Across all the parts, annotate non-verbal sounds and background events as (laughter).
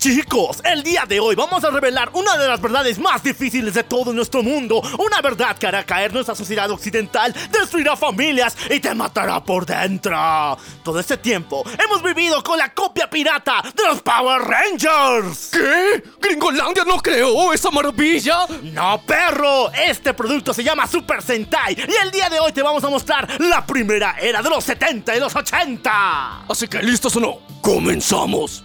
Chicos, el día de hoy vamos a revelar una de las verdades más difíciles de todo nuestro mundo. Una verdad que hará caer nuestra sociedad occidental, destruirá familias y te matará por dentro. Todo este tiempo hemos vivido con la copia pirata de los Power Rangers. ¿Qué? ¿Gringolandia no creó esa maravilla? No, perro. Este producto se llama Super Sentai y el día de hoy te vamos a mostrar la primera era de los 70 y los 80. Así que listos o no, comenzamos.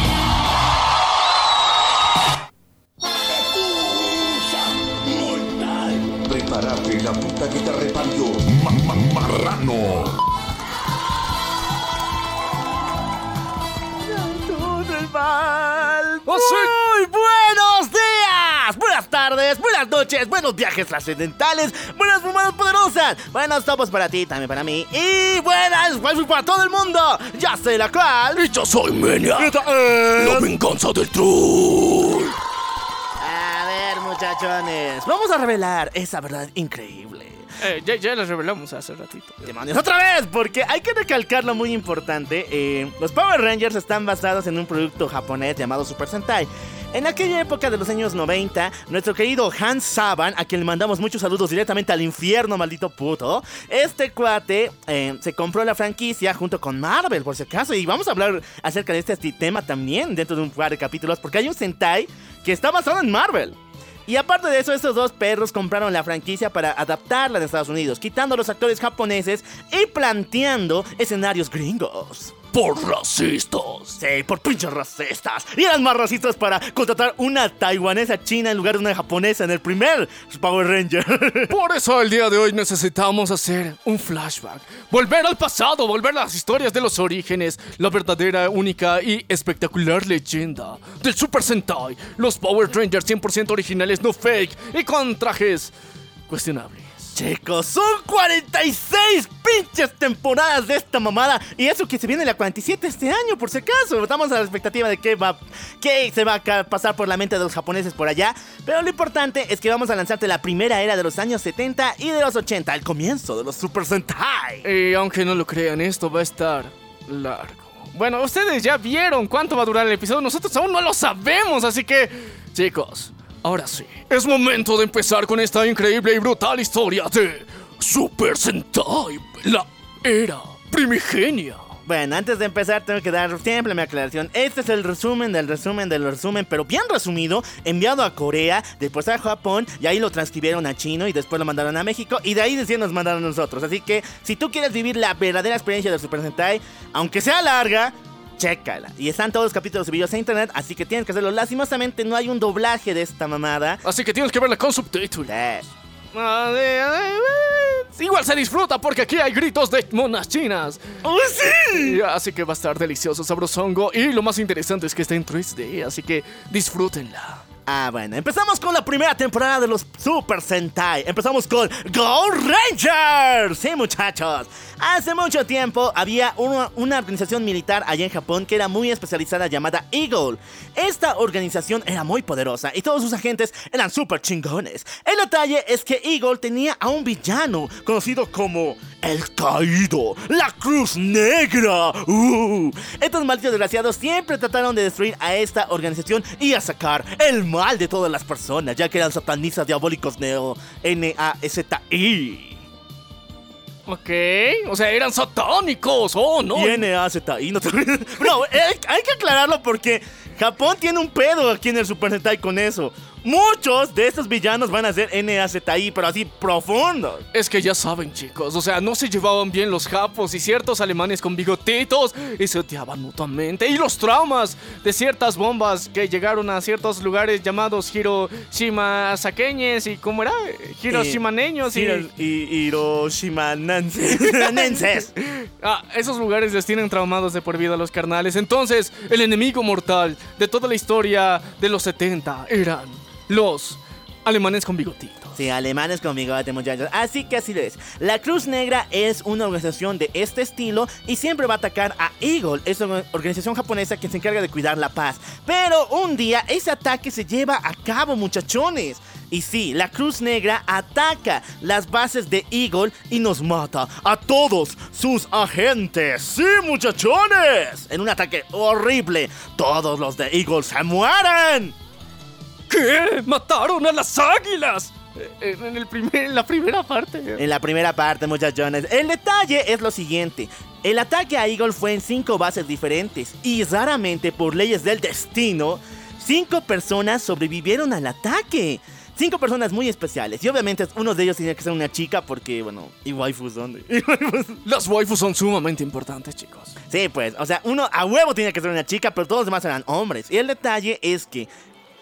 La puta que te reparió. Marrano. Todo el mal. ¡Oh, sí! Muy buenos días, buenas tardes, buenas noches, buenos viajes trascendentales, buenas fumadas poderosas, buenos topos para ti, también para mí, y buenas wifi para todo el mundo. Ya sé la cual. Y yo soy Menia. La venganza del troll. Muchachones, vamos a revelar esa verdad increíble. Eh, ya, ya las revelamos hace ratito. Demonios, otra vez, porque hay que recalcar lo muy importante. eh, los Power Rangers están basados en un producto japonés llamado Super Sentai. En aquella época de los años 90, nuestro querido Hans Saban, a quien le mandamos muchos saludos directamente al infierno, maldito puto, este cuate eh, se compró la franquicia junto con Marvel, por si acaso, y vamos a hablar acerca de este tema también dentro de un par de capítulos, porque hay un Sentai que está basado en Marvel. Y aparte de eso, estos dos perros compraron la franquicia para adaptarla de Estados Unidos, quitando a los actores japoneses y planteando escenarios gringos. Por racistas. Sí, por pinches racistas. Y eran más racistas para contratar una taiwanesa china en lugar de una japonesa en el primer Power Ranger. (laughs) Por eso el día de hoy necesitamos hacer un flashback. Volver al pasado, volver a las historias de los orígenes, la verdadera, única y espectacular leyenda del Super Sentai. Los Power Rangers 100% originales, no fake y con trajes cuestionables. Chicos, son 46 pinches temporadas de esta mamada. Y eso que se viene la 47 este año, por si acaso. Estamos a la expectativa de qué va, qué se va a pasar por la mente de los japoneses por allá. Pero lo importante es que vamos a lanzarte la primera era de los años 70 y de los 80, el comienzo de los Super Sentai. Y aunque no lo crean, esto va a estar largo. Bueno, ustedes ya vieron cuánto va a durar el episodio, nosotros aún no lo sabemos, así que, chicos, ahora sí, es momento de empezar con esta increíble y brutal historia de Super Sentai, la era primigenia. Bueno, antes de empezar tengo que dar siempre mi aclaración. Este es el resumen del resumen del resumen, pero bien resumido, enviado a Corea, después a Japón, y ahí lo transcribieron a chino y después lo mandaron a México, y de ahí decían nos mandaron a nosotros. Así que si tú quieres vivir la verdadera experiencia del Super Sentai, aunque sea larga, chécala. Y están todos los capítulos subidos a internet, así que tienes que hacerlo. Lastimosamente no hay un doblaje de esta mamada. Así que tienes que verla con subtítulos. Igual se disfruta porque aquí hay gritos de monas chinas. ¡Oh, sí! Y Así que va a estar delicioso, sabrosongo. Y lo más interesante es que está en 3D, así que disfrútenla. Ah, bueno, empezamos con la primera temporada de los Super Sentai. Empezamos con Go Rangers. Sí, muchachos. Hace mucho tiempo había una, organización militar allá en Japón que era muy especializada llamada Eagle. Esta organización era muy poderosa y todos sus agentes eran súper chingones. El detalle es que Eagle tenía a un villano conocido como el Caído, la Cruz Negra. Uh. Estos malditos desgraciados siempre trataron de destruir a esta organización y a sacar el mal de todas las personas, ya que eran satanistas diabólicos neo N-A-Z-I. Ok, o sea, eran satánicos, oh no. Y N-A-Z-I, no te (laughs) No, eh, hay que aclararlo porque Japón tiene un pedo aquí en el Super Sentai con eso. Muchos de estos villanos van a ser N-A-Z-I, pero así profundos. Es que ya saben, chicos, o sea, no se llevaban bien los japos y ciertos alemanes con bigotitos y se odiaban mutuamente. Y los traumas de ciertas bombas que llegaron a ciertos lugares llamados Hiroshima saqueñes y ¿cómo era? Hiroshimaneños y... Hiro- y Hiroshimanenses. (laughs) Ah, esos lugares les tienen traumados de por vida a los carnales. Entonces, el enemigo mortal de toda la historia de los 70 eran los alemanes con bigotitos. Sí, alemanes con bigote, muchachos. Así que así es. La Cruz Negra es una organización de este estilo y siempre va a atacar a Eagle, es una organización japonesa que se encarga de cuidar la paz. Pero un día ese ataque se lleva a cabo, muchachones. Y sí, la Cruz Negra ataca las bases de Eagle y nos mata a todos sus agentes. ¡Sí, muchachones! En un ataque horrible, todos los de Eagle se mueren. ¿Qué? ¡Mataron a las águilas! Eh, En, el primer, en la primera parte. En la primera parte, muchachones. El detalle es lo siguiente. El ataque a Eagle fue en cinco bases diferentes y raramente por leyes del destino, cinco personas sobrevivieron al ataque. Cinco personas muy especiales y obviamente uno de ellos tenía que ser una chica porque, bueno, y waifus, ¿dónde? (laughs) Y waifus. Las waifus son sumamente importantes, chicos. Sí, pues, o sea, uno a huevo tenía que ser una chica, pero todos los demás eran hombres. Y el detalle es que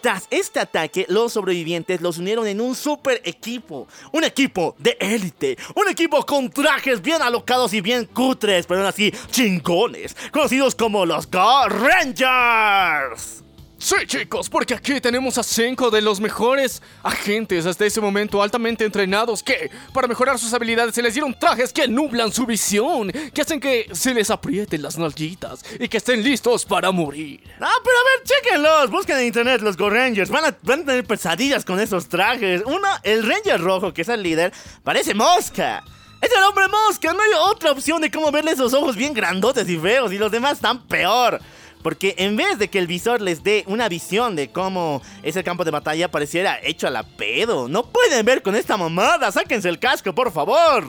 tras este ataque, los sobrevivientes los unieron en un super equipo. Un equipo de élite. Un equipo con trajes bien alocados y bien cutres, pero aún así chingones. Conocidos como los Go Rangers. Sí, chicos, porque aquí tenemos a cinco de los mejores agentes hasta ese momento altamente entrenados que, para mejorar sus habilidades, se les dieron trajes que nublan su visión, que hacen que se les aprieten las nalguitas y que estén listos para morir. Ah, pero a ver, chéquenlos. Busquen en internet los Go Rangers. Van a, van a tener pesadillas con esos trajes. Uno, el Ranger rojo, que es el líder, parece mosca. Es el hombre mosca. No hay otra opción de cómo verle esos ojos bien grandotes y feos. Y los demás están peor. Porque en vez de que el visor les dé una visión de cómo es el campo de batalla, pareciera hecho a la pedo. No pueden ver con esta mamada. Sáquense el casco, por favor.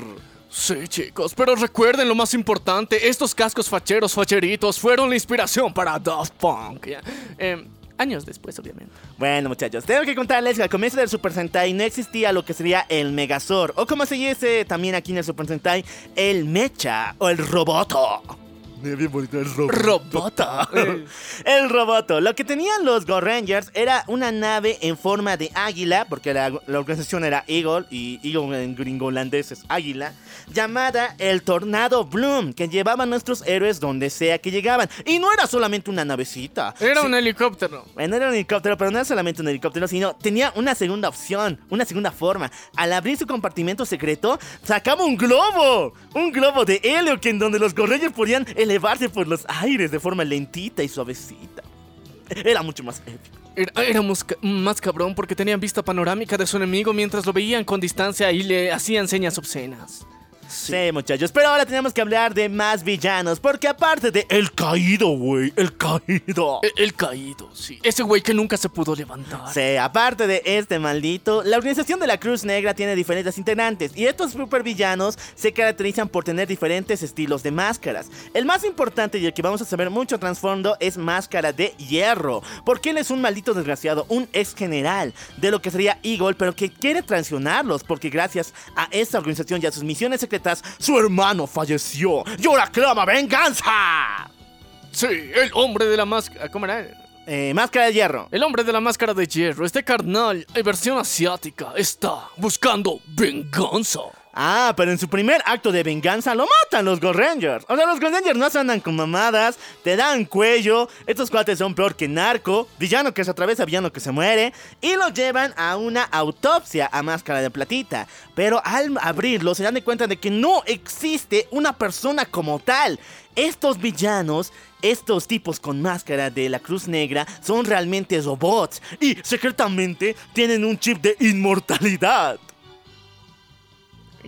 Sí, chicos, pero recuerden lo más importante, estos cascos facheros facheritos fueron la inspiración para Daft Punk. Eh, años después, obviamente. Bueno, muchachos, tengo que contarles que al comienzo del Super Sentai no existía lo que sería el Megazord, o como se dice también aquí en el Super Sentai, el Mecha o el Roboto. Bien bonito el Roboto. el roboto. Lo que tenían los Go Rangers era una nave en forma de águila, porque la, la organización era Eagle, y Eagle en gringo holandés es águila, llamada el Tornado Bloom, que llevaba a nuestros héroes donde sea que llegaban. Y no era solamente una navecita. Era Sí, un helicóptero. bueno, era un helicóptero, pero no era solamente un helicóptero, sino tenía una segunda opción, una segunda forma. Al abrir su compartimento secreto, sacaba un globo, un globo de helio que en donde los gorreyes podían elevarse por los aires de forma lentita y suavecita. Era mucho más épico. Era, más cabrón porque tenían vista panorámica de su enemigo mientras lo veían con distancia y le hacían señas obscenas. Sí. muchachos, pero ahora tenemos que hablar de más villanos, porque aparte de El Caído, güey, El Caído. E- El caído, sí. Ese güey que nunca se pudo levantar. Sí, aparte de este maldito, la organización de la Cruz Negra tiene diferentes integrantes y estos supervillanos se caracterizan por tener diferentes estilos de máscaras. El más importante y el que vamos a saber mucho trasfondo es Máscara de Hierro, porque él es un maldito desgraciado, un ex general de lo que sería Eagle, pero que quiere traicionarlos porque gracias a esta organización y a sus misiones su hermano falleció y ahora clama venganza. Sí, el hombre de la máscara. ¿Cómo era? Eh, Máscara de Hierro. El hombre de la máscara de hierro, este carnal, en versión asiática, está buscando venganza. Ah, pero en su primer acto de venganza lo matan los Go Rangers. O sea, los Go Rangers no se andan con mamadas, te dan cuello. Estos cuates son peor que narco, villano que se atraviesa, villano que se muere. Y lo llevan a una autopsia a máscara de platita. Pero al abrirlo se dan de cuenta de que no existe una persona como tal. Estos villanos, estos tipos con máscara de la Cruz Negra, son realmente robots. Y secretamente tienen un chip de inmortalidad.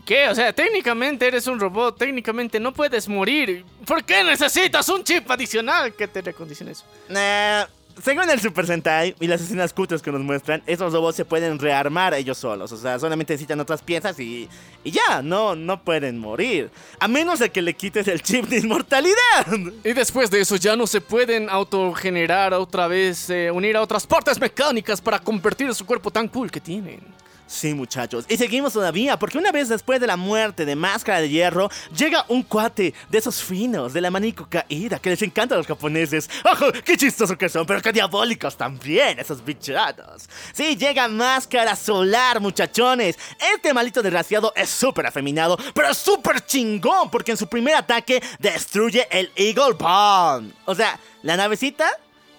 ¿Qué? O sea, técnicamente eres un robot, técnicamente no puedes morir. ¿Por qué necesitas un chip adicional que te recondicione eso? Nah, según el Super Sentai y las escenas cutres que nos muestran, esos robots se pueden rearmar ellos solos. O sea, solamente necesitan otras piezas y, y ya, no, no pueden morir. A menos de que le quites el chip de inmortalidad. Y después de eso ya no se pueden autogenerar otra vez, eh, unir a otras partes mecánicas para convertir su cuerpo tan cool que tienen. Sí, muchachos. Y seguimos todavía, porque una vez después de la muerte de Máscara de Hierro, llega un cuate de esos finos, de la manico caída, que les encanta a los japoneses. ¡Ojo! ¡Qué chistosos que son! Pero qué diabólicos también, esos bichados. Sí, llega Máscara Solar, muchachones. Este maldito desgraciado es súper afeminado, pero es súper chingón, porque en su primer ataque destruye el Eagle Bomb. O sea, la navecita,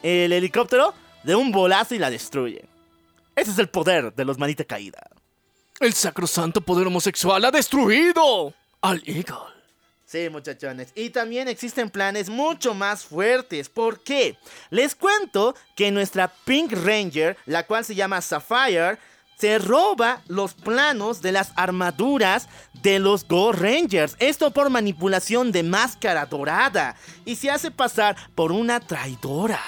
el helicóptero, de un bolazo y la destruye. Ese es el poder de los manita caída. El sacrosanto poder homosexual ha destruido al Eagle. Sí, muchachones. Y también existen planes mucho más fuertes. ¿Por qué? Les cuento que nuestra Pink Ranger, la cual se llama Sapphire, se roba los planos de las armaduras de los Go Rangers. Esto por manipulación de máscara dorada. Y se hace pasar por una traidora.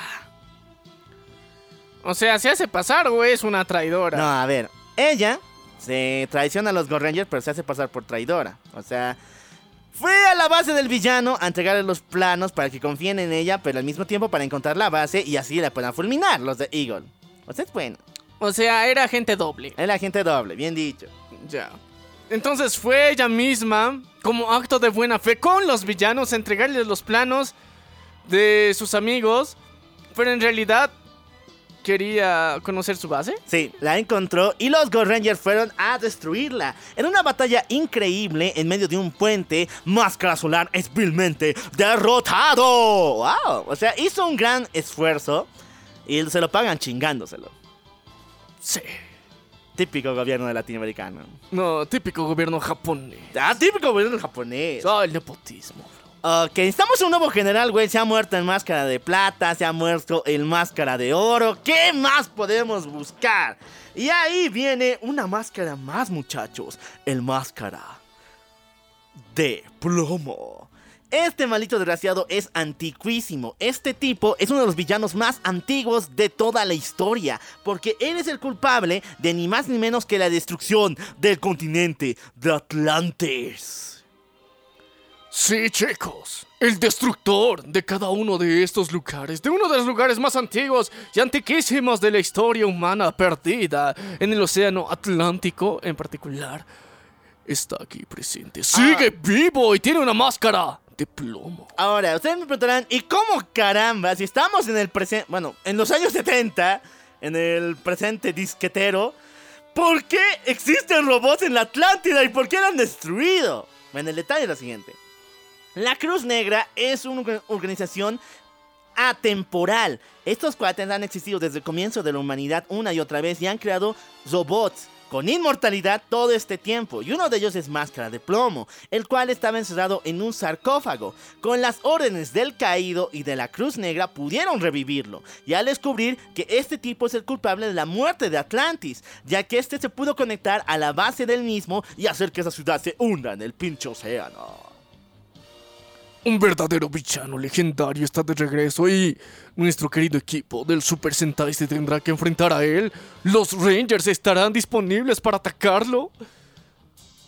O sea, se hace pasar o es una traidora. No, a ver. Ella se traiciona a los Go Rangers, pero se hace pasar por traidora. O sea, fue a la base del villano a entregarle los planos para que confíen en ella, pero al mismo tiempo para encontrar la base y así la puedan fulminar los de Eagle. O sea, es bueno. O sea, era agente doble. El agente doble, bien dicho. Ya. Entonces fue ella misma, como acto de buena fe con los villanos, a entregarles los planos de sus amigos. Pero en realidad quería conocer su base. Sí, la encontró y los Ghost Rangers fueron a destruirla. En una batalla increíble en medio de un puente, Máscara Solar es vilmente derrotado. ¡Wow! O sea, hizo un gran esfuerzo y se lo pagan chingándoselo. Sí. Típico gobierno de latinoamericano. No, típico gobierno japonés. Ah, típico gobierno japonés. Ah, el nepotismo. Ok, estamos en un nuevo general, güey. Se ha muerto el máscara de plata, se ha muerto el máscara de oro. ¿Qué más podemos buscar? Y ahí viene una máscara más, muchachos. El máscara de plomo. Este maldito desgraciado es antiquísimo. Este tipo es uno de los villanos más antiguos de toda la historia. Porque él es el culpable de ni más ni menos que la destrucción del continente de Atlantis. Sí, chicos. El destructor de cada uno de estos lugares, de uno de los lugares más antiguos y antiquísimos de la historia humana perdida en el océano Atlántico en particular, está aquí presente. Sigue vivo y tiene una máscara de plomo. Ahora, ustedes me preguntarán, ¿y cómo caramba? Si estamos en el presente, bueno, en los años 70, en el presente disquetero, ¿por qué existen robots en la Atlántida y por qué la han destruido? Bueno, el detalle es lo siguiente. La Cruz Negra es una orga- organización atemporal. Estos cuates han existido desde el comienzo de la humanidad una y otra vez y han creado robots con inmortalidad todo este tiempo. Y uno de ellos es Máscara de Plomo, el cual estaba encerrado en un sarcófago. Con las órdenes del Caído y de la Cruz Negra pudieron revivirlo. Y al descubrir que este tipo es el culpable de la muerte de Atlantis, ya que este se pudo conectar a la base del mismo y hacer que esa ciudad se hunda en el pinche océano. Un verdadero villano legendario está de regreso y nuestro querido equipo del Super Sentai se tendrá que enfrentar a él. Los Rangers estarán disponibles para atacarlo.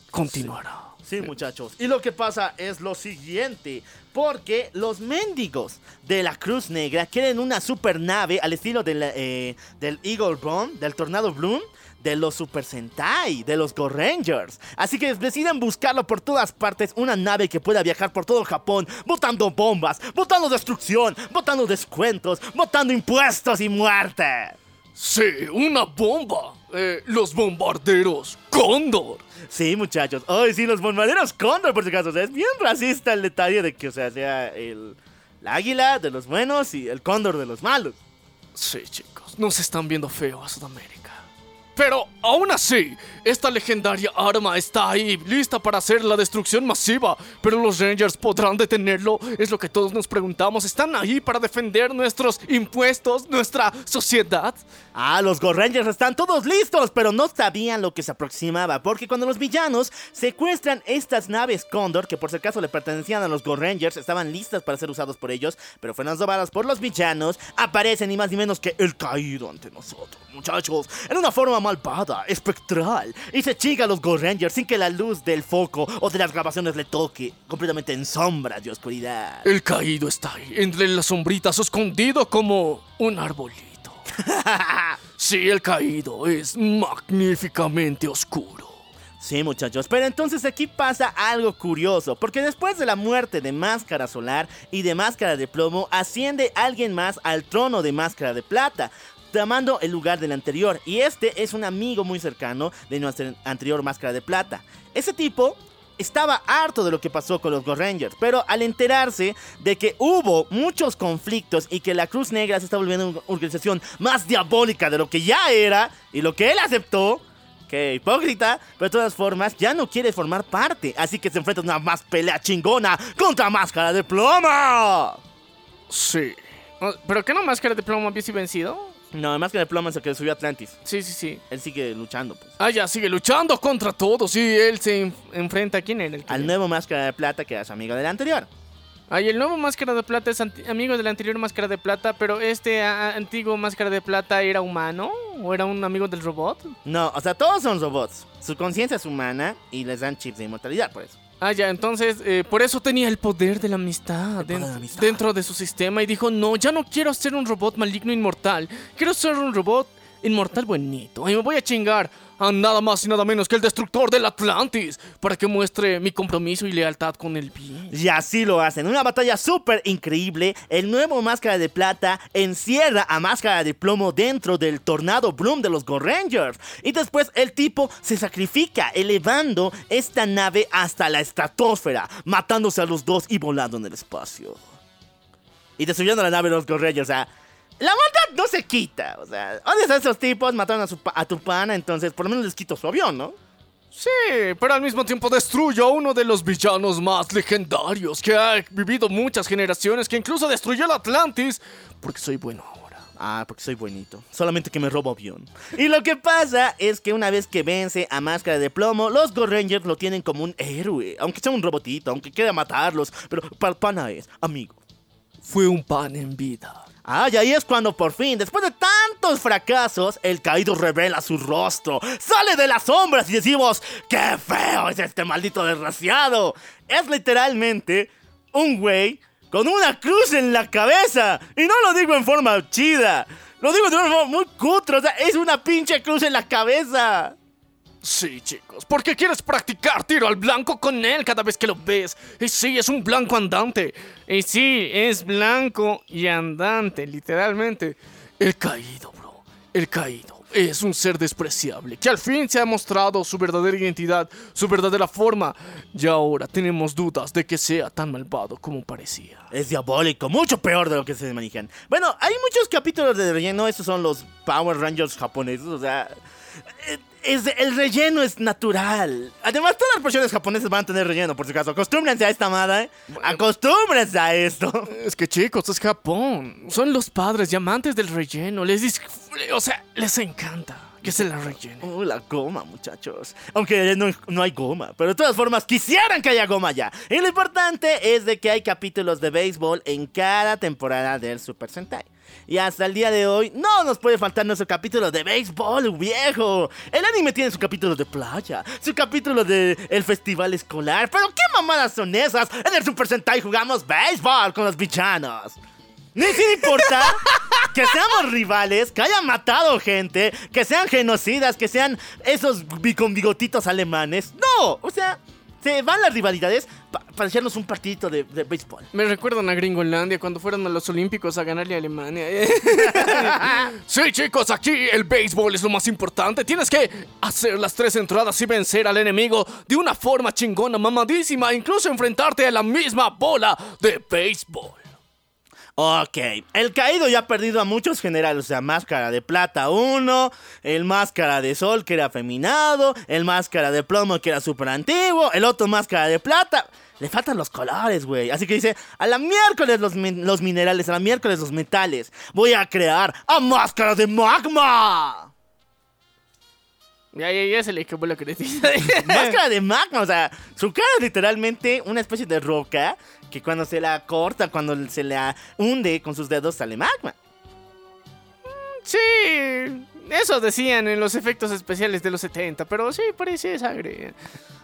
Continuará. Sí, muchachos. Y lo que pasa es lo siguiente. Porque los mendigos de la Cruz Negra quieren una super nave al estilo de la, eh, del Eagle Bone, del Tornado Bloom, de los Super Sentai, de los Go Rangers. Así que deciden buscarlo por todas partes. Una nave que pueda viajar por todo Japón, botando bombas, botando destrucción, botando descuentos, botando impuestos y muerte. Sí, una bomba. Eh, los bombarderos Cóndor. Sí, muchachos. Ay, sí, los bombarderos Cóndor, por si acaso. O sea, es bien racista el detalle de que, o sea, sea el, el águila de los buenos y el cóndor de los malos. Sí, chicos, nos están viendo feo a Sudamérica. Pero aún así, esta legendaria arma está ahí, lista para hacer la destrucción masiva. Pero los Rangers podrán detenerlo, es lo que todos nos preguntamos. ¿Están ahí para defender nuestros impuestos, nuestra sociedad? Ah, los Go Rangers están todos listos, pero no sabían lo que se aproximaba, porque cuando los villanos secuestran estas naves Cóndor, que por si acaso le pertenecían a los Go Rangers, estaban listas para ser usados por ellos, pero fueron robadas por los villanos, aparece ni más ni menos que el caído ante nosotros, muchachos, en una forma malvada, espectral, y se chica a los Go Rangers sin que la luz del foco o de las grabaciones le toque, completamente en sombras y oscuridad. El caído está ahí, entre las sombritas, escondido como un arbolito. (laughs) Sí, el caído es magníficamente oscuro. Sí, muchachos, pero entonces aquí pasa algo curioso, porque después de la muerte de Máscara Solar y de Máscara de Plomo, asciende alguien más al trono de Máscara de Plata, tomando el lugar del anterior, y este es un amigo muy cercano de nuestra anterior Máscara de Plata. Ese tipo estaba harto de lo que pasó con los Go Rangers, pero al enterarse de que hubo muchos conflictos y que la Cruz Negra se está volviendo una organización más diabólica de lo que ya era y lo que él aceptó, Qué hipócrita, pero de todas formas ya no quiere formar parte, así que se enfrenta a una más pelea chingona contra Máscara de Plomo. Sí. ¿Pero qué no máscara de plomo había sido vencido? No, Máscara de Plomo es el que subió a Atlantis. Sí, sí, sí. Él sigue luchando, pues. Ah, ya sigue luchando contra todos y él se en- enfrenta a quién era el que- Al nuevo Máscara de Plata que es amigo del anterior. Ah, y el nuevo Máscara de Plata es amigo del anterior Máscara de Plata, pero este antiguo Máscara de Plata era humano o era un amigo del robot. No, o sea, todos son robots. Su conciencia es humana y les dan chips de inmortalidad, por eso. Ah, ya, entonces eh, por eso tenía el poder de la amistad, de la amistad. dentro de su sistema y dijo, no, ya no quiero ser un robot maligno inmortal, quiero ser un robot inmortal bonito y me voy a chingar a nada más y nada menos que el destructor del Atlantis para que muestre mi compromiso y lealtad con el bien. Y así lo hacen. Una batalla súper increíble. El nuevo Máscara de Plata encierra a Máscara de Plomo dentro del Tornado Bloom de los Go Rangers. Y después el tipo se sacrifica elevando esta nave hasta la estratosfera, matándose a los dos y volando en el espacio. Y destruyendo la nave de los Go Rangers. La maldad no se quita. O sea, odias a esos tipos, mataron a, su pa- a tu pana, entonces por lo menos les quito su avión, ¿no? Sí, pero al mismo tiempo destruyó a uno de los villanos más legendarios que ha vivido muchas generaciones, que incluso destruyó el Atlantis, porque soy bueno ahora. Ah, porque soy buenito. Solamente que me robo avión. Y lo que pasa es que una vez que vence a Máscara de Plomo, los Go Rangers lo tienen como un héroe. Aunque sea un robotito, aunque quiera matarlos. Pero para pana es, amigo. Fue un pan en vida. Ah, y ahí es cuando por fin, después de tantos fracasos, el caído revela su rostro. Sale de las sombras y decimos, ¡qué feo es este maldito desgraciado! Es literalmente un güey con una cruz en la cabeza. Y no lo digo en forma chida. Lo digo de una forma muy cutre. O sea, es una pinche cruz en la cabeza. Sí, chicos, porque quieres practicar tiro al blanco con él cada vez que lo ves. Y sí, es un blanco andante. Y sí, es blanco y andante, literalmente. El caído, bro. El caído. Es un ser despreciable que al fin se ha mostrado su verdadera identidad, su verdadera forma. Y ahora tenemos dudas de que sea tan malvado como parecía. Es diabólico, mucho peor de lo que se manejan. Bueno, hay muchos capítulos de relleno, estos son los Power Rangers japoneses, o sea... eh, es- el relleno es natural. Además, todas las versiones japonesas van a tener relleno, por si acaso. Acostúmbrense a esta madre. Acostúmbrense a esto. Es que chicos, es Japón. Son los padres y amantes del relleno. Les dis... O sea, les encanta que se la rellene. Uh, la goma, muchachos. Aunque no, no hay goma. Pero de todas formas, quisieran que haya goma ya. Y lo importante es de que hay capítulos de béisbol en cada temporada del Super Sentai. Y hasta el día de hoy no nos puede faltar nuestro capítulo de béisbol, viejo. El anime tiene su capítulo de playa, su capítulo de el festival escolar. Pero ¿qué mamadas son esas? En el Super Sentai jugamos béisbol con los villanos. Ni sin importar (laughs) que seamos rivales, que hayan matado gente, que sean genocidas, que sean esos con bigotitos alemanes. No, o sea, se van las rivalidades pa- para echarnos un partidito de, de béisbol. Me recuerdan a Gringolandia cuando fueron a los Olímpicos a ganarle a Alemania. (laughs) sí, chicos, aquí el béisbol es lo más importante. Tienes que hacer las tres entradas y vencer al enemigo de una forma chingona, mamadísima, incluso enfrentarte a la misma bola de béisbol. Ok, el caído ya ha perdido a muchos generales, o sea, Máscara de Plata 1, el Máscara de Sol que era afeminado, el Máscara de Plomo que era súper antiguo, el otro Máscara de Plata. Le faltan los colores, güey. Así que dice, a la miércoles los, min- los minerales, a la miércoles los metales. Voy a crear a Máscara de Magma. Ya, ya, ya se le acabó la credita. (laughs) Máscara de magma, o sea, su cara es literalmente una especie de roca que cuando se la corta, cuando se la hunde con sus dedos sale magma. sí, eso decían en los efectos especiales de los 70, pero sí, parece sangre.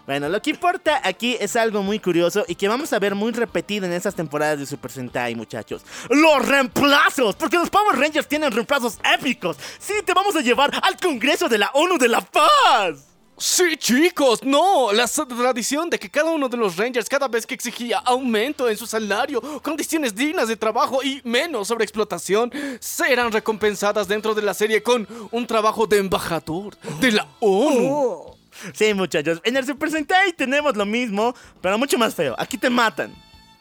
Bueno, lo que importa aquí es algo muy curioso y que vamos a ver muy repetido en estas temporadas de Super Sentai, muchachos. ¡Los reemplazos! Porque los Power Rangers tienen reemplazos épicos. Sí, te vamos a llevar al Congreso de la ONU de la Paz. Sí, chicos, no, la tradición de que cada uno de los Rangers cada vez que exigía aumento en su salario, condiciones dignas de trabajo y menos sobreexplotación, serán recompensadas dentro de la serie con un trabajo de embajador de la ONU. Sí, muchachos, en el Super Sentai tenemos lo mismo, pero mucho más feo. Aquí te matan.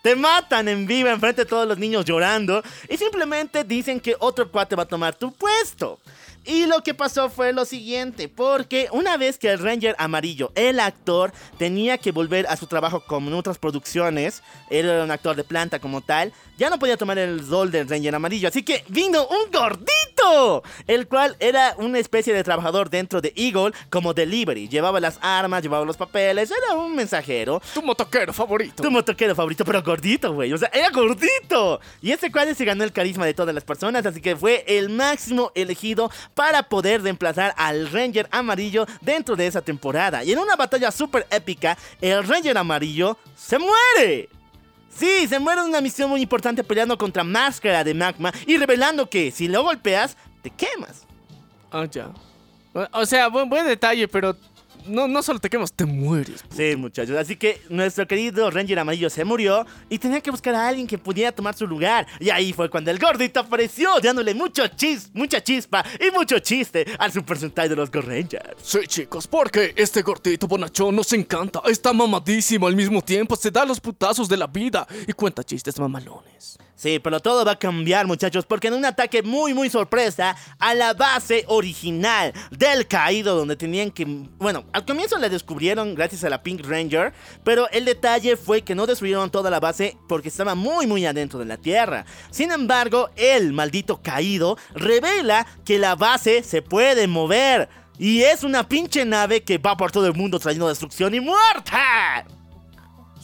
Te matan en vivo enfrente de todos los niños llorando y simplemente dicen que otro cuate va a tomar tu puesto. Y lo que pasó fue lo siguiente, porque una vez que el Ranger amarillo, el actor, tenía que volver a su trabajo como en otras producciones, él era un actor de planta como tal, ya no podía tomar el rol del Ranger amarillo, así que vino un gordito, el cual era una especie de trabajador dentro de Eagle como delivery, llevaba las armas, llevaba los papeles, era un mensajero. Tu motoquero favorito. Tu motoquero favorito, pero gordito, güey. O sea, era gordito. Y este cuadro se ganó el carisma de todas las personas, así que fue el máximo elegido para poder reemplazar al Ranger amarillo dentro de esa temporada. Y en una batalla súper épica, el Ranger amarillo se muere. Sí, se muere en una misión muy importante peleando contra Máscara de Magma y revelando que si lo golpeas, te quemas. Ah, ya. O sea, buen, buen detalle, pero no, no solo te quemas, te mueres. Sí, muchachos. Así que nuestro querido Ranger Amarillo se murió y tenía que buscar a alguien que pudiera tomar su lugar. Y ahí fue cuando el gordito apareció, dándole mucho chis, mucha chispa y mucho chiste al Super Sentai de los Go Rangers. Sí, chicos, porque este gordito bonachón nos encanta. Está mamadísimo al mismo tiempo, se da los putazos de la vida y cuenta chistes mamalones. Sí, pero todo va a cambiar, muchachos, porque en un ataque muy, muy sorpresa a la base original del caído, donde tenían que. Bueno, al comienzo la descubrieron gracias a la Pink Ranger, pero el detalle fue que no destruyeron toda la base porque estaba muy, muy adentro de la tierra. Sin embargo, el maldito caído revela que la base se puede mover. Y es una pinche nave que va por todo el mundo trayendo destrucción y muerte.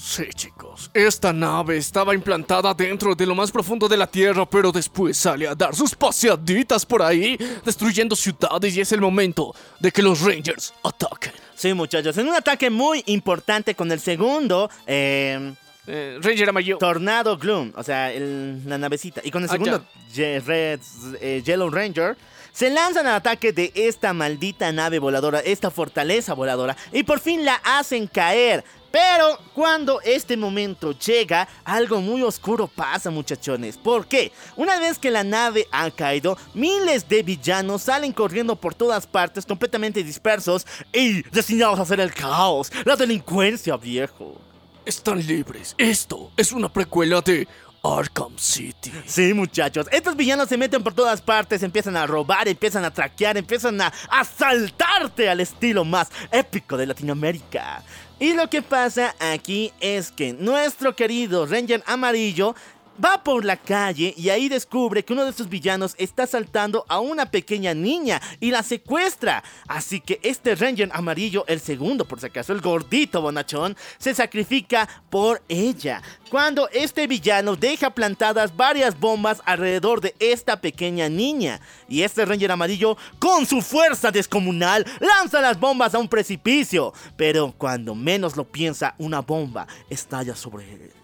Sí, chicos, esta nave estaba implantada dentro de lo más profundo de la Tierra, pero después sale a dar sus paseaditas por ahí, destruyendo ciudades y es el momento de que los Rangers ataquen. Sí, muchachos, en un ataque muy importante con el segundo... Eh, eh, Ranger amarillo. Tornado Gloom, o sea, el- la navecita. Y con el Ah, segundo Red, eh, Yellow Ranger, se lanzan al ataque de esta maldita nave voladora, esta fortaleza voladora, y por fin la hacen caer. Pero cuando este momento llega, algo muy oscuro pasa, muchachones. ¿Por qué? Una vez que la nave ha caído, miles de villanos salen corriendo por todas partes, completamente dispersos y destinados a hacer el caos, la delincuencia, viejo. Están libres. Esto es una precuela de Arkham City. Sí, muchachos. Estos villanos se meten por todas partes, empiezan a robar, empiezan a traquear, empiezan a asaltarte al estilo más épico de Latinoamérica. Y lo que pasa aquí es que nuestro querido Ranger Amarillo va por la calle y ahí descubre que uno de sus villanos está asaltando a una pequeña niña y la secuestra. Así que este Ranger amarillo, el segundo por si acaso, el gordito bonachón, se sacrifica por ella. Cuando este villano deja plantadas varias bombas alrededor de esta pequeña niña. Y este Ranger amarillo, con su fuerza descomunal, lanza las bombas a un precipicio. Pero cuando menos lo piensa, una bomba estalla sobre él.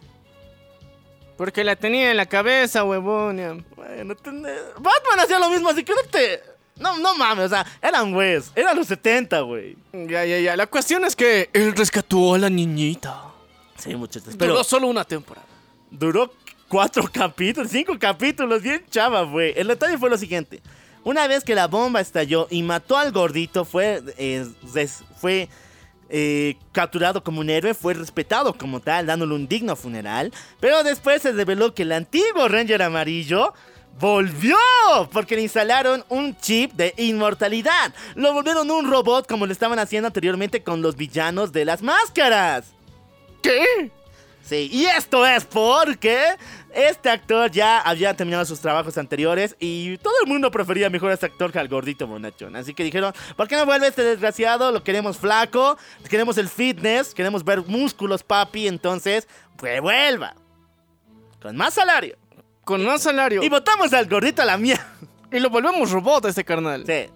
Porque la tenía en la cabeza, huevón. Bueno, ten- Batman hacía lo mismo, así que no te. No, no mames, o sea, eran güeyes, eran los 70, güey. Ya, ya, ya. La cuestión es que él rescató a la niñita. Sí, muchachos, Pero pero solo una temporada. duró cuatro capítulos, cinco capítulos, bien chava, güey. El detalle fue lo siguiente. Una vez que la bomba estalló y mató al gordito, fue, eh, fue eh, capturado como un héroe, fue respetado como tal, dándole un digno funeral. Pero después se reveló que el antiguo Ranger amarillo volvió porque le instalaron un chip de inmortalidad. Lo volvieron un robot como lo estaban haciendo anteriormente con los villanos de las máscaras. ¿Qué? Sí, y esto es porque este actor ya había terminado sus trabajos anteriores y todo el mundo prefería mejor a este actor que al gordito bonachón. Así que dijeron, ¿por qué no vuelve este desgraciado? Lo queremos flaco, queremos el fitness, queremos ver músculos, papi, entonces, pues vuelva. Con más salario. Con más salario. Y votamos al gordito a la mía. Y lo volvemos robot a este carnal. Sí.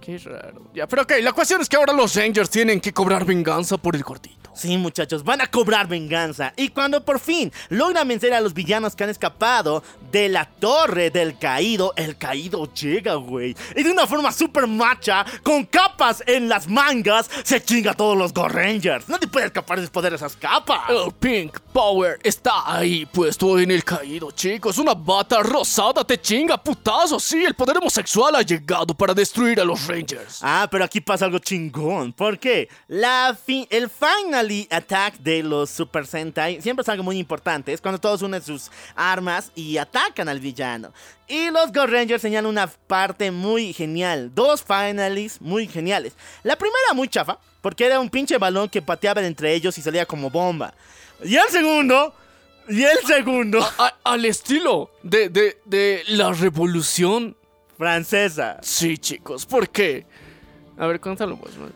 Qué raro. Ya, pero ok, la cuestión es que ahora los Rangers tienen que cobrar venganza por el gordito. Sí, muchachos, van a cobrar venganza. Y cuando por fin logran vencer a los villanos que han escapado de la torre del caído, el caído llega, güey. Y de una forma super macha, con capas en las mangas, se chinga a todos los Go Rangers. Nadie puede escapar de esas capas. El Pink Power está ahí puesto en el caído, chicos. Una bata rosada te chinga, putazo. Sí, el poder homosexual ha llegado para destruir a los Rangers. Ah, pero aquí pasa algo chingón. ¿Por qué? La fi- el final Fatality Attack de los Super Sentai siempre es algo muy importante. Es cuando todos unen sus armas y atacan al villano. Y los Go Rangers señalan una parte muy genial. Dos finalists muy geniales. La primera muy chafa, porque era un pinche balón que pateaba entre ellos y salía como bomba. Y el segundo. Y el segundo. A- al estilo de, de, de la revolución. Francesa. Sí, chicos, ¿por qué? A ver, cuéntalo pues, man.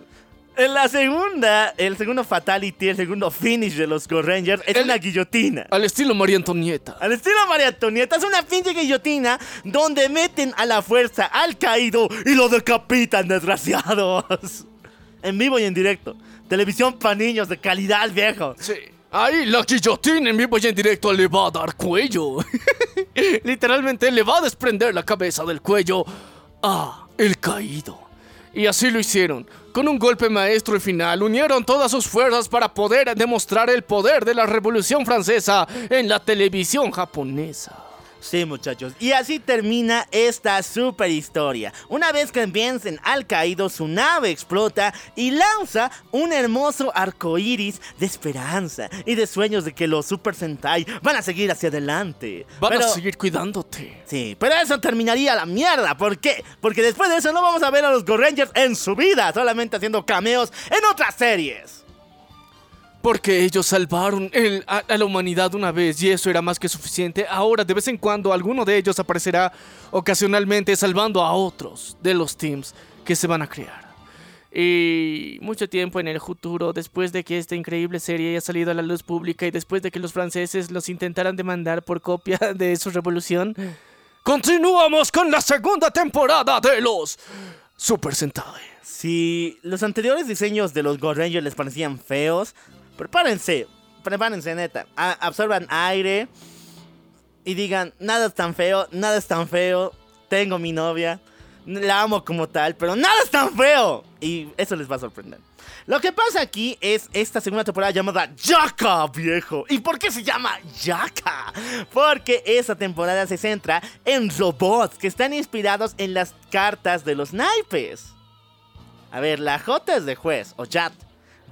En la segunda, el segundo Fatality, el segundo finish de los Go Rangers es El- una guillotina. Al estilo María Antonieta. Al estilo María Antonieta, es una pinche guillotina donde meten a la fuerza al caído y lo decapitan, desgraciados. (laughs) En vivo y en directo. Televisión para niños de calidad, viejo. Sí. Ahí la guillotina en vivo y en directo le va a dar cuello. (laughs) Literalmente le va a desprender la cabeza del cuello a el caído. Y así lo hicieron. Con un golpe maestro al final, unieron todas sus fuerzas para poder demostrar el poder de la Revolución Francesa en la televisión japonesa. Sí, muchachos. Y así termina esta super historia. Una vez que vencen al caído, su nave explota y lanza un hermoso arco iris de esperanza y de sueños de que los Super Sentai van a seguir hacia adelante. Van a seguir cuidándote. Sí, pero eso terminaría la mierda. ¿Por qué? Porque después de eso no vamos a ver a los Go Rangers en su vida, solamente haciendo cameos en otras series. Porque ellos salvaron a la humanidad una vez y eso era más que suficiente. Ahora de vez en cuando alguno de ellos aparecerá ocasionalmente salvando a otros de los teams que se van a crear. Y mucho tiempo en el futuro, después de que esta increíble serie haya salido a la luz pública y después de que los franceses los intentaran demandar por copia (laughs) de su revolución, continuamos con la segunda temporada de los Super Sentai. Si los anteriores diseños de los Go Rangers les parecían feos, prepárense, prepárense neta. Absorban aire y digan, nada es tan feo, nada es tan feo, tengo mi novia, la amo como tal, pero nada es tan feo. Y eso les va a sorprender. Lo que pasa aquí es esta segunda temporada llamada Yaka, viejo. ¿Y por qué se llama Yaka? Porque esta temporada se centra en robots que están inspirados en las cartas de los naipes. A ver, la J es de juez o Jat,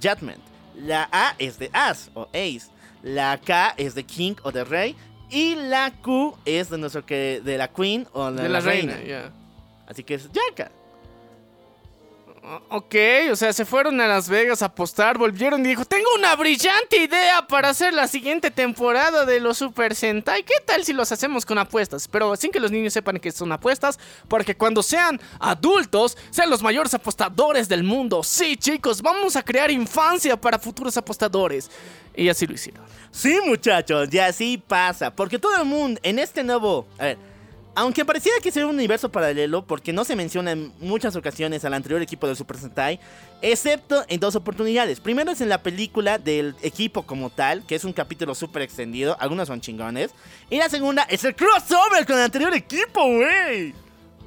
Judgment. La A es de As o Ace. La K es de King o de Rey. Y la Q es de nuestro que de la Queen o de, De la reina, ya. Así que es Yaka. Ok, o sea, se fueron a Las Vegas a apostar, volvieron y dijo, tengo una brillante idea para hacer la siguiente temporada de los Super Sentai. ¿Qué tal si los hacemos con apuestas? Pero sin que los niños sepan que son apuestas, porque cuando sean adultos, sean los mayores apostadores del mundo. Sí, chicos, vamos a crear infancia para futuros apostadores. Y así lo hicieron. Sí, muchachos, y así pasa. Porque todo el mundo en este nuevo. A ver. Aunque pareciera que sea un universo paralelo, porque no se menciona en muchas ocasiones al anterior equipo del Super Sentai, excepto en dos oportunidades. Primero es en la película del equipo como tal, que es un capítulo súper extendido, algunos son chingones. Y la segunda es el crossover con el anterior equipo, güey.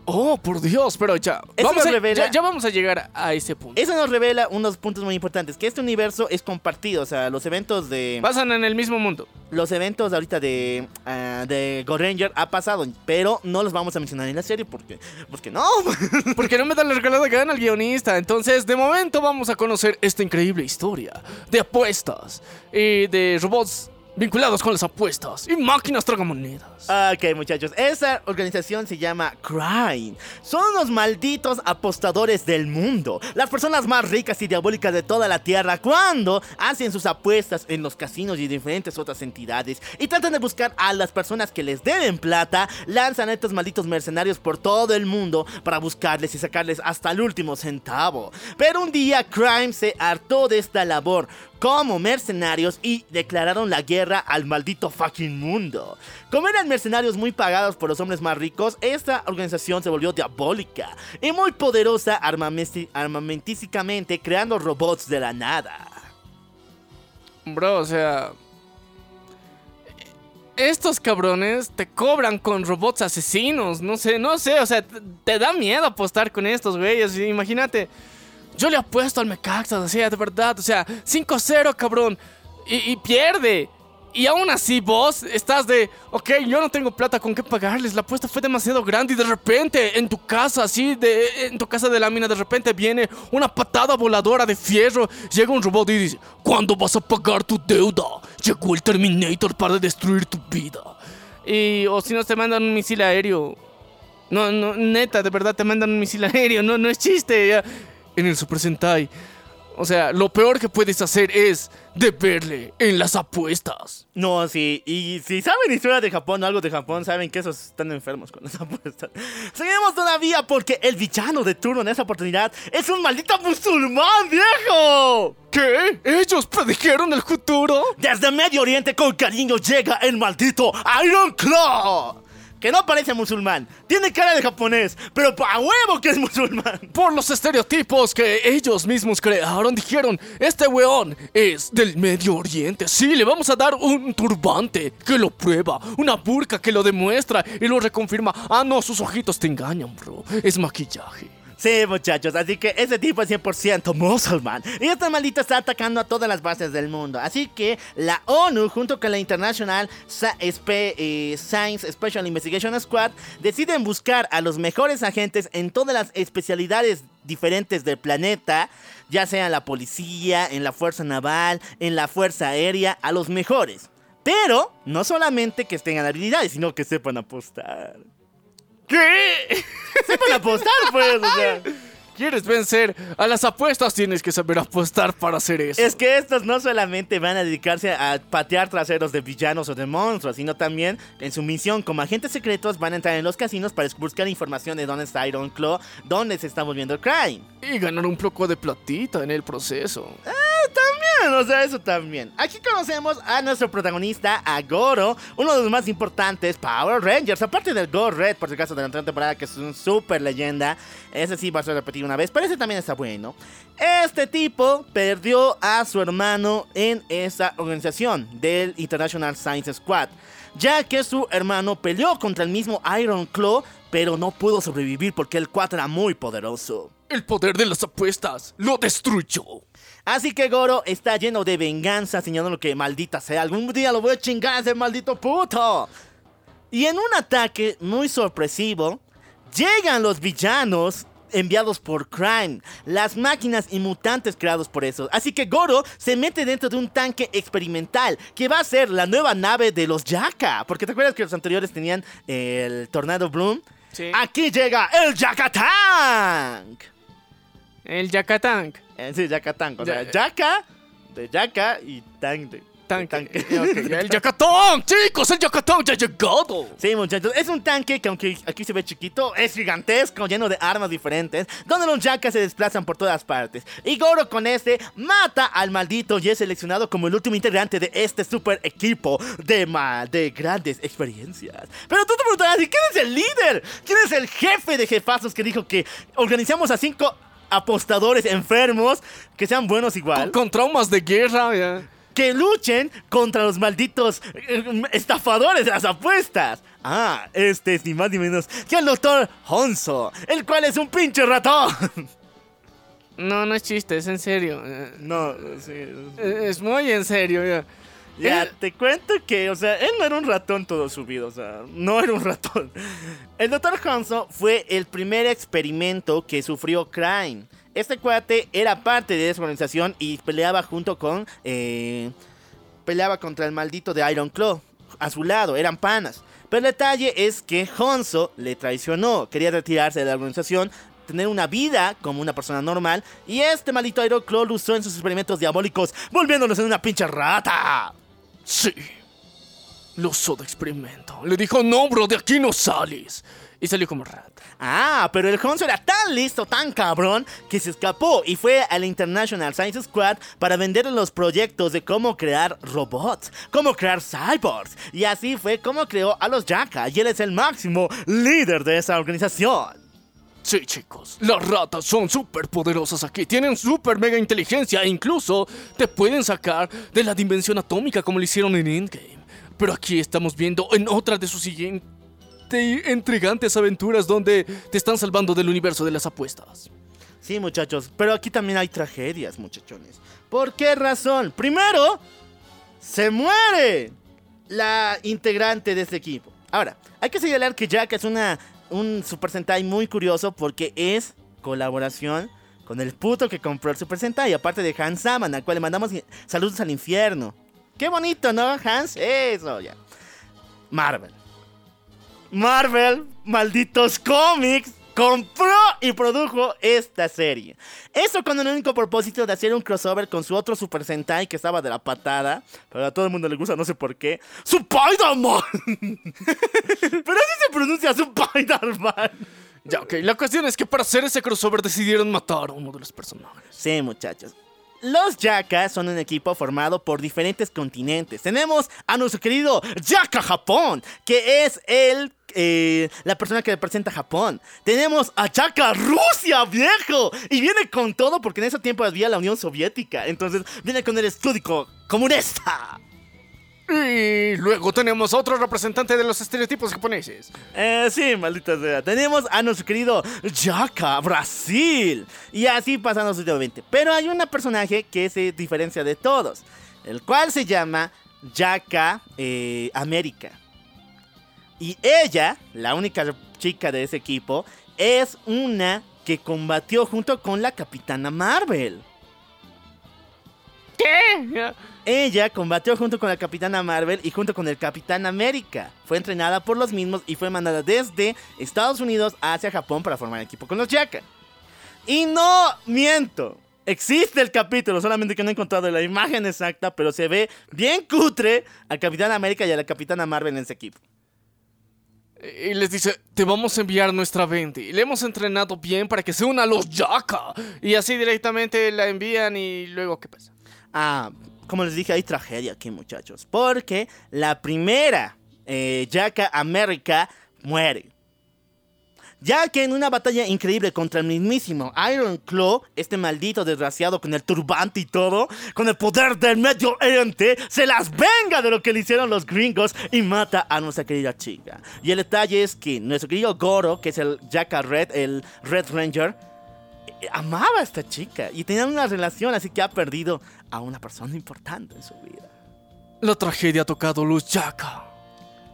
Oh, por Dios, pero ya. Eso Vamos a, revela- ya, ya vamos a llegar a ese punto. Eso nos revela unos puntos muy importantes, que este universo es compartido, o sea, los eventos de... Pasan en el mismo mundo. Los eventos ahorita de, ah, de Go Ranger ha pasado, pero no los vamos a mencionar en la serie porque, porque no. (laughs) Porque no me da la regalada gana al guionista. Entonces, de momento vamos a conocer esta increíble historia de apuestas y de robots vinculados con las apuestas y máquinas tragamonedas. Ok, muchachos, esa organización se llama Crime. Son los malditos apostadores del mundo. Las personas más ricas y diabólicas de toda la tierra cuando hacen sus apuestas en los casinos y diferentes otras entidades y tratan de buscar a las personas que les deben plata, lanzan a estos malditos mercenarios por todo el mundo para buscarles y sacarles hasta el último centavo. Pero un día Crime se hartó de esta labor como mercenarios y declararon la guerra al maldito fucking mundo. Como eran mercenarios muy pagados por los hombres más ricos, esta organización se volvió diabólica y muy poderosa armamentísticamente, creando robots de la nada. Bro, o sea. Estos cabrones te cobran con robots asesinos. No sé, no sé. O sea, te da miedo apostar con estos güeyes. Imagínate. Yo le apuesto al Mecaxas, así, de verdad. O sea, 5-0, cabrón. Y, y pierde. Y aún así vos estás de, ok, yo no tengo plata con qué pagarles, la apuesta fue demasiado grande y de repente en tu casa, así, de, en tu casa de lámina, de repente viene una patada voladora de fierro, llega un robot y dice, ¿cuándo vas a pagar tu deuda? Llegó el Terminator para destruir tu vida. Y, o si no, te mandan un misil aéreo. No, no, neta, de verdad te mandan un misil aéreo, no, no es chiste. ya. En el Super Sentai. O sea, lo peor que puedes hacer es deberle en las apuestas. No, sí, y si saben historia de Japón o algo de Japón, saben que esos están enfermos con las (laughs) apuestas. Seguimos todavía porque el villano de turno en esa oportunidad es un maldito musulmán, viejo. ¿Qué? ¿Ellos predijeron el futuro? Desde Medio Oriente con cariño llega el maldito Iron Claw. Que no parece musulmán, tiene cara de japonés, pero a huevo que es musulmán. Por los estereotipos que ellos mismos crearon, dijeron, este weón es del Medio Oriente. Sí, le vamos a dar un turbante que lo prueba, una burka que lo demuestra y lo reconfirma. Ah, no, sus ojitos te engañan, bro. Es maquillaje. Sí, muchachos, así que ese tipo es 100% musulmán. Y este maldito está atacando a todas las bases del mundo. Así que la ONU, junto con la International eh, Science Special Investigation Squad, deciden buscar a los mejores agentes en todas las especialidades diferentes del planeta, ya sea en la policía, en la fuerza naval, en la fuerza aérea, a los mejores. Pero no solamente que tengan habilidades, sino que sepan apostar. ¿Qué? Sepan apostar, pues, o sea. ¿Quieres vencer a las apuestas? Tienes que saber apostar para hacer eso. Es que estos no solamente van a dedicarse a patear traseros de villanos o de monstruos, sino también en su misión como agentes secretos van a entrar en los casinos para buscar información de dónde está Iron Claw, dónde se está moviendo el crime. Y ganar un poco de platita en el proceso. También, o sea, eso también. Aquí conocemos a nuestro protagonista, a Goro, uno de los más importantes Power Rangers, aparte del Go Red, por si acaso, de la anterior temporada, que es un super leyenda. Ese sí va a ser repetido una vez, pero ese también está bueno. Este tipo perdió a su hermano en esa organización del International Science Squad, ya que su hermano peleó contra el mismo Iron Claw, pero no pudo sobrevivir porque el 4 era muy poderoso. El poder de las apuestas lo destruyó. Así que Goro está lleno de venganza, señalando que maldita sea, algún día lo voy a chingar a ese maldito puto. Y en un ataque muy sorpresivo, llegan los villanos enviados por Crime, las máquinas y mutantes creados por eso. Así que Goro se mete dentro de un tanque experimental que va a ser la nueva nave de los Yaka. Porque te acuerdas que los anteriores tenían el Tornado Bloom. Sí. Aquí llega el Yaka Tank. El Yakatank. Eh, sí, Yaka Tank. O sea, Ya- Yaka de Yaka y Tank de Tanque. tanque. (laughs) Ok, El chicos, el Yakatank ya ha llegado. Sí, muchachos, es un tanque que aunque aquí se ve chiquito, es gigantesco, lleno de armas diferentes, donde los Yakas se desplazan por todas partes. Y Goro con este mata al maldito y es seleccionado como el último integrante de este super equipo de, ma de grandes experiencias. Pero tú te preguntarás, ¿y quién es el líder? ¿Quién es el jefe de jefazos que dijo que organizamos a cinco apostadores enfermos que sean buenos igual? Con, con traumas de guerra, que luchen contra los malditos eh, estafadores de las apuestas. Ah, este es ni más ni menos que el doctor Honzo, el cual es un pinche ratón. No, no es chiste, es en serio. No, sí. Es muy en serio, ya. Ya, te cuento que, o sea, él no era un ratón todo su vida, o sea, no era un (laughs) ratón. El doctor Honzo fue el primer experimento que sufrió Crime. Este cuate era parte de esa organización y peleaba junto con... eh, peleaba contra el maldito de Iron Claw. A su lado, eran panas. Pero el detalle es que Honzo le traicionó. Quería retirarse de la organización, tener una vida como una persona normal. Y este maldito Iron Claw lo usó en sus experimentos diabólicos, volviéndonos en una pinche rata. Sí. Lo usó de experimento. Le dijo, no, bro, de aquí no sales. Y salió como rata. Ah, pero el Honzo era tan listo, tan cabrón, que se escapó y fue al International Science Squad para vender los proyectos de cómo crear robots, cómo crear cyborgs. Y así fue como creó a los Yaka, y él es el máximo líder de esa organización. Sí, chicos, las ratas son súper poderosas aquí, tienen súper mega inteligencia e incluso te pueden sacar de la dimensión atómica como lo hicieron en Endgame. Pero aquí estamos viendo en otra de sus siguientes intrigantes aventuras donde te están salvando del universo de las apuestas. Sí, muchachos, pero aquí también hay tragedias, muchachones. ¿Por qué razón? Primero, se muere la integrante de este equipo. Ahora, hay que señalar que Jack es una, un Super Sentai muy curioso porque es colaboración con el puto que compró el Super Sentai, aparte de Hans Saman, al cual le mandamos saludos al infierno. Qué bonito, ¿no, Hans? Eso, ya. Marvel. Marvel, malditos cómics, compró y produjo esta serie. Eso con el único propósito de hacer un crossover con su otro Super Sentai que estaba de la patada. Pero a todo el mundo le gusta, no sé por qué. ¡Spider-Man! (laughs) pero así se pronuncia Spider-Man. Ya, ok. La cuestión es que para hacer ese crossover decidieron matar a uno de los personajes. Sí, muchachos. Los Yakas son un equipo formado por diferentes continentes. Tenemos a nuestro querido Yaka Japón, que es el eh, la persona que representa a Japón. Tenemos a Yaka Rusia, viejo. Y viene con todo porque en ese tiempo había la Unión Soviética. Entonces viene con el estudio comunista. Y luego tenemos a otro representante de los estereotipos japoneses. Eh, sí, maldita sea. Tenemos a nuestro querido Yaka, Brasil. Y así pasando sucesivamente. Pero hay una personaje que se diferencia de todos. El cual se llama Yaka eh, América. Y ella, la única chica de ese equipo, es una que combatió junto con la Capitana Marvel. ¿Qué? Ella combatió junto con la Capitana Marvel y junto con el Capitán América. Fue entrenada por los mismos y fue mandada desde Estados Unidos hacia Japón para formar equipo con los Yaka. Y no miento. Existe el capítulo, solamente que no he encontrado la imagen exacta, pero se ve bien cutre al Capitán América y a la Capitana Marvel en ese equipo. Y les dice, te vamos a enviar nuestra 20. Y le hemos entrenado bien para que se una a los Yaka. Y así directamente la envían y luego, ¿qué pasa? Ah, como les dije, hay tragedia aquí, muchachos. Porque la primera eh, Yaka América muere. Ya que en una batalla increíble contra el mismísimo Iron Claw, este maldito desgraciado con el turbante y todo, con el poder del Medio Oriente, se las venga de lo que le hicieron los gringos y mata a nuestra querida chica. Y el detalle es que nuestro querido Goro, que es el Jacka Red, el Red Ranger, eh, amaba a esta chica y tenían una relación, así que ha perdido a una persona importante en su vida. La tragedia ha tocado los Yaka.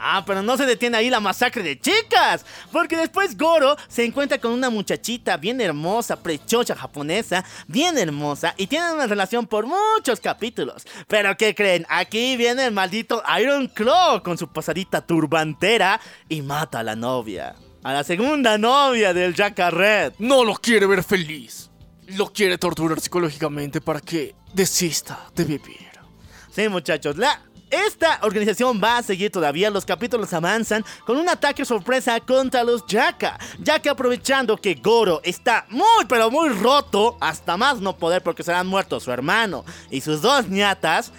Ah, pero no se detiene ahí la masacre de chicas, porque después Goro se encuentra con una muchachita bien hermosa, prechocha japonesa, bien hermosa, y tienen una relación por muchos capítulos. Pero ¿qué creen? Aquí viene el maldito Iron Claw con su pasadita turbantera y mata a la novia. A la segunda novia del Jacka Red. No lo quiere ver feliz. Lo quiere torturar psicológicamente para que desista de vivir. Sí, muchachos, la esta organización va a seguir todavía, los capítulos avanzan con un ataque sorpresa contra los Yaka, ya que aprovechando que Goro está muy pero muy roto, hasta más no poder porque serán muertos su hermano y sus dos ñatas,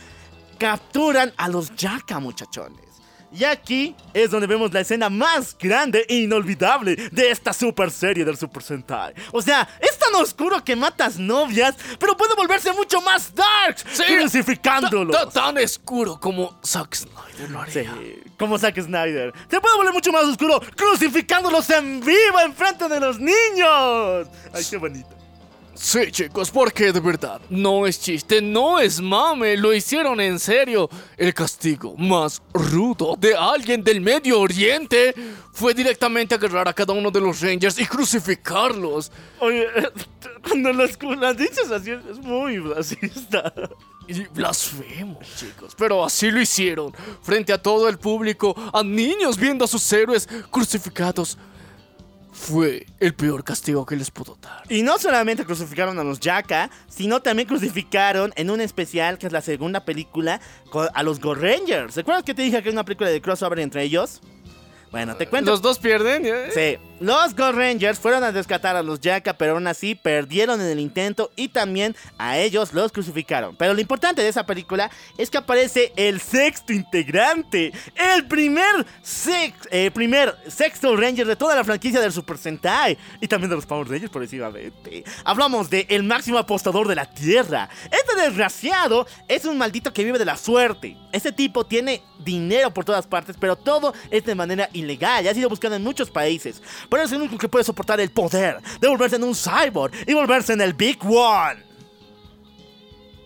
capturan a los Yaka muchachones. Y aquí es donde vemos la escena más grande e inolvidable de esta super serie del Super Sentai. O sea, es tan oscuro que matas novias, pero puede volverse mucho más dark, crucificándolos. Ta- ta- Tan oscuro como Zack Snyder lo haría. Sí, como Zack Snyder. Se puede volver mucho más oscuro crucificándolos en vivo enfrente de los niños. Ay, qué bonito. Sí, chicos, porque de verdad, no es chiste, no es mame, lo hicieron en serio. El castigo más rudo de alguien del Medio Oriente fue directamente agarrar a cada uno de los Rangers y crucificarlos. Oye, (laughs) cuando las, las dices así es muy racista. Y blasfemo, chicos, pero así lo hicieron, frente a todo el público, a niños viendo a sus héroes crucificados. Fue el peor castigo que les pudo dar. Y no solamente crucificaron a los Yaka, sino también crucificaron en un especial que es la segunda película a los Go Rangers. ¿Recuerdas que te dije que hay una película de crossover entre ellos? Bueno, te cuento. Los dos pierden. ¿eh? Sí, los Go Rangers fueron a rescatar a los Yaka, pero aún así perdieron en el intento y también a ellos los crucificaron. Pero lo importante de esa película es que aparece el sexto integrante, el primer, sex, eh, primer sexto Ranger de toda la franquicia del Super Sentai y también de los Power Rangers, progresivamente. Hablamos de el máximo apostador de la Tierra. Este desgraciado es un maldito que vive de la suerte. Este tipo tiene dinero por todas partes, pero todo es de manera ilegal. Ya ha sido buscado en muchos países. Pero es el único que puede soportar el poder de volverse en un cyborg y volverse en el Big One.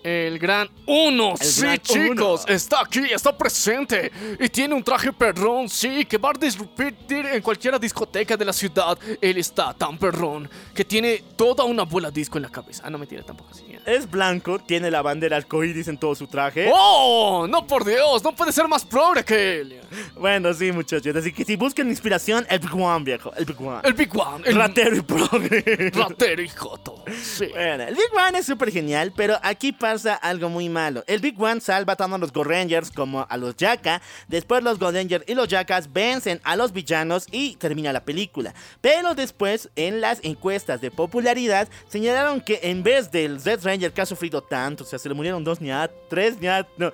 El gran uno, El sí, gran chicos, Uno. está aquí, está presente y tiene un traje perrón, sí, que va a disrumpir en cualquier discoteca de la ciudad. Él está tan perrón que tiene toda una bola disco en la cabeza. Ah, no me tiene tampoco así. Es blanco, tiene la bandera arcoíris en todo su traje. ¡Oh! No, por Dios, no puede ser más progre que él. Bueno, sí, muchachos. Así que si buscan inspiración, el Big One, viejo. El Big One. El Big One, el ratero y progre. ratero y joto. Sí. Bueno, el Big One es súper genial, pero aquí pasa algo muy malo. El Big One salva tanto a los Go Rangers como a los Yaka. Después los Go Rangers y los Yakas vencen a los villanos y termina la película. Pero después, en las encuestas de popularidad, señalaron que en vez del Red Ranger que ha sufrido tanto, o sea, se le murieron dos ñatas, tres ñatas, no,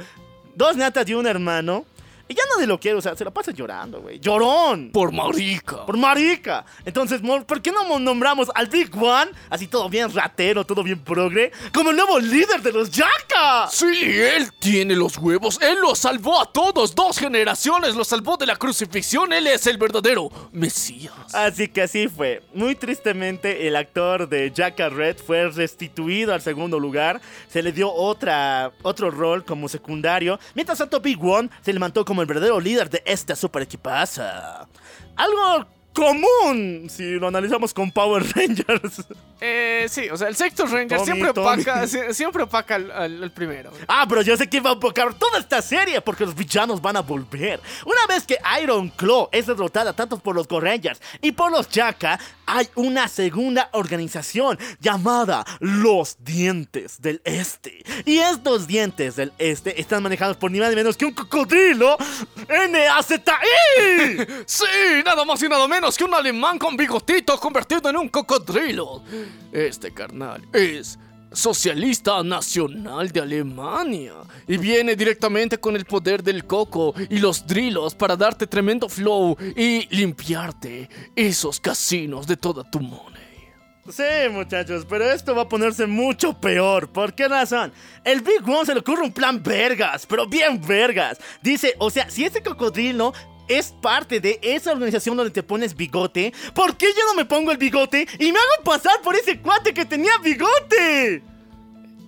dos ñatas y un hermano. Y ya nadie lo quiere, o sea, se lo pasa llorando, güey. ¡Llorón! Por marica. Por marica. Entonces, ¿por qué no nombramos al Big One, así todo bien ratero, todo bien progre, como el nuevo líder de los Yaka? Sí, él tiene los huevos. Él los salvó a todos. Dos generaciones los salvó de la crucifixión. Él es el verdadero Mesías. Así que así fue. Muy tristemente, el actor de Jacka Red fue restituido al segundo lugar. Se le dio otra, otro rol como secundario. Mientras tanto, Big One se levantó como el verdadero líder de esta super equipaza. Algo común si lo analizamos con Power (laughs) Rangers. Eh, sí, o sea, el sexto Ranger Tommy, siempre opaca, sie- siempre opaca al, al- al primero. Ah, pero yo sé que va a enfocar toda esta serie porque los villanos van a volver. Una vez que Iron Claw es derrotada tanto por los Go Rangers y por los Jaka, hay una segunda organización llamada los Dientes del Este. Y estos Dientes del Este están manejados por ni más ni menos que un cocodrilo NAZI. (laughs) Sí, nada más y nada menos que un alemán con bigotito convertido en un cocodrilo. Este carnal es socialista nacional de Alemania y viene directamente con el poder del coco y los drilos para darte tremendo flow y limpiarte esos casinos de toda tu money. Sí, muchachos, pero esto va a ponerse mucho peor. ¿Por qué razón? El Big One se le ocurre un plan vergas, pero bien vergas. Dice, o sea, si ese cocodrilo es parte de esa organización donde te pones bigote, ¿por qué yo no me pongo el bigote y me hago pasar por ese cuate que tenía bigote?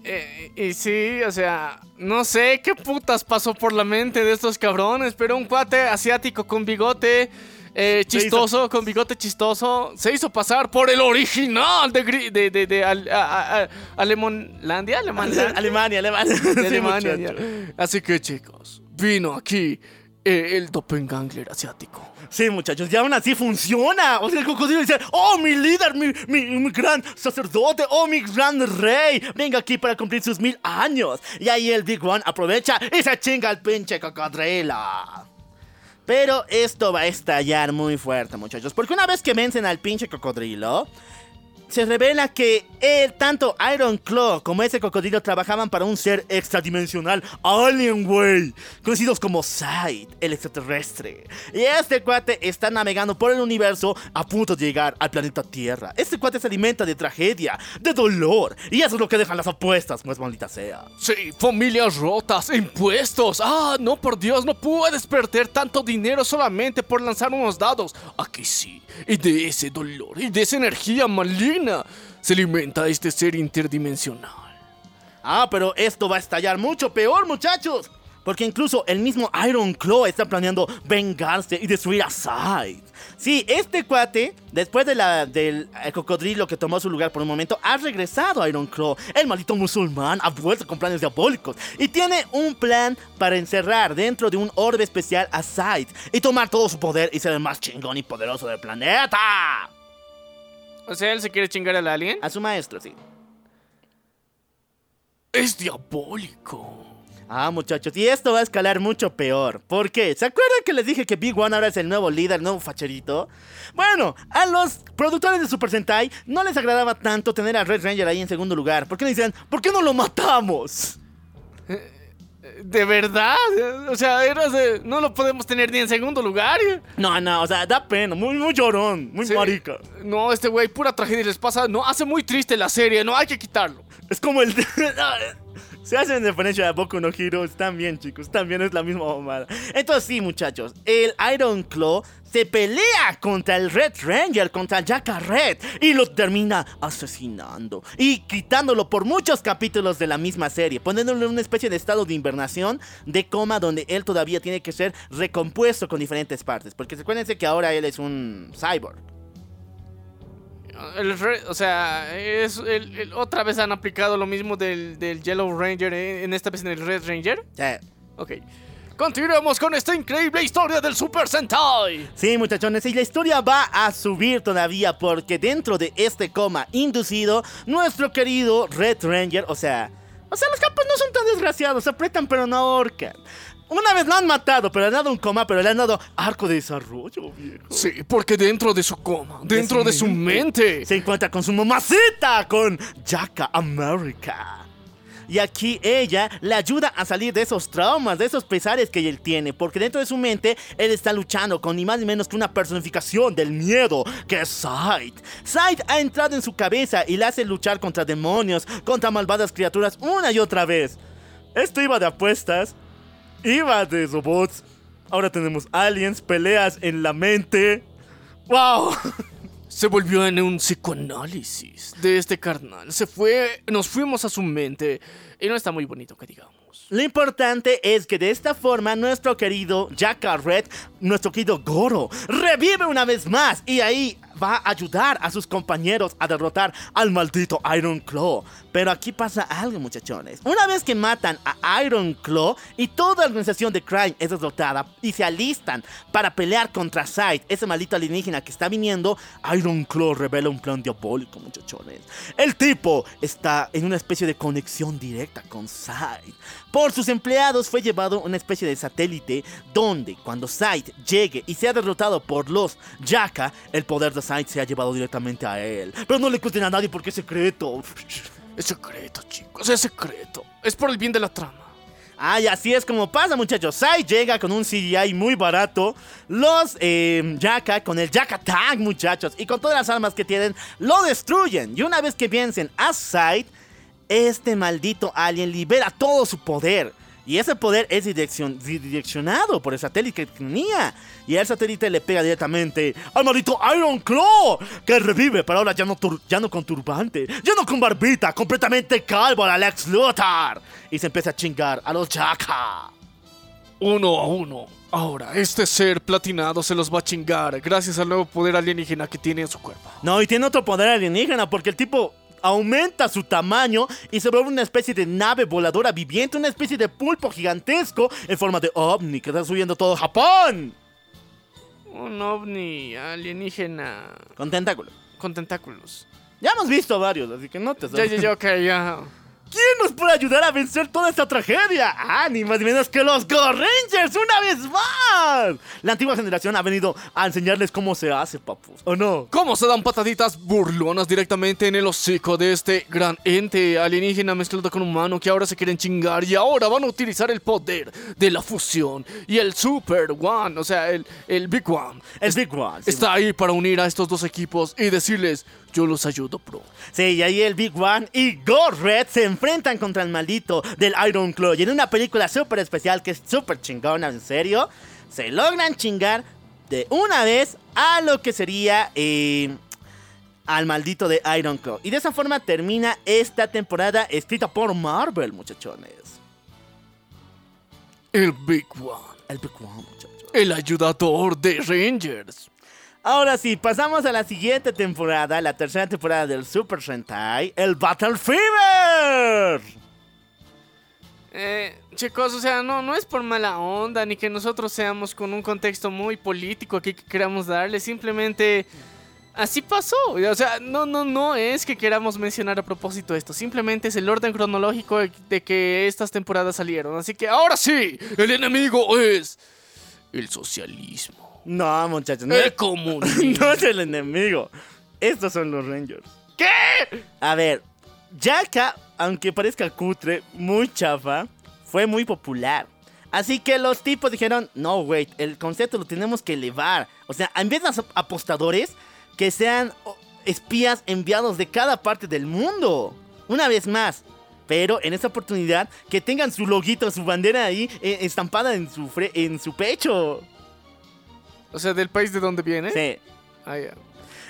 Eh, y sí, o sea, no sé qué putas pasó por la mente de estos cabrones, pero un cuate asiático con bigote eh, hizo- chistoso, con bigote chistoso, se hizo pasar por el original de, de, de, de Al- a- a- a- Alemonlandia, Alemanlandia, (laughs) Alemania, Alemania. (laughs) Alemania, muchacho. ya. Así que chicos, vino aquí eh, el doppelganger asiático. Sí, muchachos, y aún así funciona. O sea, el cocodrilo dice, oh, mi líder, mi, mi, gran sacerdote, oh, mi gran rey, venga aquí para cumplir sus mil años. Y ahí el Big One aprovecha y se chinga al pinche cocodrilo. Pero esto va a estallar muy fuerte, muchachos, porque una vez que vencen al pinche cocodrilo, se revela que él, tanto Iron Claw como ese cocodrilo trabajaban para un ser extradimensional, Alien Way, conocidos como Sight, el extraterrestre. Y este cuate está navegando por el universo a punto de llegar al planeta Tierra. Este cuate se alimenta de tragedia, de dolor, y eso es lo que dejan las apuestas, pues maldita sea. Sí, familias rotas, impuestos. Ah, no, por Dios, no puedes perder tanto dinero solamente por lanzar unos dados. Aquí sí. Y de ese dolor y de esa energía maligna se alimenta este ser interdimensional. Ah, pero esto va a estallar mucho peor, muchachos. Porque incluso el mismo Iron Claw está planeando vengarse y destruir a Sight. Sí, este cuate, después de la, del eh, cocodrilo que tomó su lugar por un momento, ha regresado a Iron Claw. El maldito musulmán ha vuelto con planes diabólicos. Y tiene un plan para encerrar dentro de un orbe especial a Sight. Y tomar todo su poder y ser el más chingón y poderoso del planeta. O sea, él se quiere chingar al alien. A su maestro, sí. Es diabólico. Ah, muchachos, y esto va a escalar mucho peor. ¿Por qué? ¿Se acuerdan que les dije que Big One ahora es el nuevo líder, el nuevo facherito? Bueno, a los productores de Super Sentai no les agradaba tanto tener a Red Ranger ahí en segundo lugar. ¿Por qué no decían, ¿por qué no lo matamos? ¿De verdad? O sea, de- no lo podemos tener ni en segundo lugar. No, no, o sea, da pena, muy, muy llorón, muy Sí. marica. No, este güey, pura tragedia les pasa. No, hace muy triste la serie, no hay que quitarlo. Es como el... (laughs) Se hacen referencia a Boku no Hero, están bien chicos, también es la misma mamada. Entonces sí muchachos, el Iron Claw se pelea contra el Red Ranger, contra Jacka Red, y lo termina asesinando y quitándolo por muchos capítulos de la misma serie, poniéndole una especie de estado de invernación, de coma, donde él todavía tiene que ser recompuesto con diferentes partes, porque recuérdense que ahora él es un cyborg. El re- o sea, es el- el- otra vez han aplicado lo mismo del, del Yellow Ranger, eh, en esta vez en el Red Ranger. Eh, Ok. Continuemos con esta increíble historia del Super Sentai. Sí, muchachones, y la historia va a subir todavía porque dentro de este coma inducido, nuestro querido Red Ranger, o sea, o sea, los capos no son tan desgraciados, se apretan pero no ahorcan. Una vez lo han matado, pero le han dado un coma, pero le han dado arco de desarrollo, viejo. Sí, porque dentro de su coma, dentro de su mente, Se encuentra con su mamacita, con Jaka America. Y aquí ella le ayuda a salir de esos traumas, de esos pesares que él tiene, porque dentro de su mente él está luchando con ni más ni menos que una personificación del miedo, que es Sight. Sight ha entrado en su cabeza y le hace luchar contra demonios, contra malvadas criaturas una y otra vez. Esto iba de apuestas, iba de robots, ahora tenemos aliens, peleas en la mente. ¡Wow! se volvió en un psicoanálisis de este carnal. Se fue, nos fuimos a su mente y no está muy bonito que digamos. Lo importante es que de esta forma nuestro querido Jacka Red, nuestro querido Goro, revive una vez más y ahí va a ayudar a sus compañeros a derrotar al maldito Iron Claw. Pero aquí pasa algo muchachones. Una vez que matan a Iron Claw y toda la organización de Crime es derrotada y se alistan para pelear contra Sight, ese maldito alienígena que está viniendo, Iron Claw revela un plan diabólico muchachones. El tipo está en una especie de conexión directa con Sight. Por sus empleados fue llevado una especie de satélite donde cuando Sight llegue y sea derrotado por los Jaka, el poder de Sight se ha llevado directamente a él. Pero no le cuenten a nadie porque es secreto. (laughs) Es secreto, chicos, es secreto. Es por el bien de la trama. Ah, y así es como pasa, muchachos. Sai llega con un CGI muy barato. Los eh, Jaka, con el Jaka Tag, muchachos, y con todas las armas que tienen, lo destruyen. Y una vez que vencen a Sight, este maldito alien libera todo su poder. Y ese poder es direccion- di- direccionado por el satélite que tenía. Y el satélite le pega directamente al maldito Iron Claw, que revive, pero ahora ya no, ya no con turbante, ya no con barbita, completamente calvo al Alex Luthor. Y se empieza a chingar a los Jaka. Uno a uno. Ahora, este ser platinado se los va a chingar gracias al nuevo poder alienígena que tiene en su cuerpo. No, y tiene otro poder alienígena porque el tipo aumenta su tamaño y se vuelve una especie de nave voladora viviente, una especie de pulpo gigantesco en forma de ovni que está subiendo todo Japón. Un ovni alienígena Con tentáculos. con tentáculos. Ya hemos visto varios, así que no te Ya, ya, ya, ok, ya. ¿Quién nos puede ayudar a vencer toda esta tragedia? Ah, ni más ni menos que los Go Rangers, una vez más. La antigua generación ha venido a enseñarles cómo se hace, papus. ¿O no? ¿Cómo se dan pataditas burlonas directamente en el hocico de este gran ente alienígena mezclado con humano que ahora se quieren chingar y ahora van a utilizar el poder de la fusión y el Super One, o sea, el, el Big One? El Big One. sí. Está ahí para unir a estos dos equipos y decirles, yo los ayudo, bro. Sí, y ahí el Big One y Go Red se enfrentan contra el maldito del Iron Claw. Y en una película súper especial que es súper chingona, en serio, se logran chingar de una vez a lo que sería eh, al maldito de Iron Claw. Y de esa forma termina esta temporada escrita por Marvel, muchachones. El Big One, El Big One, muchachos. el ayudador de Rangers. Ahora sí, pasamos a la siguiente temporada, la tercera temporada del Super Sentai, el Battle Fever. Eh, chicos, o sea, no, no es por mala onda ni que nosotros seamos con un contexto muy político aquí que queramos darle, simplemente así pasó. O sea, no, no, no es que queramos mencionar a propósito esto, simplemente es el orden cronológico de que estas temporadas salieron. Así que ahora sí, el enemigo es el socialismo, No, muchachos, no, el comunismo. (laughs) no es el enemigo. Estos son los Rangers. ¿Qué? A ver, Jaka, aunque parezca cutre, muy chafa, fue muy popular. Así que los tipos dijeron, no, wait, el concepto lo tenemos que elevar. O sea, en vez de ap- apostadores, que sean espías enviados de cada parte del mundo. Una vez más, Pero en esta oportunidad, que tengan su loguito, su bandera ahí eh, estampada en su, fre- en su pecho. O sea, del país de donde viene. Sí. Ah.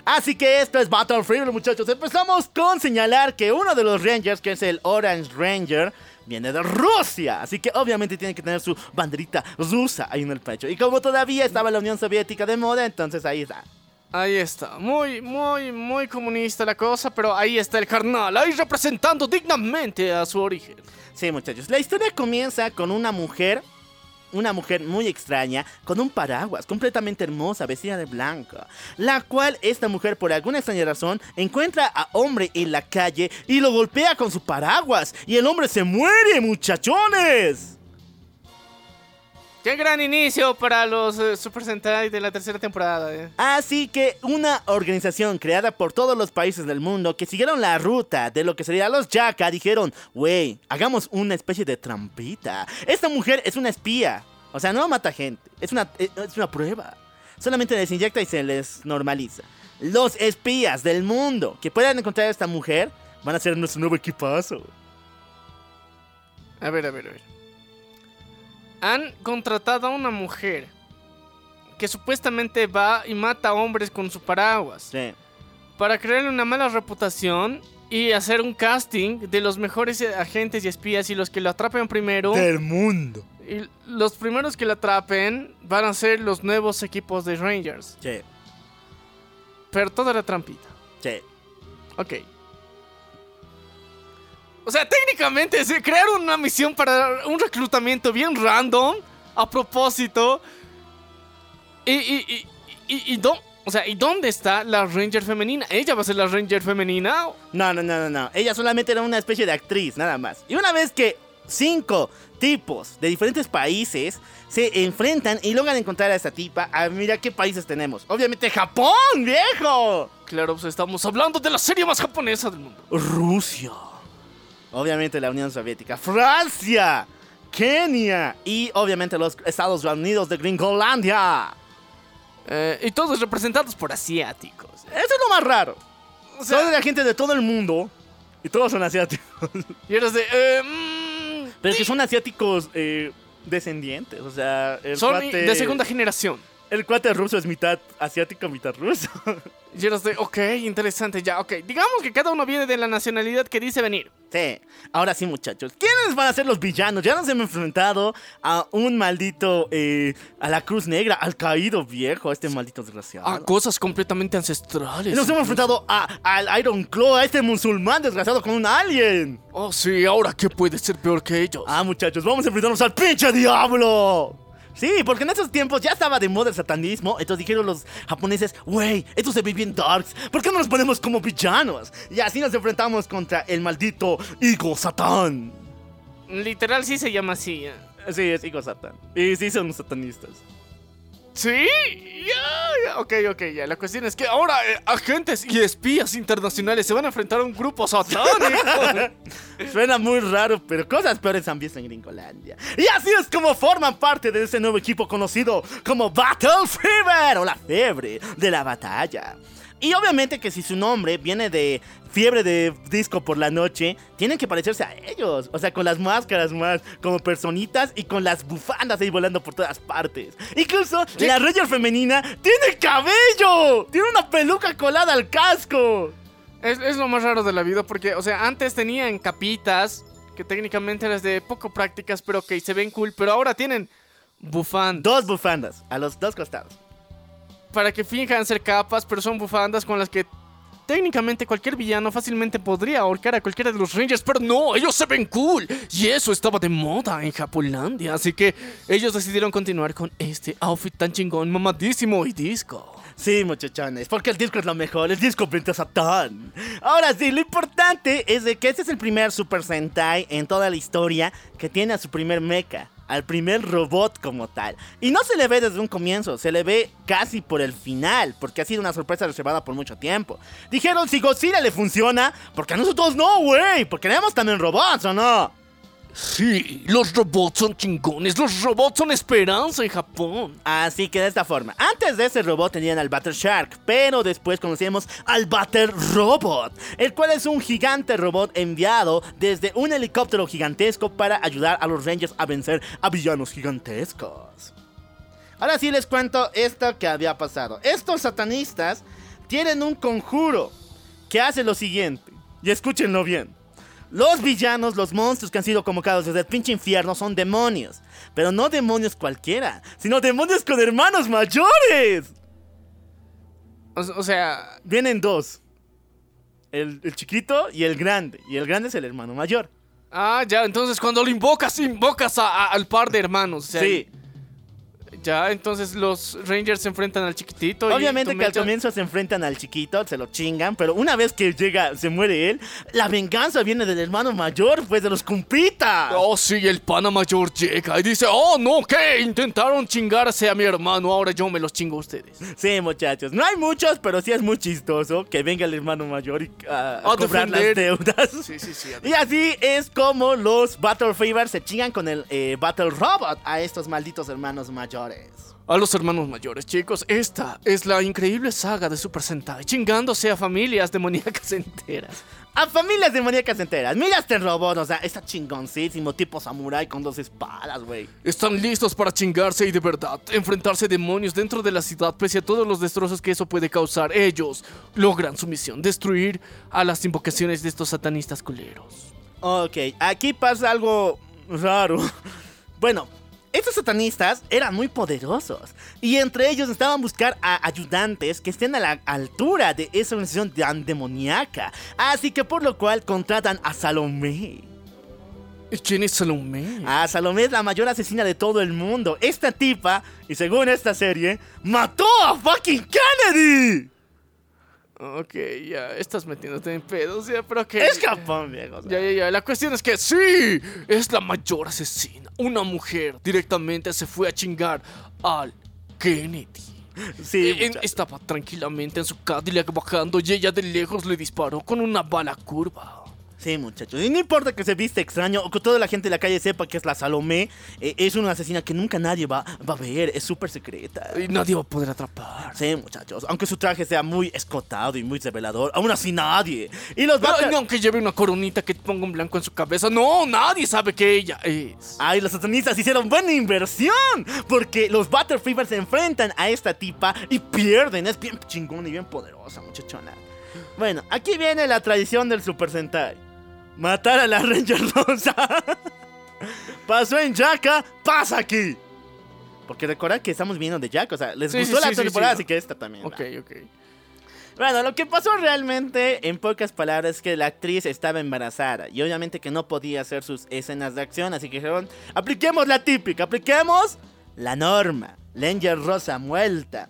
Así que esto es Battlefield, muchachos. Empezamos con señalar que uno de los Rangers, que es el Orange Ranger, viene de Rusia. Así que obviamente tiene que tener su banderita rusa ahí en el pecho. Y como todavía estaba la Unión Soviética de moda, entonces ahí está. Ahí está. Muy, muy, muy comunista la cosa, pero ahí está el carnal, ahí representando dignamente a su origen. Sí, muchachos. La historia comienza con una mujer, una mujer muy extraña, con un paraguas, completamente hermosa, vestida de blanco. La cual esta mujer, por alguna extraña razón, encuentra a hombre en la calle y lo golpea con su paraguas. Y el hombre se muere, muchachones. Qué gran inicio para los eh, Super Sentai de la tercera temporada. eh. Así que una organización creada por todos los países del mundo que siguieron la ruta de lo que serían los Yaka dijeron, wey, hagamos una especie de trampita. Esta mujer es una espía. O sea, no mata gente. Es una, eh, es una prueba. Solamente les inyecta y se les normaliza. Los espías del mundo que puedan encontrar a esta mujer van a ser nuestro nuevo equipazo. A ver, a ver, a ver. Han contratado a una mujer que supuestamente va y mata a hombres con su paraguas Sí. para crearle una mala reputación y hacer un casting de los mejores agentes y espías y los que lo atrapen primero. Del mundo. Y los primeros que lo atrapen van a ser los nuevos equipos de Rangers. Sí, Pero todo era trampita. sí. Ok. O sea, técnicamente se crearon una misión para un reclutamiento bien random, a propósito. Y, y, y, y, y dó- o sea, ¿y dónde está la Ranger femenina? ¿Ella va a ser la Ranger femenina? No, no, no, no, no. Ella solamente era una especie de actriz, nada más. Y una vez que cinco tipos de diferentes países se enfrentan y logran encontrar a esta tipa, ah, mira qué países tenemos. Obviamente Japón, viejo. Claro, pues estamos hablando de la serie más japonesa del mundo. Rusia. Obviamente la Unión Soviética. Francia. Kenia. Y obviamente los Estados Unidos de Gringolandia. Eh, y todos representados por asiáticos. Eso es lo más raro. O sea, Toda la gente de todo el mundo. Y todos son asiáticos. (laughs) y eres de... eh, mm, Pero que son asiáticos eh, descendientes, o sea, el son cuate, de segunda generación. El cuate ruso es mitad asiático, mitad ruso. (laughs) Y eres de, ok, interesante, ya, ok. Digamos que cada uno viene de la nacionalidad que dice venir. sí, ahora sí, muchachos. ¿Quiénes van a ser los villanos? Ya nos hemos enfrentado a un maldito, eh, a la Cruz Negra, al caído viejo, a este maldito desgraciado. Ah, cosas completamente ancestrales. nos hemos enfrentado a, al Iron Claw, a este musulmán desgraciado con un alien. Oh, sí, ahora qué puede ser peor que ellos. Ah, muchachos, vamos a enfrentarnos al pinche diablo. Sí, porque en esos tiempos ya estaba de moda el satanismo. Entonces dijeron los japoneses, wey, esto se ve bien darks. ¿Por qué no nos ponemos como villanos? Y así nos enfrentamos contra el maldito Higo Satán. Literal sí se llama así. ¿eh? Sí, es Higo Satán. Y sí son satanistas. ¿Sí? Ok, ok, ya. La cuestión es que ahora eh, agentes y espías internacionales se van a enfrentar a un grupo satánico. (laughs) Suena muy raro, pero cosas peores han visto en Gringolandia. Y así es como forman parte de ese nuevo equipo conocido como Battle Fever o la fiebre de la batalla. Y obviamente que si su nombre viene de fiebre de disco por la noche, tienen que parecerse a ellos. O sea, con las máscaras más como personitas y con las bufandas ahí volando por todas partes. Incluso la Ranger femenina tiene cabello. Tiene una peluca colada al casco. es, es lo más raro de la vida porque, o sea, antes tenían capitas que técnicamente eran de poco prácticas, pero que se ven cool, pero ahora tienen bufandas. Dos bufandas a los dos costados. Para que finjan ser capas, pero son bufandas con las que técnicamente cualquier villano fácilmente podría ahorcar a cualquiera de los Rangers, pero no, ellos se ven cool. Y eso estaba de moda en Japolandia, así que ellos decidieron continuar con este outfit tan chingón, mamadísimo y disco. Sí, muchachones, porque el disco es lo mejor, el disco frente a Satán. Ahora sí, lo importante es de que este es el primer Super Sentai en toda la historia que tiene a su primer mecha, al primer robot como tal. Y no se le ve desde un comienzo, se le ve casi por el final, porque ha sido una sorpresa reservada por mucho tiempo. Dijeron, si Godzilla le funciona, porque a nosotros no, güey, porque tenemos también robots, ¿o no? Sí, los robots son chingones, los robots son esperanza en Japón. Así que de esta forma, antes de ese robot tenían al Battle Shark, pero después conocimos al Battle Robot, el cual es un gigante robot enviado desde un helicóptero gigantesco para ayudar a los Rangers a vencer a villanos gigantescos. Ahora sí les cuento esto que había pasado. Estos satanistas tienen un conjuro que hace lo siguiente, y escúchenlo bien. Los villanos, los monstruos que han sido convocados desde el pinche infierno son demonios. Pero no demonios cualquiera, sino demonios con hermanos mayores. O, o sea, Vienen dos. El, el chiquito y el grande. Y el grande es el hermano mayor. ah, ya, entonces cuando lo invocas, invocas a- a- al par de hermanos. o sea, Sí. Ya, entonces los Rangers se enfrentan al chiquitito. Obviamente que al comienzo se enfrentan al chiquito, se lo chingan, pero una vez que llega, se muere él, la venganza viene del hermano mayor, pues de los cumpitas. Oh, sí, el pana mayor llega y dice, oh, no, ¿qué? Intentaron chingarse a mi hermano, ahora yo me los chingo a ustedes. Sí, muchachos, no hay muchos, pero sí es muy chistoso que venga el hermano mayor y ah, a A cobrar las deudas. Sí, sí, sí. Y así es como los Battle Fever se chingan con el eh, Battle Robot a estos malditos hermanos mayores. A los hermanos mayores, chicos, esta es la increíble saga de Super Sentai, chingándose a familias demoníacas enteras. A familias demoníacas enteras. Mira este robot, o sea, está chingoncísimo, tipo samurai con dos espadas, güey. Están listos para chingarse y de verdad enfrentarse a demonios dentro de la ciudad pese a todos los destrozos que eso puede causar. Ellos logran su misión, destruir a las invocaciones de estos satanistas culeros. Ok, aquí pasa algo raro. (laughs) Bueno, estos satanistas eran muy poderosos y entre ellos estaban buscar a ayudantes que estén a la altura de esa organización tan demoníaca. Así que por lo cual contratan a Salomé. ¿Y quién es Salomé? Ah, Salomé es la mayor asesina de todo el mundo. Esta tipa, y según esta serie, mató a fucking Kennedy. Ok, ya, estás metiéndote en pedos, ya, pero que... Es Japón, viejo. Ya, ya, ya. La cuestión es que sí, es la mayor asesina. Una mujer directamente se fue a chingar al Kennedy. Sí, En- muchacho. estaba tranquilamente en su Cadillac bajando y ella de lejos le disparó con una bala curva. Sí, muchachos. Y no importa que se viste extraño o que toda la gente de la calle sepa que es la Salomé, eh, es una asesina que nunca nadie va, va a ver, es súper secreta. Y nadie va a poder atrapar. Sí, muchachos. Aunque su traje sea muy escotado y muy revelador, aún así nadie. Y los Pero, aunque lleve una coronita que ponga un blanco en su cabeza, no, nadie sabe que ella es. Ay, los satanistas hicieron buena inversión. Porque los Battle Fever se enfrentan a esta tipa y pierden. Es bien chingón y bien poderosa, muchachona. Bueno, aquí viene la tradición del Super Sentai. Matar a la Ranger Rosa. Pasó en Jaka, pasa aquí. Porque recordad que estamos viendo de Jack, o sea, les Sí, gustó sí, la sí, temporada, sí. así que esta también. Ok, ok. Bueno, lo que pasó realmente, en pocas palabras, es que la actriz estaba embarazada y obviamente que no podía hacer sus escenas de acción, así que dijeron, apliquemos la típica, apliquemos la norma, Ranger Rosa muerta.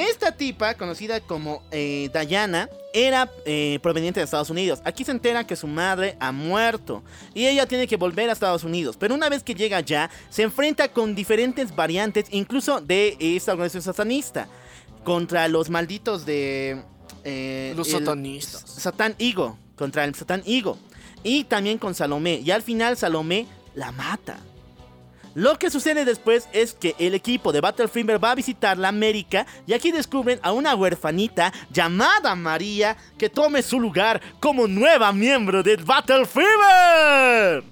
Esta tipa, conocida como eh, Diana, era eh, proveniente de Estados Unidos. Aquí se entera que su madre ha muerto y ella tiene que volver a Estados Unidos. Pero una vez que llega allá, se enfrenta con diferentes variantes, incluso de esta organización satanista, contra los malditos de... eh, Los satanistas. Satán Higo, contra el Satán Higo. Y también con Salomé. Y al final Salomé la mata. Lo que sucede después es que el equipo de Battle Fever va a visitar la América y aquí descubren a una huerfanita llamada María que tome su lugar como nueva miembro de Battle Fever.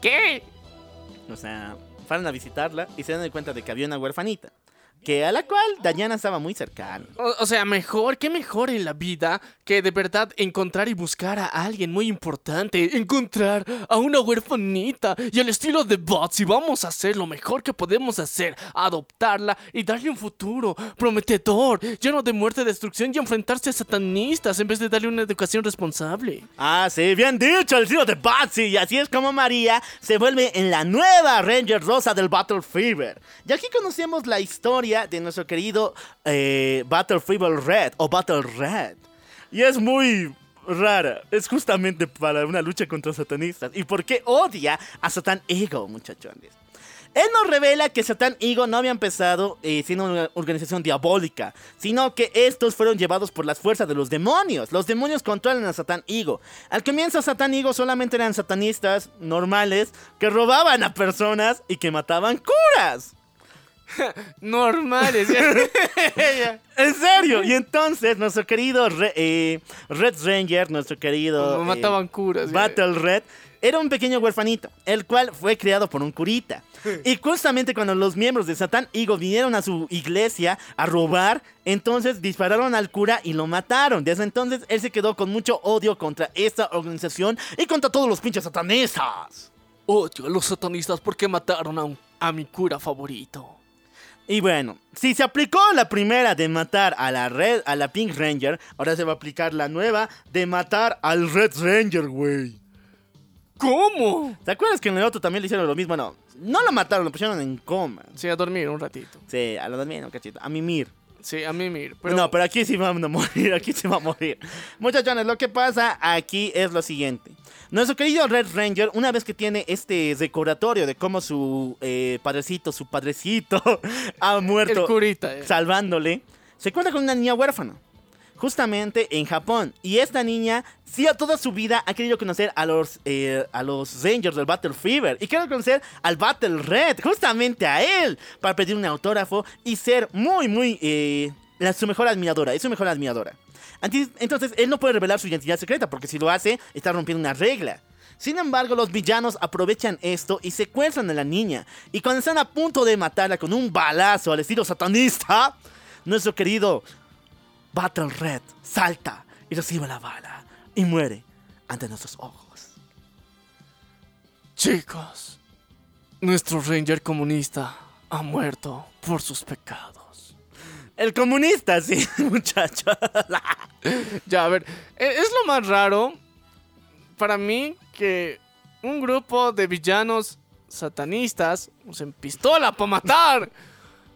¿Qué? O sea, fueron a visitarla y se dan cuenta de que había una huerfanita. Que a la cual Dayana estaba muy cercana. O, o sea, mejor, qué mejor en la vida que de verdad encontrar y buscar a alguien muy importante. Encontrar a una huerfanita y al estilo de Botsy. Vamos a hacer lo mejor que podemos hacer. Adoptarla y darle un futuro prometedor, lleno de muerte, destrucción y enfrentarse a satanistas en vez de darle una educación responsable. Ah, sí, bien dicho, el estilo de Batsy. Y así es como María se vuelve en la nueva Ranger Rosa del Battle Fever. Y aquí conocemos la historia de nuestro querido eh, Battle Fever Red o Battle Red. Y es muy rara. Es justamente para una lucha contra satanistas. ¿Y por qué odia a Satan Ego, muchachones? Él nos revela que Satán Ego no había empezado eh, siendo una organización diabólica, sino que estos fueron llevados por las fuerzas de los demonios. Los demonios controlan a Satán Ego. Al comienzo Satán Ego solamente eran satanistas normales que robaban a personas y que mataban curas. (laughs) Normales. (laughs) En serio. Y entonces nuestro querido Re- eh, Red Ranger, nuestro querido... Como eh, curas. Battle Red era un pequeño huerfanito, el cual fue criado por un curita. (laughs) Y justamente cuando los miembros de Satán Ego vinieron a su iglesia a robar, entonces dispararon al cura y lo mataron. Desde entonces él se quedó con mucho odio contra esta organización y contra todos los pinches satanistas. Odio a los satanistas porque mataron a, un- a mi cura favorito. Y bueno, si se aplicó la primera de matar a la Red, a la Pink Ranger, ahora se va a aplicar la nueva de matar al Red Ranger, güey. ¿Cómo? ¿Te acuerdas que en el otro también le hicieron lo mismo? No, no lo mataron, lo pusieron en coma. Sí, a dormir un ratito. Sí, a lo dormir un cachito, a mimir. Sí, a mí, mir. Pero No, pero aquí sí van a morir, (laughs) aquí sí va a morir. Muchachones, lo que pasa aquí es lo siguiente. Nuestro querido Red Ranger, una vez que tiene este recordatorio de cómo su eh, padrecito, su padrecito, (laughs) ha muerto el curita. eh. salvándole, se encuentra con una niña huérfana. Justamente en Japón. Y esta niña, sí, a toda su vida ha querido conocer a los, eh, a los Rangers del Battle Fever. Y quiere conocer al Battle Red, justamente a él, para pedir un autógrafo y ser muy, muy. eh, su mejor admiradora. Es su mejor admiradora. Entonces, él no puede revelar su identidad secreta, porque si lo hace, está rompiendo una regla. Sin embargo, los villanos aprovechan esto y secuestran a la niña. Y cuando están a punto de matarla con un balazo al estilo satanista, nuestro querido Battle Red salta y recibe la bala y muere ante nuestros ojos. Chicos, nuestro ranger comunista ha muerto por sus pecados. El comunista, (laughs) sí, muchacho. (laughs) Ya, a ver, e- es lo más raro para mí que un grupo de villanos satanistas usen pistola para matar. (laughs)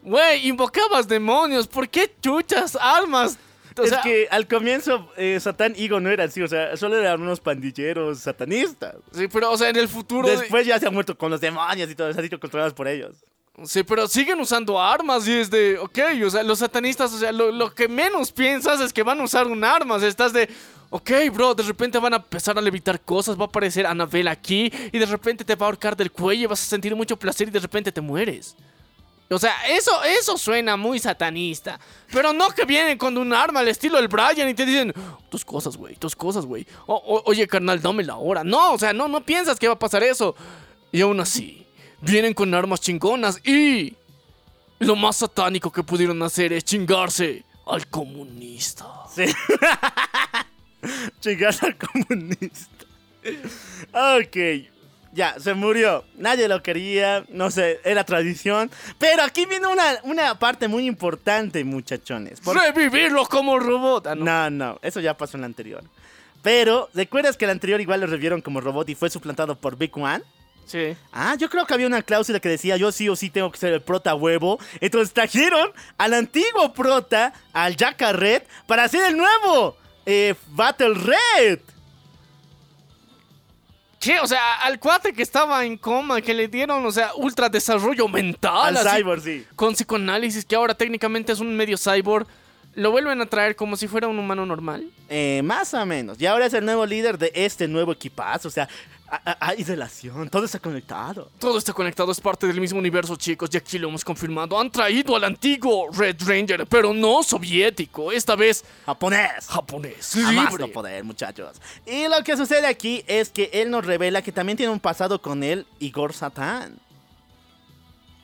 Güey, invocabas demonios, ¿por qué chuchas armas? O es que al comienzo eh, Satán Higo no era así, o sea, solo eran unos pandilleros satanistas. Sí, pero, o sea, en el futuro... Después ya se han muerto con los demonios y todo, se han sido controlados por ellos. Sí, pero siguen usando armas y es de, ok, o sea, los satanistas, o sea, lo, lo que menos piensas es que van a usar un arma, estás de, ok, bro, de repente van a empezar a levitar cosas, va a aparecer Annabelle aquí y de repente te va a ahorcar del cuello y vas a sentir mucho placer y de repente te mueres. O sea, eso, eso suena muy satanista. Pero no que vienen con un arma al estilo del Brian y te dicen, tus cosas, güey, tus cosas, güey. Oye, carnal, dámela ahora. No, o sea, no, no piensas que va a pasar eso. Y aún así, vienen con armas chingonas y... Lo más satánico que pudieron hacer es chingarse al comunista. Sí. (laughs) Chingas al comunista. Ok. Ya, se murió. Nadie lo quería. No sé, era tradición. Pero aquí viene una, una parte muy importante, muchachones. Revivirlo como robot. Ah, no. No, no, eso ya pasó en la anterior. Pero, ¿recuerdas que el anterior igual lo revieron como robot y fue suplantado por Big One? Sí. Ah, yo creo que había una cláusula que decía yo sí o sí tengo que ser el prota huevo. Entonces trajeron al antiguo prota, al Jacka Red, para hacer el nuevo eh, Battle Red. ¿Qué? O sea, al cuate que estaba en coma, que le dieron, o sea, ultra desarrollo mental. Al así, Cyborg, sí. Con psicoanálisis, que ahora técnicamente es un medio cyborg. Lo vuelven a traer como si fuera un humano normal. Eh, más o menos. Y ahora es el nuevo líder de este nuevo equipazo. O sea, hay relación, todo está conectado. Todo está conectado, es parte del mismo universo, chicos, y aquí lo hemos confirmado. Han traído al antiguo Red Ranger, pero no soviético, esta vez Japonés. japonés, Jamás libre. no poder, muchachos. Y lo que sucede aquí es que él nos revela que también tiene un pasado con él, Igor Satán.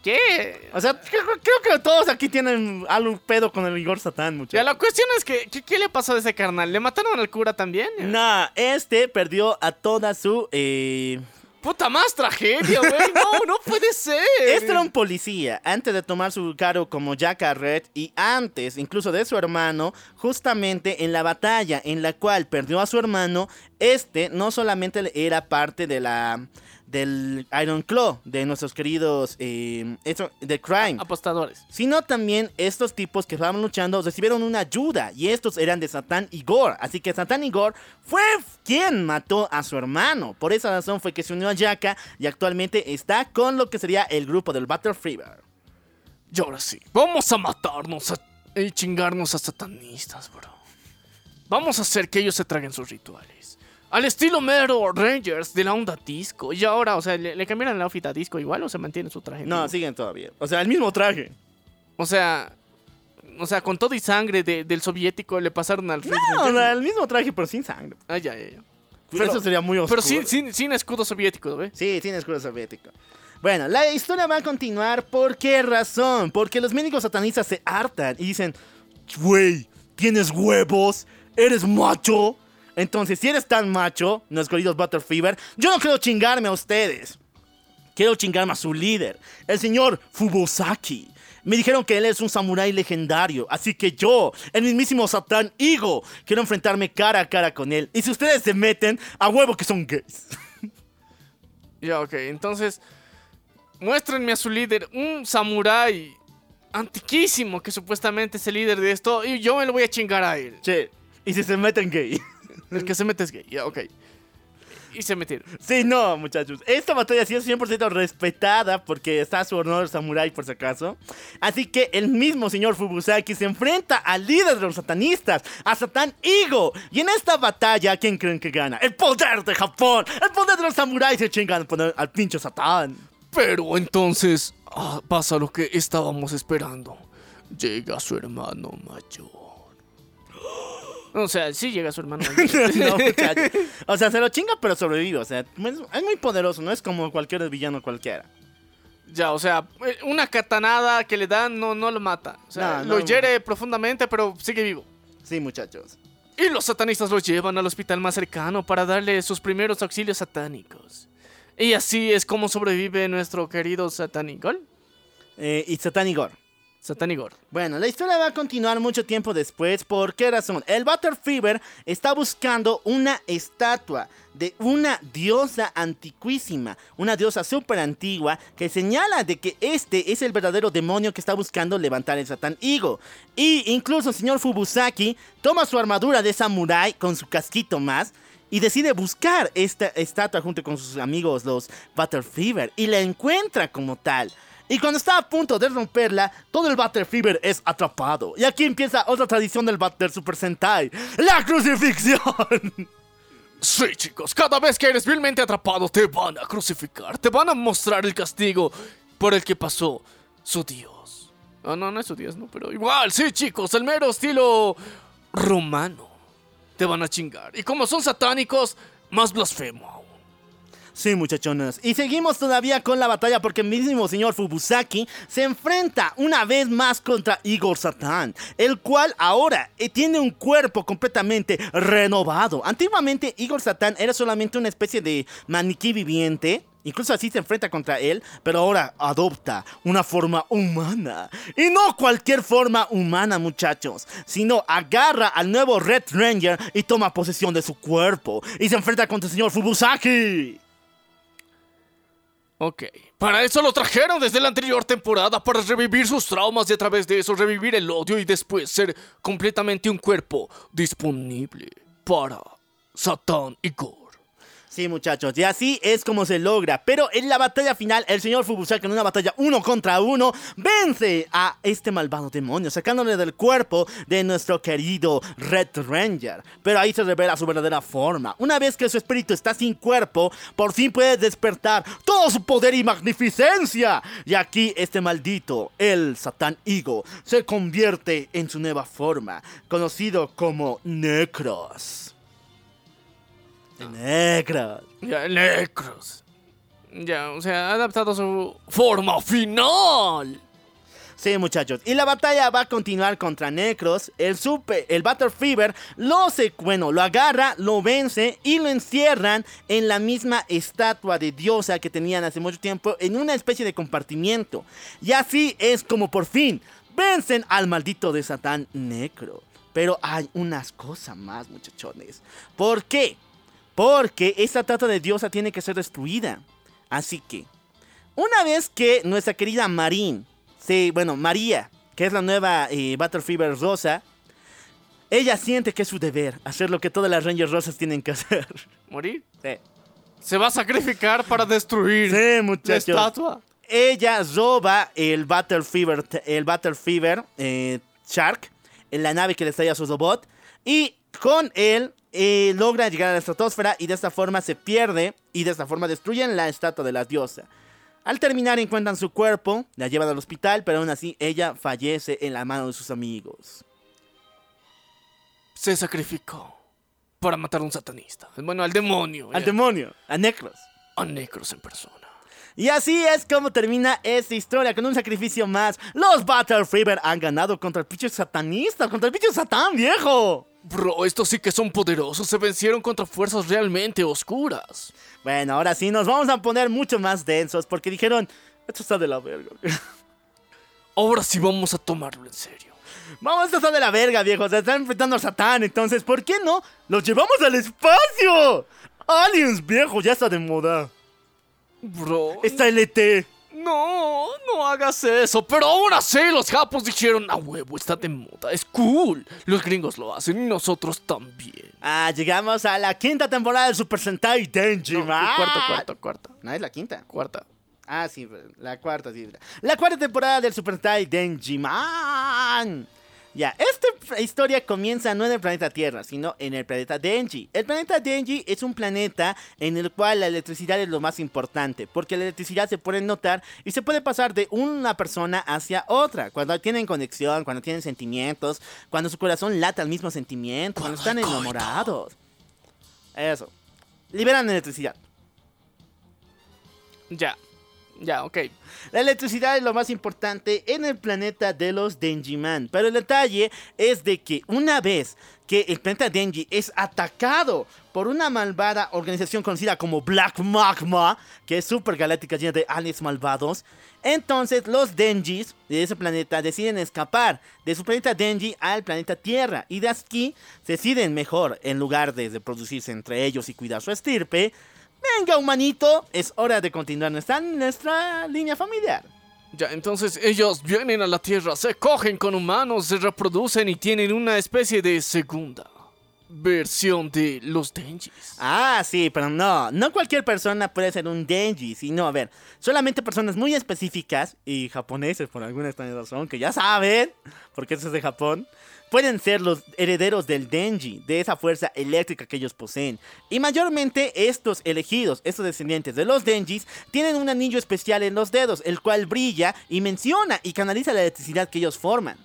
¿Qué? O sea, creo, que todos aquí tienen algún pedo con el Igor Satán, Ya, muchachos. la cuestión es que, ¿qué, qué le pasó a ese carnal? ¿Le mataron al cura también? Nah, este perdió a toda su... Eh... Puta más tragedia, güey. No, (laughs) no puede ser. Este era un policía antes de tomar su cargo como Jack Red y antes incluso de su hermano, justamente en la batalla en la cual perdió a su hermano, este no solamente era parte de la del Iron Claw, de nuestros queridos eh, eso, de Crime. Apostadores. Sino también estos tipos que estaban luchando recibieron una ayuda y estos eran de Satán y Gore. Así que Satán y Gore fue quien mató a su hermano. Por esa razón fue que se unió a Yaka y actualmente está con lo que sería el grupo del Battle Fever. Y ahora sí, vamos a matarnos a- y chingarnos a satanistas, bro. Vamos a hacer que ellos se traguen sus rituales. Al estilo mero Rangers de la onda disco. Y ahora, o sea, ¿le, le cambiaron la outfit a disco igual o se mantiene su traje? No, siguen todavía. O sea, el mismo traje. O sea, o sea, con todo y sangre de- del soviético le pasaron al Red No, el mismo traje, pero sin sangre. Ah, ya, ya, ya. Pero, eso sería muy oscuro. Pero sin, sin, sin escudo soviético, ¿ve? Sí, tiene escudo soviético. Bueno, la historia va a continuar. ¿Por qué razón? Porque los médicos satanistas se hartan y dicen: Güey, ¿tienes huevos? ¿Eres macho? Entonces, si eres tan macho, nuestros queridos Butter Fever, yo no quiero chingarme a ustedes. Quiero chingarme a su líder, el señor Fubosaki. Me dijeron que él es un samurái legendario, así que yo, el mismísimo Satán Igo, quiero enfrentarme cara a cara con él. Y si ustedes se meten, a huevo que son gays. (laughs) Ya, ok. Entonces, muéstrenme a su líder, un samurái antiquísimo que supuestamente es el líder de esto, y yo me lo voy a chingar a él. Che, y si se meten gay. El que se mete es gay, ok. Y se metieron. Sí, no, muchachos. Esta batalla sí es 100% respetada porque está su honor samurai, por si acaso. Así que el mismo señor Fubusaki se enfrenta al líder de los satanistas, a Satán Igo. Y en esta batalla, ¿quién creen que gana? ¡El poder de Japón! ¡El poder de los samuráis se chingan al poder- al pinche Satán! Pero entonces ah, pasa lo que estábamos esperando. Llega su hermano mayor. O sea, sí llega su hermano (laughs) no. (laughs) O sea, se lo chinga, pero sobrevive. O sea, es muy poderoso, no es como cualquier villano cualquiera. ya, o sea, eh, una catanada que le dan no, no lo mata. O sea, No, lo no. hiere profundamente, pero sigue vivo. Sí, muchachos. Y los satanistas lo llevan al hospital más cercano para darle sus primeros auxilios satánicos. Y así es como sobrevive nuestro querido Satanigol. Eh, y Satán Igor. Satanigor. Bueno, la historia va a continuar mucho tiempo después. ¿Por qué razón? El Butter Fever está buscando una estatua de una diosa antiquísima, una diosa súper antigua que señala de que este es el verdadero demonio que está buscando levantar el Satán Igo. Y incluso el señor Fubusaki toma su armadura de samurái con su casquito más y decide buscar esta estatua junto con sus amigos los Butter Fever y la encuentra como tal. Y cuando está a punto de romperla, todo el Butter Fever es atrapado. Y aquí empieza otra tradición del Butter Super Sentai, la crucifixión. (laughs) Sí, chicos, cada vez que eres vilmente atrapado te van a crucificar, te van a mostrar el castigo por el que pasó su dios. Ah, no, no es su dios, no, pero igual, sí, chicos, el mero estilo romano. Te van a chingar. Y como son satánicos, más blasfemo aún. Sí, muchachonas. Y seguimos todavía con la batalla porque el mismo señor Fubusaki se enfrenta una vez más contra Igor Satan, el cual ahora eh, tiene un cuerpo completamente renovado. Antiguamente Igor Satan era solamente una especie de maniquí viviente. Incluso así se enfrenta contra él, pero ahora adopta una forma humana. Y no cualquier forma humana, muchachos, sino agarra al nuevo Red Ranger y toma posesión de su cuerpo. Y se enfrenta contra el señor Fubusaki. Ok. Para eso lo trajeron desde la anterior temporada, para revivir sus traumas y a través de eso revivir el odio y después ser completamente un cuerpo disponible para Satán y Gore. Sí, muchachos, y así es como se logra. Pero en la batalla final, el señor Fubusaki, en una batalla uno contra uno, vence a este malvado demonio, sacándole del cuerpo de nuestro querido Red Ranger. Pero ahí se revela su verdadera forma. Una vez que su espíritu está sin cuerpo, por fin puede despertar todo su poder y magnificencia. Y aquí este maldito, el Satán Igo, se convierte en su nueva forma, conocido como Necros. Necros. Ya, Necros. Ya, o sea, ha adaptado su forma final. Sí, muchachos. Y la batalla va a continuar contra Necros. El super, el Battle Fever lo se, bueno, lo agarra, lo vence y lo encierran en la misma estatua de diosa que tenían hace mucho tiempo en una especie de compartimiento. Y así es como por fin vencen al maldito de Satán Necro. Pero hay unas cosas más, muchachones. ¿Por qué? Porque esta estatua de diosa tiene que ser destruida. Así que, una vez que nuestra querida Marín, sí, bueno, María, que es la nueva eh, Battle Fever rosa, ella siente que es su deber hacer lo que todas las Rangers rosas tienen que hacer. (laughs) ¿Morir? Sí, Se va a sacrificar para destruir Sí, la muchachos. estatua. Ella roba el Battle Fever, el Battle Fever eh, Shark en la nave que le estalla a su robot y con él eh, logra llegar a la estratosfera y de esta forma se pierde y de esta forma destruyen la estatua de la diosa. Al terminar encuentran su cuerpo, la llevan al hospital, pero aún así ella fallece en la mano de sus amigos. Se sacrificó para matar a un satanista. Bueno, al demonio. Al ya. demonio, a Necros. A Necros en persona. Y así es como termina esta historia, con un sacrificio más. Los Battle Fever han ganado contra el pinche satanista, contra el pinche satán, viejo. Bro, estos sí que son poderosos. Se vencieron contra fuerzas realmente oscuras. Bueno, ahora sí, nos vamos a poner mucho más densos porque dijeron, esto está de la verga. (laughs) Ahora sí vamos a tomarlo en serio. Vamos, esto está de la verga, viejo. Se están enfrentando a Satán, entonces, ¿por qué no? ¡Los llevamos al espacio! Aliens, viejo, ya está de moda. Bro. Está LT. No, no hagas eso. Pero aún así los japos dijeron, a huevo, está de moda. Es cool. Los gringos lo hacen y nosotros también. Ah, llegamos a la quinta temporada del Super Sentai Denji, No, man. cuarta, cuarta, cuarta. No, es la quinta. Cuarta. Ah, sí, la cuarta, sí. La cuarta temporada del Super Sentai Denji Man. Ya, esta historia comienza no en el planeta Tierra, sino en el planeta Denji. El planeta Denji es un planeta en el cual la electricidad es lo más importante, porque la electricidad se puede notar y se puede pasar de una persona hacia otra. Cuando tienen conexión, cuando tienen sentimientos, cuando su corazón late al mismo sentimiento, cuando están enamorados. Eso. Liberan electricidad. Ya. Ya, ok. La electricidad es lo más importante en el planeta de los Denjiman. Pero el detalle es de que una vez que el planeta Denji es atacado por una malvada organización conocida como Black Magma, que es super galáctica llena de aliens malvados, entonces los Denjis de ese planeta deciden escapar de su planeta Denji al planeta Tierra. Y de aquí deciden mejor, en lugar de reproducirse entre ellos y cuidar su estirpe, Venga, humanito, es hora de continuar nuestra, nuestra línea familiar. Ya, entonces ellos vienen a la Tierra, se cogen con humanos, se reproducen y tienen una especie de segunda versión de los Denjis. Ah, sí, pero no, no cualquier persona puede ser un Denji, sino, a ver, solamente personas muy específicas y japoneses por alguna extraña razón, que ya saben, porque eso es de Japón, pueden ser los herederos del Denji, de esa fuerza eléctrica que ellos poseen. Y mayormente estos elegidos, estos descendientes de los Denjis, tienen un anillo especial en los dedos, el cual brilla y menciona y canaliza la electricidad que ellos forman.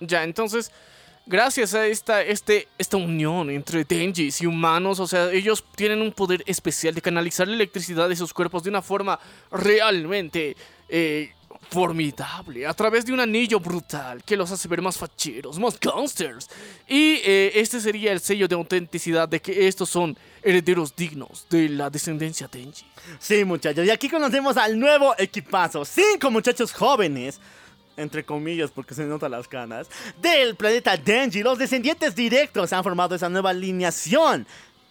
Ya, entonces, gracias a esta, este, esta unión entre Denjis y humanos, o sea, ellos tienen un poder especial de canalizar la electricidad de sus cuerpos de una forma realmente eh, formidable, a través de un anillo brutal que los hace ver más facheros, más gangsters. Y eh, este sería el sello de autenticidad de que estos son herederos dignos de la descendencia Denji. Sí, muchachos, y aquí conocemos al nuevo equipazo. Cinco muchachos jóvenes, entre comillas porque se notan las canas, del planeta Denji. Los descendientes directos han formado esa nueva alineación,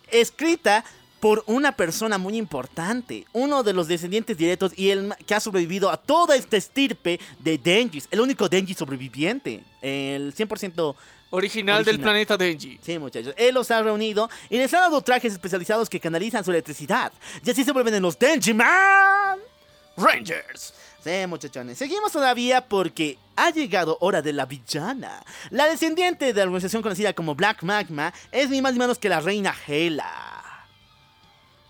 escrita por una persona muy importante, uno de los descendientes directos y el que ha sobrevivido a toda esta estirpe de Denjis, el único Denji sobreviviente, el 100%... Original, del Original. planeta Denji. Sí, muchachos. Él los ha reunido y les ha dado trajes especializados que canalizan su electricidad. Y así se vuelven en los Denji Man. Rangers. Sí, muchachones. Seguimos todavía porque ha llegado hora de la villana. La descendiente de la organización conocida como Black Magma es ni más ni menos que la reina Hela.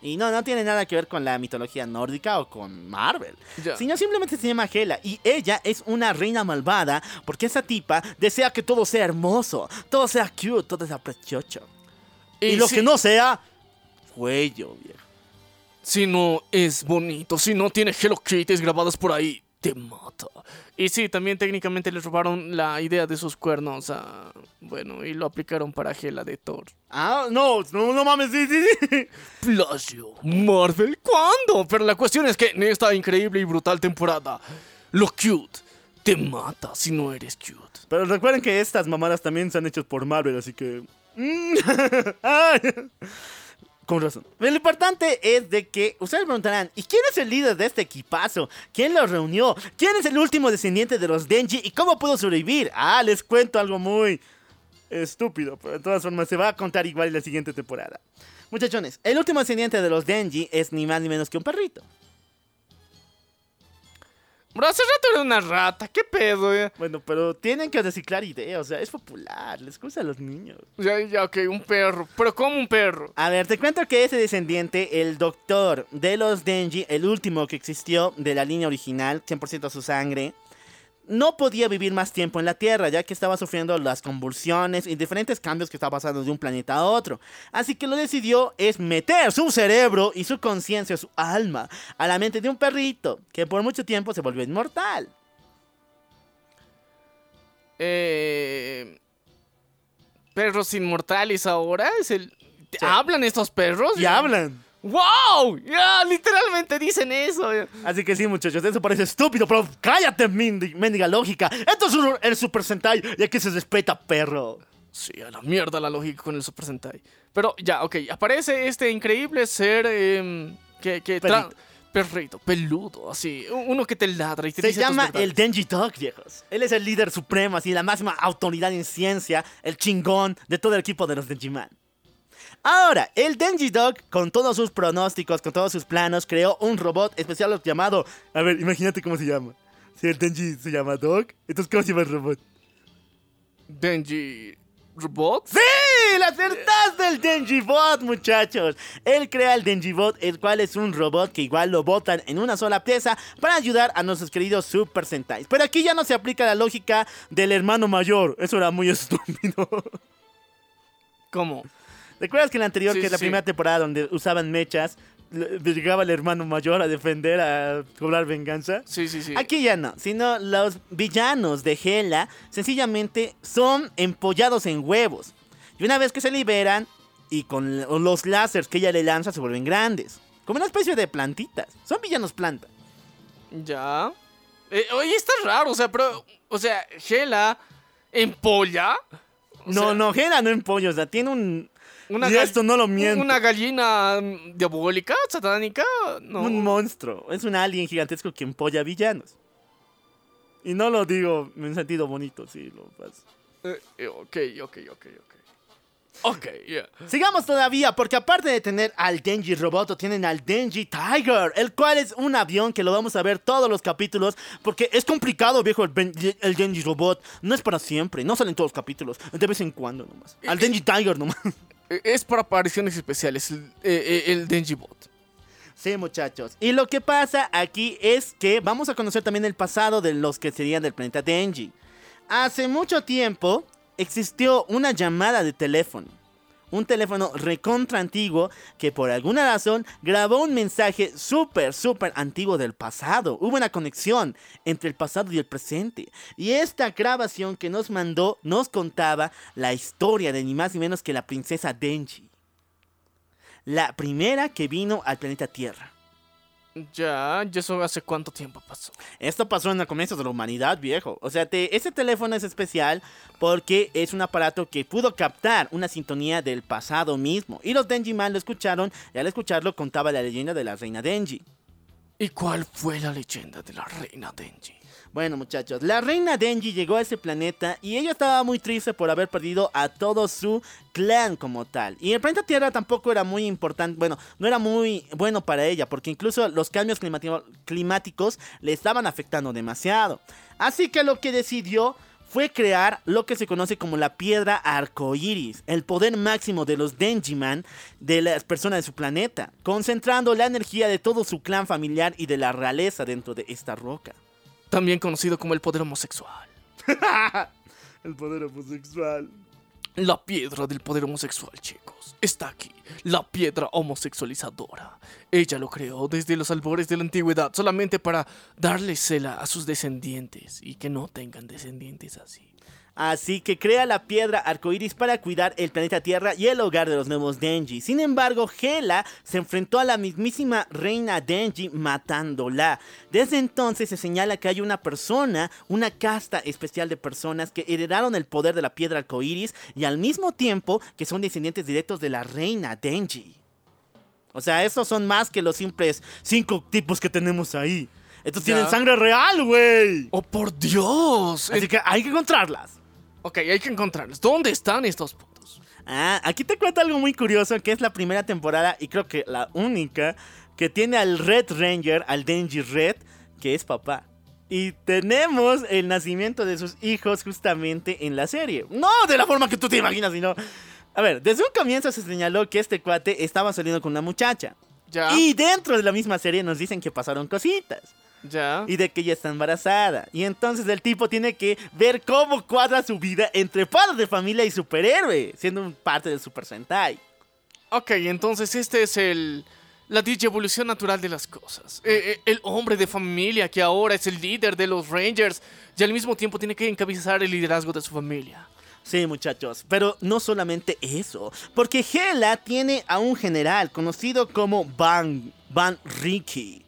Y no, no tiene nada que ver con la mitología nórdica o con Marvel. Sino simplemente se llama Hela. Y ella es una reina malvada porque esa tipa desea que todo sea hermoso, todo sea cute, todo sea precioso. Y, lo si- que no sea, cuello, viejo. Si no es bonito, si no tiene Hello Kitties grabadas por ahí, te mata. Y sí, también técnicamente le robaron la idea de sus cuernos a... Bueno, y lo aplicaron para Hela de Thor. Ah, no, no, no mames, sí, sí, sí. Plagio. Marvel, ¿cuándo? Pero la cuestión es que en esta increíble y brutal temporada, lo cute te mata si no eres cute. Pero recuerden que estas mamadas también se han hecho por Marvel, así que. (laughs) Con razón. Pero lo importante es de que ustedes preguntarán, ¿y quién es el líder de este equipazo? ¿Quién lo reunió? ¿Quién es el último descendiente de los Denji? ¿Y cómo pudo sobrevivir? Ah, les cuento algo muy estúpido, pero de todas formas se va a contar igual en la siguiente temporada. Muchachones, el último descendiente de los Denji es ni más ni menos que un perrito. Bro, hace rato era una rata. ¿Qué pedo? Ya, Bueno, pero tienen que reciclar ideas, o sea, es popular, les gusta a los niños. ya, ya, ok, un perro. Pero como un perro. A ver, te cuento que ese descendiente, el doctor de los Denji, el último que existió de la línea original, 100% su sangre, no podía vivir más tiempo en la Tierra, ya que estaba sufriendo las convulsiones y diferentes cambios que estaban pasando de un planeta a otro. Así que lo decidió es meter su cerebro y su conciencia, su alma, a la mente de un perrito, que por mucho tiempo se volvió inmortal. Eh, perros inmortales ahora es el. ¿Hablan estos perros? Y hablan. ¡Wow! Ya, literalmente dicen eso. Así que sí, muchachos, eso parece estúpido, pero cállate, mendi- mendiga lógica. Esto es un- el Super Sentai y aquí se respeta, perro. Sí, a la mierda la lógica con el Super Sentai. Pero ya, ok, aparece este increíble ser em, que, que Perrito. peludo, así, uno que te ladra y te Se dice llama el Denji Dog, viejos. Él es el líder supremo, así, la máxima autoridad en ciencia, el chingón de todo el equipo de los Denjiman. Ahora, el Denji Dog, con todos sus pronósticos, con todos sus planos, creó un robot especial llamado... A ver, imagínate cómo se llama. Si el Denji se llama Dog, entonces ¿cómo se llama el robot? Denji Robot. ¡Sí! ¡La acertaste el Denji Bot, muchachos! Él crea el Denji Bot, el cual es un robot que igual lo botan en una sola pieza para ayudar a nuestros queridos Super Sentais. Pero aquí ya no se aplica la lógica del hermano mayor. Eso era muy (laughs) estúpido. ¿Cómo? ¿Recuerdas que en la anterior, Sí, que es la sí. primera temporada donde usaban mechas, le- llegaba el hermano mayor a defender, a cobrar venganza? Sí, sí, sí. Aquí ya no, sino los villanos de Hela sencillamente son empollados en huevos. Y una vez que se liberan y con los láseres que ella le lanza se vuelven grandes. Como una especie de plantitas. Son villanos planta. Ya. Eh, oye, está raro, o sea, pero. O sea, Gela en polla. O No, sea, no, Hela no empolla, o sea, tiene un... Una y esto no lo miento. Una gallina mm, diabólica, satánica. No. Un monstruo. Es un alien gigantesco que empolla villanos. Y no lo digo en sentido bonito, sí, lo pasa. Eh, eh, ok, ok, ok, ok. Ok, yeah. Sigamos todavía, porque aparte de tener al Denji Roboto, tienen al Denji Tiger, el cual es un avión que lo vamos a ver todos los capítulos, porque es complicado, viejo, el, Ben- el Denji Robot. No es para siempre, no salen todos los capítulos, de vez en cuando nomás. Al Denji Tiger nomás. (laughs) Eh, Es para apariciones especiales, el, eh, eh, el Denji. Sí, muchachos. Y lo que pasa aquí es que vamos a conocer también el pasado de los que serían del planeta Denji. Hace mucho tiempo existió una llamada de teléfono. Un teléfono recontra antiguo que por alguna razón grabó un mensaje súper, súper antiguo del pasado. Hubo una conexión entre el pasado y el presente. Y esta grabación que nos mandó nos contaba la historia de ni más ni menos que la princesa Denji. La primera que vino al planeta Tierra. Ya, ¿y eso hace cuánto tiempo pasó? Esto pasó en el comienzo de la humanidad, viejo. O sea, te- ese teléfono es especial porque es un aparato que pudo captar una sintonía del pasado mismo. Y los Denji-man lo escucharon y al escucharlo contaba la leyenda de la reina Denji. ¿Y cuál fue la leyenda de la reina Denji? Bueno, muchachos, la reina Denji llegó a ese planeta y ella estaba muy triste por haber perdido a todo su clan como tal. Y el planeta Tierra tampoco era muy importante, bueno, no era muy bueno para ella, porque incluso los cambios climáticos le estaban afectando demasiado. Así que lo que decidió fue crear lo que se conoce como la piedra arcoíris, el poder máximo de los Denjiman, de las personas de su planeta, concentrando la energía de todo su clan familiar y de la realeza dentro de esta roca. También conocido como el poder homosexual. (laughs) El poder homosexual. La piedra del poder homosexual, chicos. Está aquí. La piedra homosexualizadora. Ella lo creó desde los albores de la antigüedad solamente para darle cela a sus descendientes y que no tengan descendientes así. Así que crea la piedra arcoíris para cuidar el planeta Tierra y el hogar de los nuevos Denji. Sin embargo, Hela se enfrentó a la mismísima reina Denji matándola. Desde entonces se señala que hay una persona, una casta especial de personas que heredaron el poder de la piedra arcoíris y al mismo tiempo que son descendientes directos de la reina Denji. O sea, esos son más que los simples cinco tipos que tenemos ahí. Estos Ya. tienen sangre real, güey. ¡Oh, por Dios! Así que hay que encontrarlas. Ok, hay que encontrarlos. ¿Dónde están estos putos? Ah, aquí te cuento algo muy curioso, que es la primera temporada y creo que la única que tiene al Red Ranger, al Denji Red, que es papá. Y tenemos el nacimiento de sus hijos justamente en la serie. No de la forma que tú te imaginas, sino... A ver, desde un comienzo se señaló que este cuate estaba saliendo con una muchacha. Ya. Y dentro de la misma serie nos dicen que pasaron cositas. Ya. Y de que ella está embarazada. Y entonces el tipo tiene que ver cómo cuadra su vida entre padres de familia y superhéroe, siendo parte del Super Sentai. Ok, entonces este es el. La evolución natural de las cosas. Eh, eh, el hombre de familia que ahora es el líder de los Rangers y al mismo tiempo tiene que encabezar el liderazgo de su familia. Sí, muchachos, pero no solamente eso, porque Hela tiene a un general conocido como Van, Van Ricky.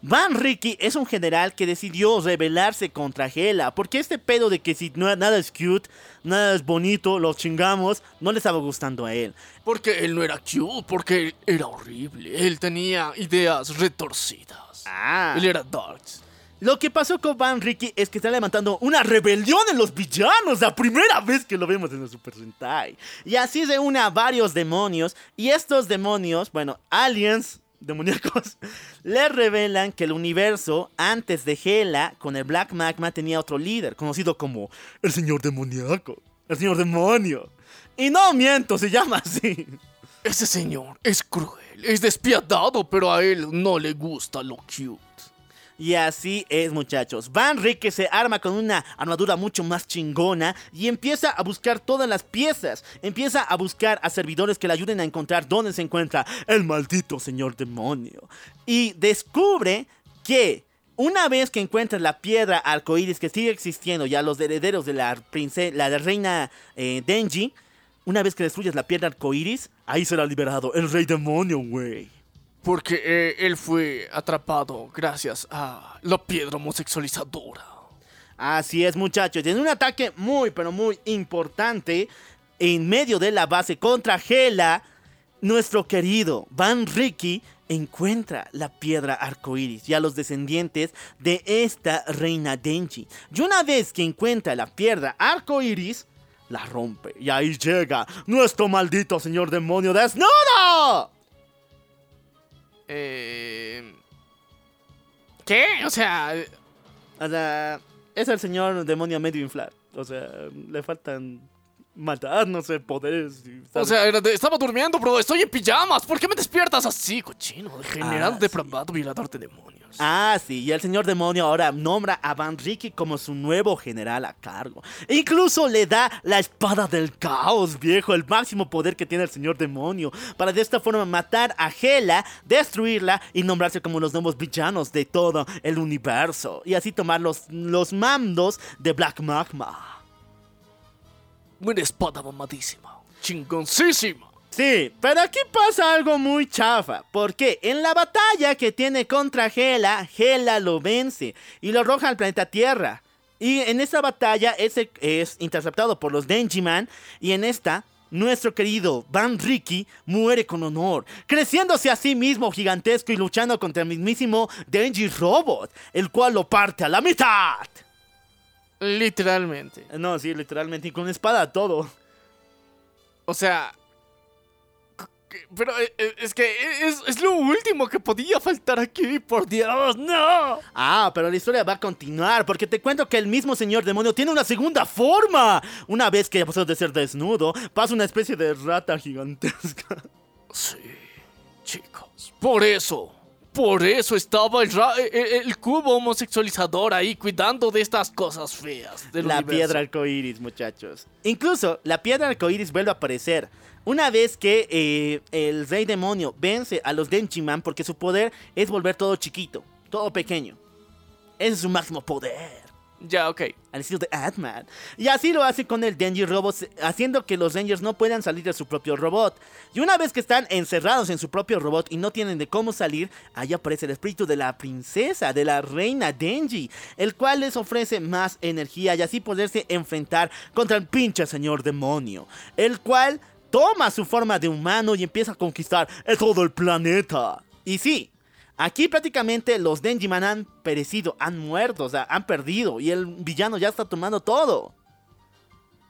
Van Ricky es un general que decidió rebelarse contra Hela, porque este pedo de que si no, nada es cute, nada es bonito, lo chingamos, no le estaba gustando a él. Porque él no era cute, porque él era horrible. Él tenía ideas retorcidas. Ah. Él era darks. Lo que pasó con Van Ricky es que está levantando una rebelión en los villanos, la primera vez que lo vemos en el Super Sentai. Y así se une a varios demonios, y estos demonios, bueno, aliens demoníacos, (laughs) le revelan que el universo antes de Hela, con el Black Magma, tenía otro líder, conocido como el Señor Demoníaco, el Señor Demonio. Y no miento, se llama así. Ese señor es cruel, es despiadado, pero a él no le gusta lo cute. Y así es, muchachos. Van Rique se arma con una armadura mucho más chingona y empieza a buscar todas las piezas. Empieza a buscar a servidores que le ayuden a encontrar dónde se encuentra el maldito señor demonio. Y descubre que una vez que encuentra la piedra arcoíris que sigue existiendo y a los herederos de la princesa, la reina eh, Denji, una vez que destruyes la piedra arcoíris, ahí será liberado el rey demonio, güey. Porque eh, él fue atrapado gracias a la piedra homosexualizadora. Así es, muchachos. En un ataque muy, pero muy importante, en medio de la base contra Hela, nuestro querido Van Ricky encuentra la piedra arcoíris y a los descendientes de esta reina Denji. Y una vez que encuentra la piedra arcoíris, la rompe. Y ahí llega nuestro maldito señor demonio desnudo. Eh... ¿Qué? O sea, O sea, es el señor demonio medio inflar. O sea, le faltan matar, no sé, poderes. o sea, era de- estaba durmiendo, bro. Estoy en pijamas. ¿Por qué me despiertas así, cochino? Degenerado, Ah, depravado, violador de demonios. Ah, sí, y el señor demonio ahora nombra a Van Ricky como su nuevo general a cargo. E incluso le da la espada del caos, viejo, el máximo poder que tiene el señor demonio, para de esta forma matar a Hela, destruirla y nombrarse como los nuevos villanos de todo el universo. Y así tomar los, los mandos de Black Magma. Una espada mamadísima. Chingoncísima. Sí, pero aquí pasa algo muy chafa, porque en la batalla que tiene contra Hela, Hela lo vence y lo arroja al planeta Tierra. Y en esa batalla ese es interceptado por los Denjiman y en esta nuestro querido Van Ricky muere con honor, creciéndose a sí mismo gigantesco y luchando contra el mismísimo Denji Robot, el cual lo parte a la mitad. Literalmente. No, sí, literalmente, y con espada todo. O sea. Pero eh, eh, es que es, es lo último que podía faltar aquí, por Dios, no. Ah, pero la historia va a continuar, porque te cuento que el mismo señor demonio tiene una segunda forma. Una vez que pasó de ser desnudo, pasa una especie de rata gigantesca. Sí, chicos. Por eso. Por eso estaba el, eh, el cubo homosexualizador ahí cuidando de estas cosas feas. Del la universo. piedra arcoíris, muchachos. Incluso la piedra arcoíris vuelve a aparecer. Una vez que eh, el rey demonio vence a los Denchiman porque su poder es volver todo chiquito, todo pequeño. Ese es su máximo poder. Ya, ok. al estilo de Ant-Man. Y así lo hace con el Denji Robot, haciendo que los Rangers no puedan salir de su propio robot. Y una vez que están encerrados en su propio robot y no tienen de cómo salir, ahí aparece el espíritu de la princesa, de la reina Denji, el cual les ofrece más energía y así poderse enfrentar contra el pinche señor demonio, el cual toma su forma de humano y empieza a conquistar todo el planeta. Y sí, aquí prácticamente los Denjiman han perecido, han muerto, o sea, han perdido y el villano ya está tomando todo.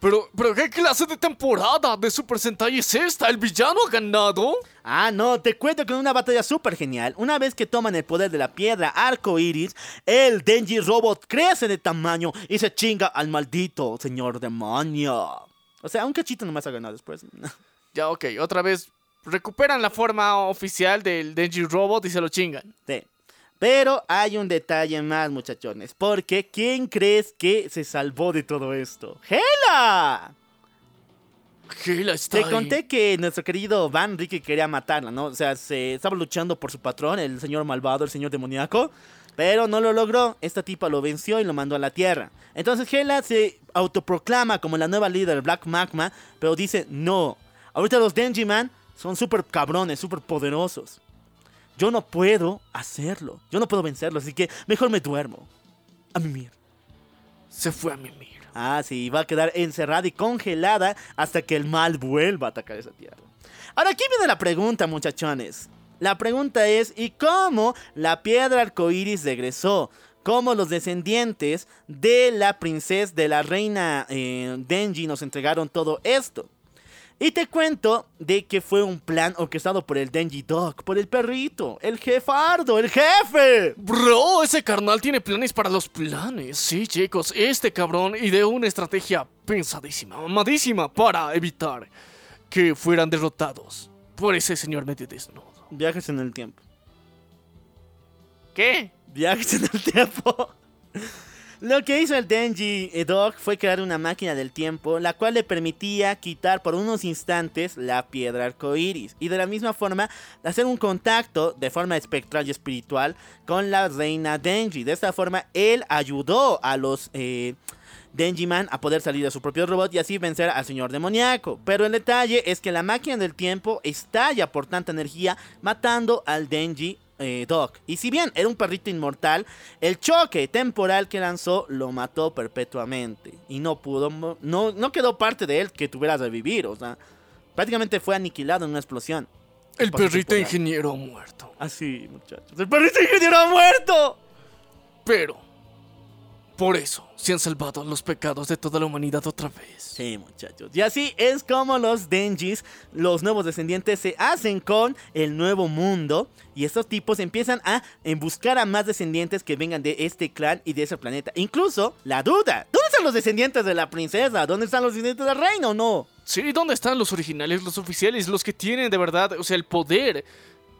Pero, pero ¿qué clase de temporada de Super Sentai es esta? ¿El villano ha ganado? Ah, no, te cuento que en una batalla súper genial, una vez que toman el poder de la piedra arco iris, el Denji Robot crece de tamaño y se chinga al maldito señor demonio. O sea, un cachito nomás ha ganado después. (laughs) Ya, ok, otra vez recuperan la forma oficial del Denji Robot y se lo chingan. Sí. Pero hay un detalle más, muchachones. Porque ¿quién crees que se salvó de todo esto? ¡Hela! Gela está Te ahí. conté que nuestro querido Van Ricky quería matarla, ¿no? O sea, se estaba luchando por su patrón, el señor malvado, el señor demoníaco. Pero no lo logró. Esta tipa lo venció y lo mandó a la tierra. Entonces Hela se autoproclama como la nueva líder Black Magma. Pero dice, no. Ahorita los Denji Man son súper cabrones, súper poderosos. Yo no puedo hacerlo. Yo no puedo vencerlos. Así que mejor me duermo. A mimir. Se fue a mimir. Ah, sí, va a quedar encerrada y congelada hasta que el mal vuelva a atacar esa tierra. Ahora aquí viene la pregunta, muchachones. La pregunta es, ¿y cómo la piedra arcoíris regresó? ¿Cómo los descendientes de la princesa, de la reina eh, Denji nos entregaron todo esto? Y te cuento de que fue un plan orquestado por el Denji Dog, por el perrito, el jefardo, el jefe. Bro, ese carnal tiene planes para los planes. Sí, chicos, este cabrón ideó una estrategia pensadísima, mamadísima para evitar que fueran derrotados por ese señor medio. Viajes en el tiempo. ¿Qué? Viajes en el tiempo. Lo que hizo el Denji Dog fue crear una máquina del tiempo, la cual le permitía quitar por unos instantes la piedra arcoíris y de la misma forma hacer un contacto de forma espectral y espiritual con la reina Denji. De esta forma, él ayudó a los eh, Denji Man a poder salir de su propio robot y así vencer al señor demoníaco. Pero el detalle es que la máquina del tiempo estalla por tanta energía, matando al Denji eh, Doc. Y si bien era un perrito inmortal, el choque temporal que lanzó lo mató perpetuamente. Y no pudo, no, no quedó parte de él que tuviera revivir. O sea, prácticamente fue aniquilado en una explosión. El perrito temporal. ingeniero ha muerto. Así, muchachos. ¡El perrito ingeniero ha muerto! Pero, por eso, se han salvado los pecados de toda la humanidad otra vez. Sí, muchachos. Y así es como los Denjis, los nuevos descendientes, se hacen con el nuevo mundo. Y estos tipos empiezan a buscar a más descendientes que vengan de este clan y de ese planeta. Incluso la duda: ¿dónde están los descendientes de la princesa? ¿Dónde están los descendientes del reino? No. Sí, ¿dónde están los originales, los oficiales, los que tienen de verdad, o sea, el poder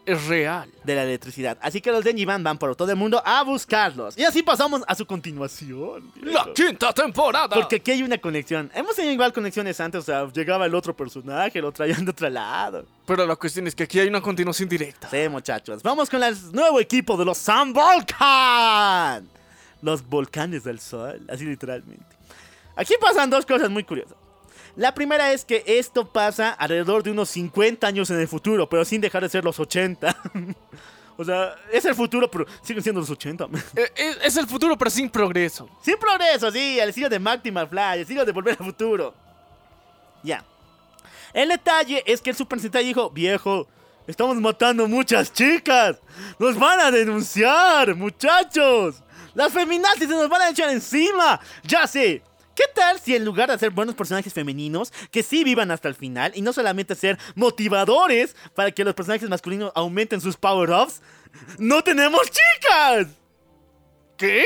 es real? De la electricidad. Así que los Denji van, van por todo el mundo a buscarlos. Y así pasamos a su continuación. La quinta temporada. Porque aquí hay una conexión. Hemos tenido igual conexiones antes, o sea, llegaba el otro personaje, lo traían de otro lado. Pero la cuestión es que aquí hay una continuación directa. Sí, muchachos. Vamos con el nuevo equipo de los Sun Volcan. Los volcanes del sol, así literalmente. Aquí pasan dos cosas muy curiosas. La primera es que esto pasa alrededor de unos 50 años en el futuro, pero sin dejar de ser los 80. (laughs) o sea, es el futuro, pero siguen siendo los 80. (laughs) Eh, Es, es el futuro, pero sin progreso. Sin progreso, sí, el estilo de Marty McFly, el estilo de Volver al Futuro. Ya. El detalle es que el Super Sentai dijo, viejo, estamos matando muchas chicas. Nos van a denunciar, muchachos. Las feminazis se nos van a echar encima. Ya sé. ¿Qué tal si en lugar de hacer buenos personajes femeninos, que sí vivan hasta el final y no solamente ser motivadores para que los personajes masculinos aumenten sus power-ups, no tenemos chicas? ¿Qué?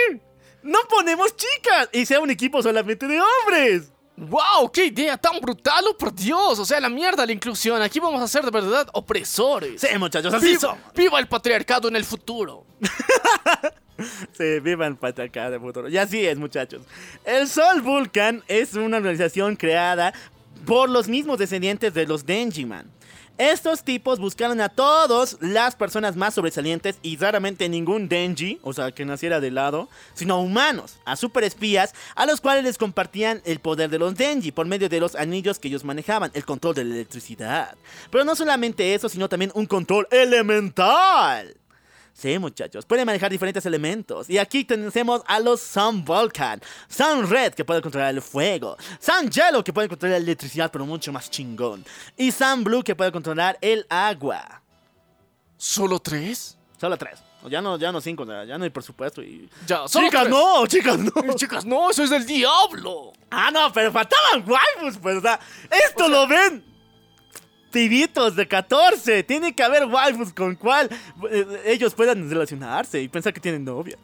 No ponemos chicas y sea un equipo solamente de hombres. ¡Wow! ¡Qué idea tan brutal! ¡Oh, por Dios! O sea, la mierda la inclusión. Aquí vamos a ser de verdad opresores. Sí, muchachos, así ¡Viva, somos. viva el patriarcado en el futuro! (laughs) (laughs) Sí, vivan patriarcado de futuro. Y así es, muchachos. El Sol Vulcan es una organización creada por los mismos descendientes de los Denjiman. Estos tipos buscaron a todas las personas más sobresalientes y raramente ningún Denji, o sea, que naciera de lado, sino humanos, a superespías, a los cuales les compartían el poder de los Denji por medio de los anillos que ellos manejaban, el control de la electricidad. Pero no solamente eso, sino también un control elemental. Sí, muchachos, puede manejar diferentes elementos. Y aquí tenemos a los Sun Volcan, Sun Red, que puede controlar el fuego, Sun Yellow, que puede controlar la electricidad, pero mucho más chingón, y Sun Blue, que puede controlar el agua. ¿Solo tres? Solo tres. Ya no, ya no cinco, ya no hay presupuesto y... Ya, solo ¡Chicas, tres. no! ¡Chicas, no! Eh, Chicas, no, eso es del diablo. Ah, no, pero faltaban waifus, pues, o sea, esto lo ven pibitos de 14. Tiene que haber waifus con cual eh, ellos puedan relacionarse y pensar que tienen novias.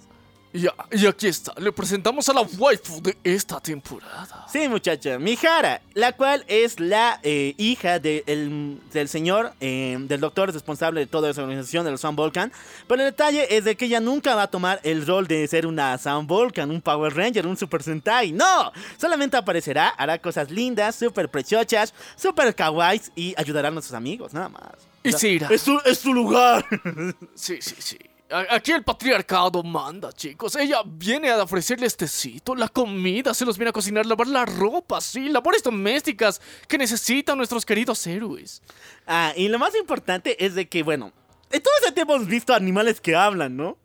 Ya, y aquí está, le presentamos a la waifu de esta temporada. Sí, muchacha, Mihara, la cual es la eh, hija de el- del señor, eh, del doctor responsable de toda esa organización de los Sun Volcan. Pero el detalle es de que ella nunca va a tomar el rol de ser una Sun Volcan, un Power Ranger, un Super Sentai. No, solamente aparecerá, hará cosas lindas, súper prechochas, súper kawaiis y ayudará a nuestros amigos, nada más. Y se irá. Es su, es su lugar. Sí, sí, sí. Aquí el patriarcado manda, chicos. Ella viene a ofrecerles tecito, la comida, se los viene a cocinar, lavar la ropa, sí, labores domésticas que necesitan nuestros queridos héroes. ah, y lo más importante es de que, bueno, en todo ese tiempo hemos visto animales que hablan, ¿no?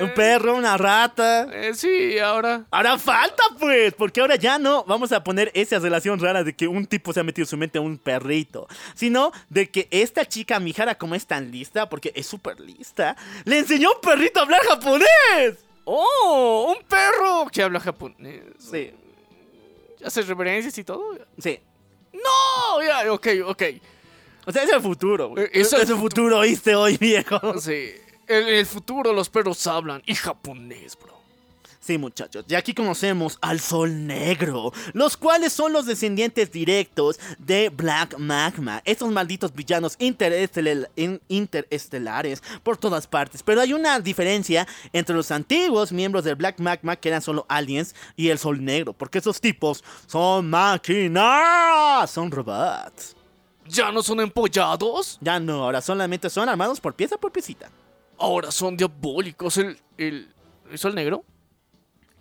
Un perro, una rata. Eh, sí, ahora. Ahora falta, pues, porque ahora ya no vamos a poner esa relación rara de que un tipo se ha metido en su mente a un perrito, sino de que esta chica Mijara, como es tan lista, porque es súper lista, le enseñó a un perrito a hablar japonés. ¡Oh! ¡Un perro que habla japonés! Sí, ¿Hace reverencias y todo? sí. ¡No! Ya, ok, ok. O sea, es el futuro, güey. Eh, es Es, el el futuro, ¿oíste hoy, viejo? Sí. En el futuro los perros hablan y japonés, bro. Sí, muchachos, y aquí conocemos al Sol Negro, los cuales son los descendientes directos de Black Magma, estos malditos villanos interestel- in- interestelares por todas partes. Pero hay una diferencia entre los antiguos miembros del Black Magma, que eran solo aliens, y el Sol Negro, porque esos tipos son máquinas, son robots. ¿Ya no son empollados? Ya no, ahora solamente son armados por pieza por piecita. Ahora son diabólicos. El. el. ¿El sol negro?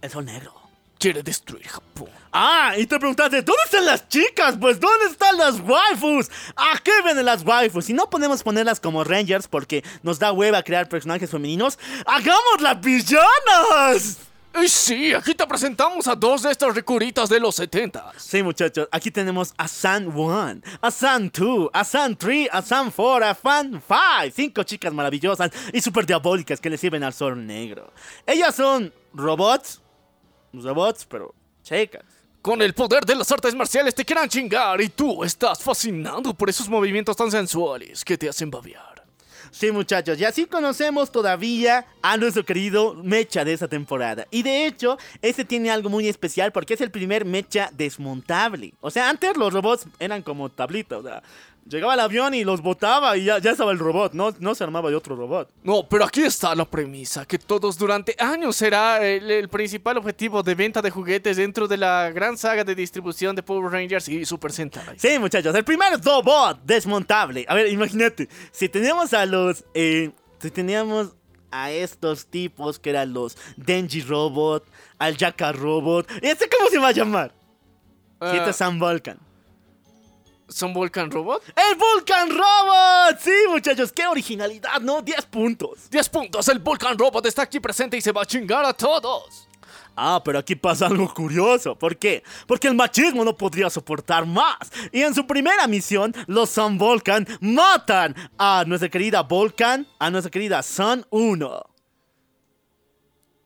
El Sol Negro. Quiere destruir Japón. Ah, y te preguntaste, ¿dónde están las chicas? Pues, ¿dónde están las waifus? ¿A qué vienen las waifus? Si no podemos ponerlas como Rangers porque nos da hueva crear personajes femeninos, ¡hagamos las villanas! Y sí, aquí te presentamos a dos de estas recuritas de los 70. Sí, muchachos, aquí tenemos a Sun 1, a Sun 2, a Sun 3, a Sun 4, a Fan 5. Cinco chicas maravillosas y súper diabólicas que le sirven al sol negro. Ellas son robots, robots, pero chicas. Con el poder de las artes marciales te quieran chingar y tú estás fascinado por esos movimientos tan sensuales que te hacen babear. Sí, muchachos, y así conocemos todavía a nuestro querido Mecha de esta temporada. Y de hecho, este tiene algo muy especial porque es el primer Mecha desmontable. O sea, antes los robots eran como tablitas, o sea, llegaba el avión y los botaba y ya, ya estaba el robot, no, no se armaba de otro robot. No, pero aquí está la premisa, que todos durante años será el, el principal objetivo de venta de juguetes dentro de la gran saga de distribución de Power Rangers y Super Sentai. Sí, muchachos, el primer robot desmontable. A ver, imagínate, si teníamos a los... eh, si teníamos a estos tipos que eran los Denji Robot, al Yaka Robot, ¿y este cómo se va a llamar? Siete Sun Volcan. ¿Son Volcan Robot? ¡El Vulcan Robot! Sí, muchachos, qué originalidad, ¿no? 10 puntos. 10 puntos, el Volcan Robot está aquí presente y se va a chingar a todos. Ah, pero aquí pasa algo curioso. ¿Por qué? Porque el machismo no podría soportar más. Y en su primera misión, los Sun Volcan matan a nuestra querida Volcan, a nuestra querida Sun 1.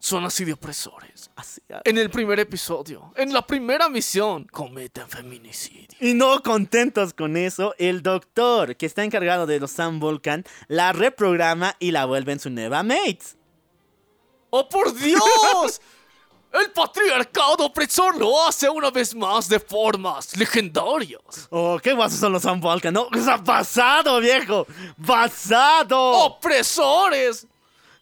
Son así de opresores. Así. En el primer episodio, en la primera misión, cometen feminicidio. Y no contentos con eso, el doctor que está encargado de los Sun Volcan la reprograma y la vuelve en su nueva mate. ¡Oh, por Dios! (laughs) El patriarcado opresor lo hace una vez más de formas legendarias. Oh, qué guasos son los Sun Volcan, ¿no? ¡Es pasado, viejo! ¡Pasado! ¡Opresores!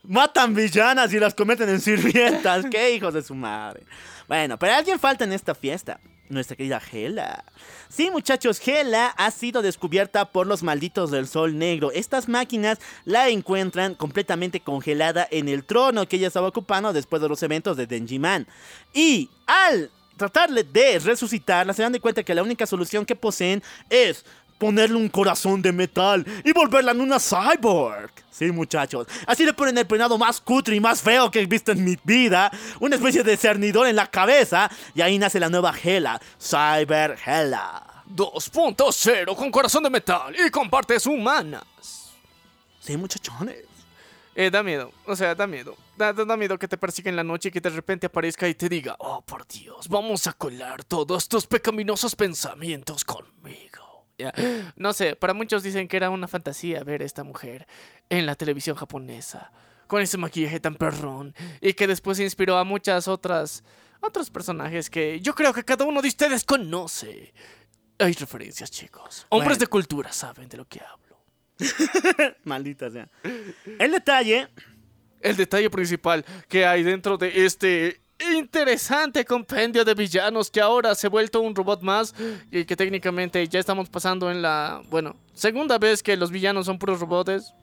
Matan villanas y las convierten en sirvientas. (laughs) ¡Qué hijos de su madre! Bueno, pero alguien falta en esta fiesta. Nuestra querida Hela. Sí, muchachos, Hela ha sido descubierta por los malditos del Sol Negro. Estas máquinas la encuentran completamente congelada en el trono que ella estaba ocupando después de los eventos de Denjiman. Y al tratarle de resucitarla, se dan de cuenta que la única solución que poseen es ponerle un corazón de metal y volverla en una cyborg. Sí, muchachos. Así le ponen el peinado más cutre y más feo que he visto en mi vida. Una especie de cernidor en la cabeza. Y ahí nace la nueva Hela, Cyber Hela. 2.0 con corazón de metal y con partes humanas. Sí, muchachones. Eh, da miedo, o sea, da miedo. Da, da- da miedo que te persiga en la noche y que de repente aparezca y te diga, oh por Dios, vamos a colar todos tus pecaminosos pensamientos conmigo. No sé, para muchos dicen que era una fantasía ver a esta mujer en la televisión japonesa, con ese maquillaje tan perrón, y que después inspiró a muchas otras, otros personajes que yo creo que cada uno de ustedes conoce. Hay referencias, chicos. Hombres Bueno. de cultura saben de lo que hablo. (laughs) Maldita sea. El detalle el detalle principal que hay dentro de este interesante compendio de villanos que ahora se ha vuelto un robot más y que técnicamente ya estamos pasando en la, bueno, segunda vez que los villanos son puros robots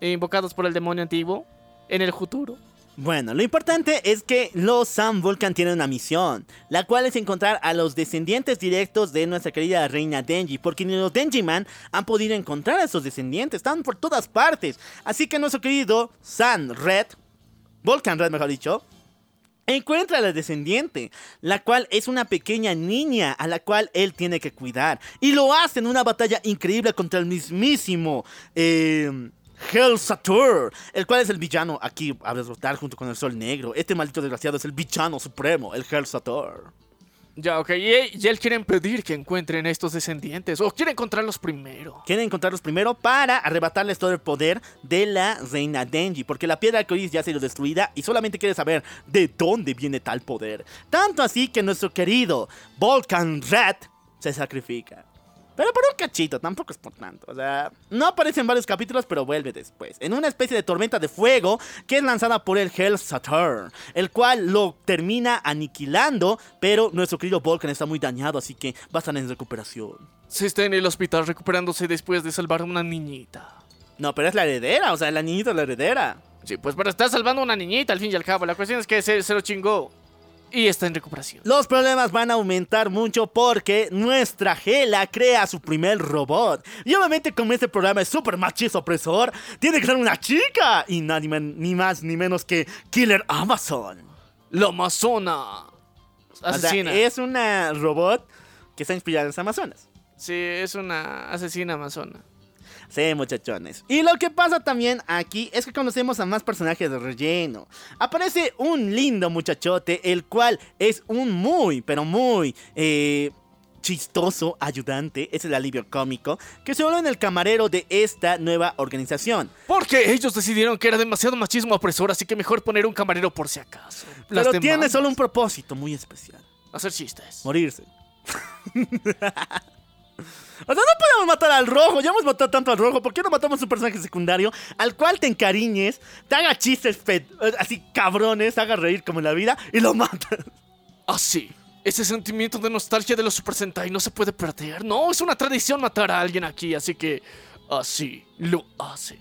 invocados por el demonio antiguo en el futuro. Bueno, lo importante es que los Sam Vulcan tienen una misión, la cual es encontrar a los descendientes directos de nuestra querida reina Denji, porque ni los Denji Man han podido encontrar a esos descendientes, están por todas partes. Así que nuestro querido San Red, Vulcan Red mejor dicho, encuentra a la descendiente, la cual es una pequeña niña a la cual él tiene que cuidar. Y lo hace en una batalla increíble contra el mismísimo eh, Hell Satur, el cual es el villano aquí a derrotar junto con el Sol Negro. Este maldito desgraciado es el villano supremo, el Hell Satur. Ya, ok, y, él quiere impedir que encuentren estos descendientes o quiere encontrarlos primero. Quieren encontrarlos primero para arrebatarles todo el poder de la reina Denji, porque la piedra arcoíris ya ha sido destruida y solamente quiere saber de dónde viene tal poder. Tanto así que nuestro querido Volcan Red se sacrifica. Pero por un cachito, tampoco es por tanto. O sea, no aparece en varios capítulos, pero vuelve después. En una especie de tormenta de fuego que es lanzada por el Hell Saturn, el cual lo termina aniquilando, pero nuestro querido Volcan está muy dañado, así que va a estar en recuperación. Se está en el hospital recuperándose después de salvar a una niñita. No, pero es la heredera, o sea, la niñita es la heredera. Sí, pues pero está salvando a una niñita al fin y al cabo. La cuestión es que se, se lo chingó. Y está en recuperación. Los problemas van a aumentar mucho porque nuestra Gela crea su primer robot. Y obviamente como este programa es súper machista opresor, tiene que ser una chica. Y nadie ni más ni menos que Killer Amazon. La Amazona. O sea, Asesina. es una robot que está inspirada en las Amazonas. Sí, es una asesina amazona. Sí, muchachones. Y lo que pasa también aquí es que conocemos a más personajes de relleno. Aparece un lindo muchachote, el cual es un muy, pero muy eh, chistoso ayudante. Es el alivio cómico que se vuelve en el camarero de esta nueva organización. Porque ellos decidieron que era demasiado machismo opresor, así que mejor poner un camarero por si acaso. Las Pero tiene solo un propósito muy especial: Hacer chistes. morirse. (laughs) O sea, no podemos matar al rojo, ya hemos matado tanto al rojo, ¿por qué no matamos a un personaje secundario al cual te encariñes, te haga chistes así cabrones, te haga reír como en la vida y lo matas? Así. Ese sentimiento de nostalgia de los Super Sentai no se puede perder. No, es una tradición matar a alguien aquí, así que así lo hacen.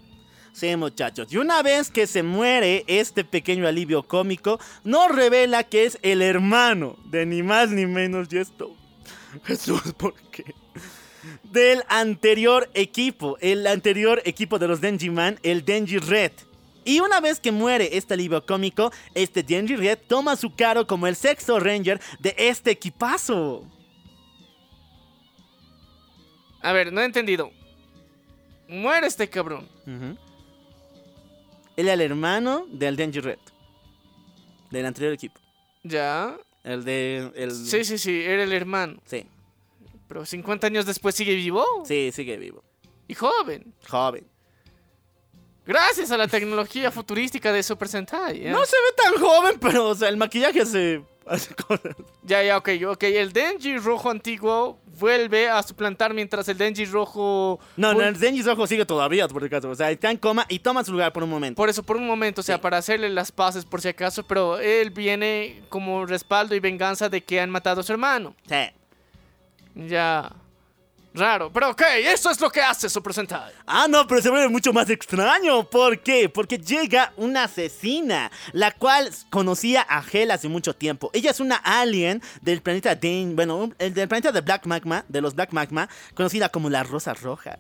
Sí, muchachos, y una vez que se muere este pequeño alivio cómico, nos revela que es el hermano de ni más ni menos y esto. Jesús, ¿por qué? Del anterior equipo, el anterior equipo de los Denji Man, el Denji Red. Y una vez que muere este alivio cómico, este Denji Red toma su cargo como el sexto Ranger de este equipazo. A ver, no he entendido. Muere este cabrón. Él era el hermano del Denji Red. Del anterior equipo. Ya. El de. El... Sí, sí, sí, era el hermano. Sí, Pero 50 años después sigue vivo. sí, sigue vivo. Y joven. Joven. Gracias a la tecnología futurística de Super Sentai. ¿eh? No se ve tan joven, pero o sea, el maquillaje hace, hace cosas. Ya, ya, ok, ok. El Denji rojo antiguo vuelve a suplantar mientras el Denji rojo. No, no, el Denji Rojo sigue todavía, por el caso. O sea, está en coma y toma su lugar por un momento. Por eso, por un momento, o sea, Sí. para hacerle las paces por si acaso, pero él viene como respaldo y venganza de que han matado a su hermano. Sí. Ya. Raro, pero ok, eso es lo que hace Super Sentai. Ah, no, pero se vuelve mucho más extraño. ¿Por qué? Porque llega una asesina, la cual conocía a Hell hace mucho tiempo. Ella es una alien del planeta Dane, bueno, el del planeta de Black Magma, de los Black Magma, conocida como la Rosa Roja.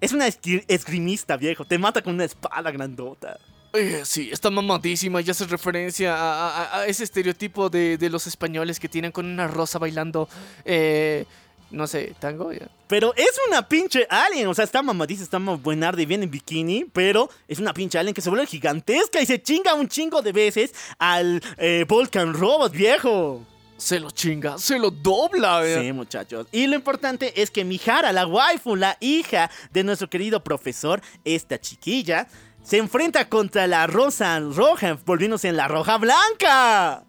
Es una esgri- esgrimista, viejo. Te mata con una espada grandota. Eh, sí, está mamadísima y hace referencia a, a- a ese estereotipo de, de los españoles que tienen con una rosa bailando, eh, no sé, tango. ya. Pero es una pinche alien, o sea, está mamadísima, está buenarda y viene en bikini, pero es una pinche alien que se vuelve gigantesca y se chinga un chingo de veces al eh, Volcan Robot, viejo. Se lo chinga, se lo dobla. eh. Sí, muchachos. Y lo importante es que Mihara, la waifu, la hija de nuestro querido profesor, esta chiquilla, se enfrenta contra la rosa roja, volviéndose en la roja blanca.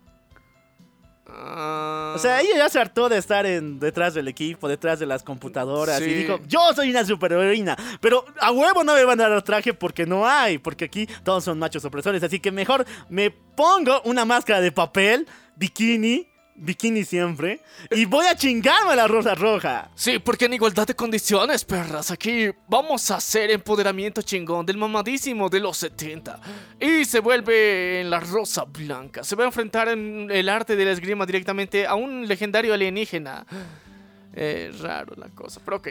Ah, O sea, ella ya se hartó de estar en, detrás del equipo, detrás de las computadoras. Sí. Y dijo, yo soy una superheroína. Pero a huevo no me van a dar traje porque no hay. Porque aquí todos son machos opresores. Así que mejor me pongo una máscara de papel, bikini, bikini siempre. Y voy a chingarme a la rosa roja. Sí, porque en igualdad de condiciones, perras. Aquí vamos a hacer empoderamiento chingón del mamadísimo de los 70. Y se vuelve en la rosa blanca. Se va a enfrentar en el arte de la esgrima directamente a un legendario alienígena. Eh, raro la cosa, pero ok.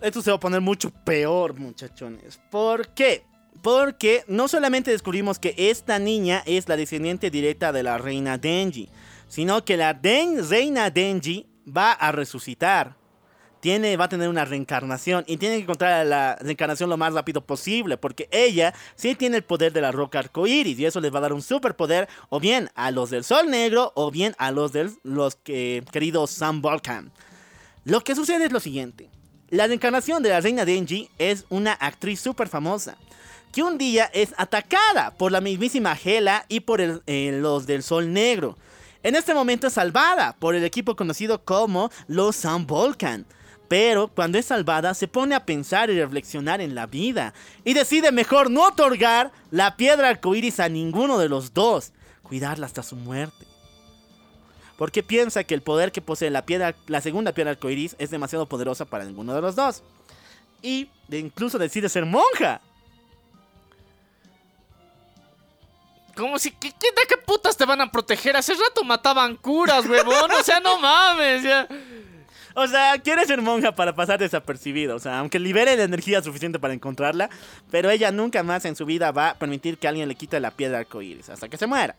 Esto se va a poner mucho peor, muchachones. ¿Por qué? Porque no solamente descubrimos que esta niña es la descendiente directa de la reina Denji, sino que la reina Denji va a resucitar. Tiene, va a tener una reencarnación y tiene que encontrar la reencarnación lo más rápido posible porque ella sí tiene el poder de la roca arcoíris y eso les va a dar un superpoder o bien a los del sol negro o bien a los de los que, queridos Sam Volcan. Lo que sucede es lo siguiente. La reencarnación de la reina Denji es una actriz súper famosa, que un día es atacada por la mismísima Hela y por el- eh, los del Sol Negro. En este momento es salvada por el equipo conocido como los Sun Volcan. Pero cuando es salvada se pone a pensar y reflexionar en la vida y decide mejor no otorgar la piedra arcoíris a ninguno de los dos, cuidarla hasta su muerte porque piensa que el poder que posee la, piedra, la segunda piedra arcoiris es demasiado poderosa para ninguno de los dos. Y incluso decide ser monja. Como si, ¿qué, qué- ¿de qué putas te van a proteger? Hace rato mataban curas, huevón. O sea, no mames, ya. O sea, quiere ser monja para pasar desapercibida. O sea, aunque libere la energía suficiente para encontrarla, pero ella nunca más en su vida va a permitir que alguien le quite la piedra arcoíris hasta que se muera.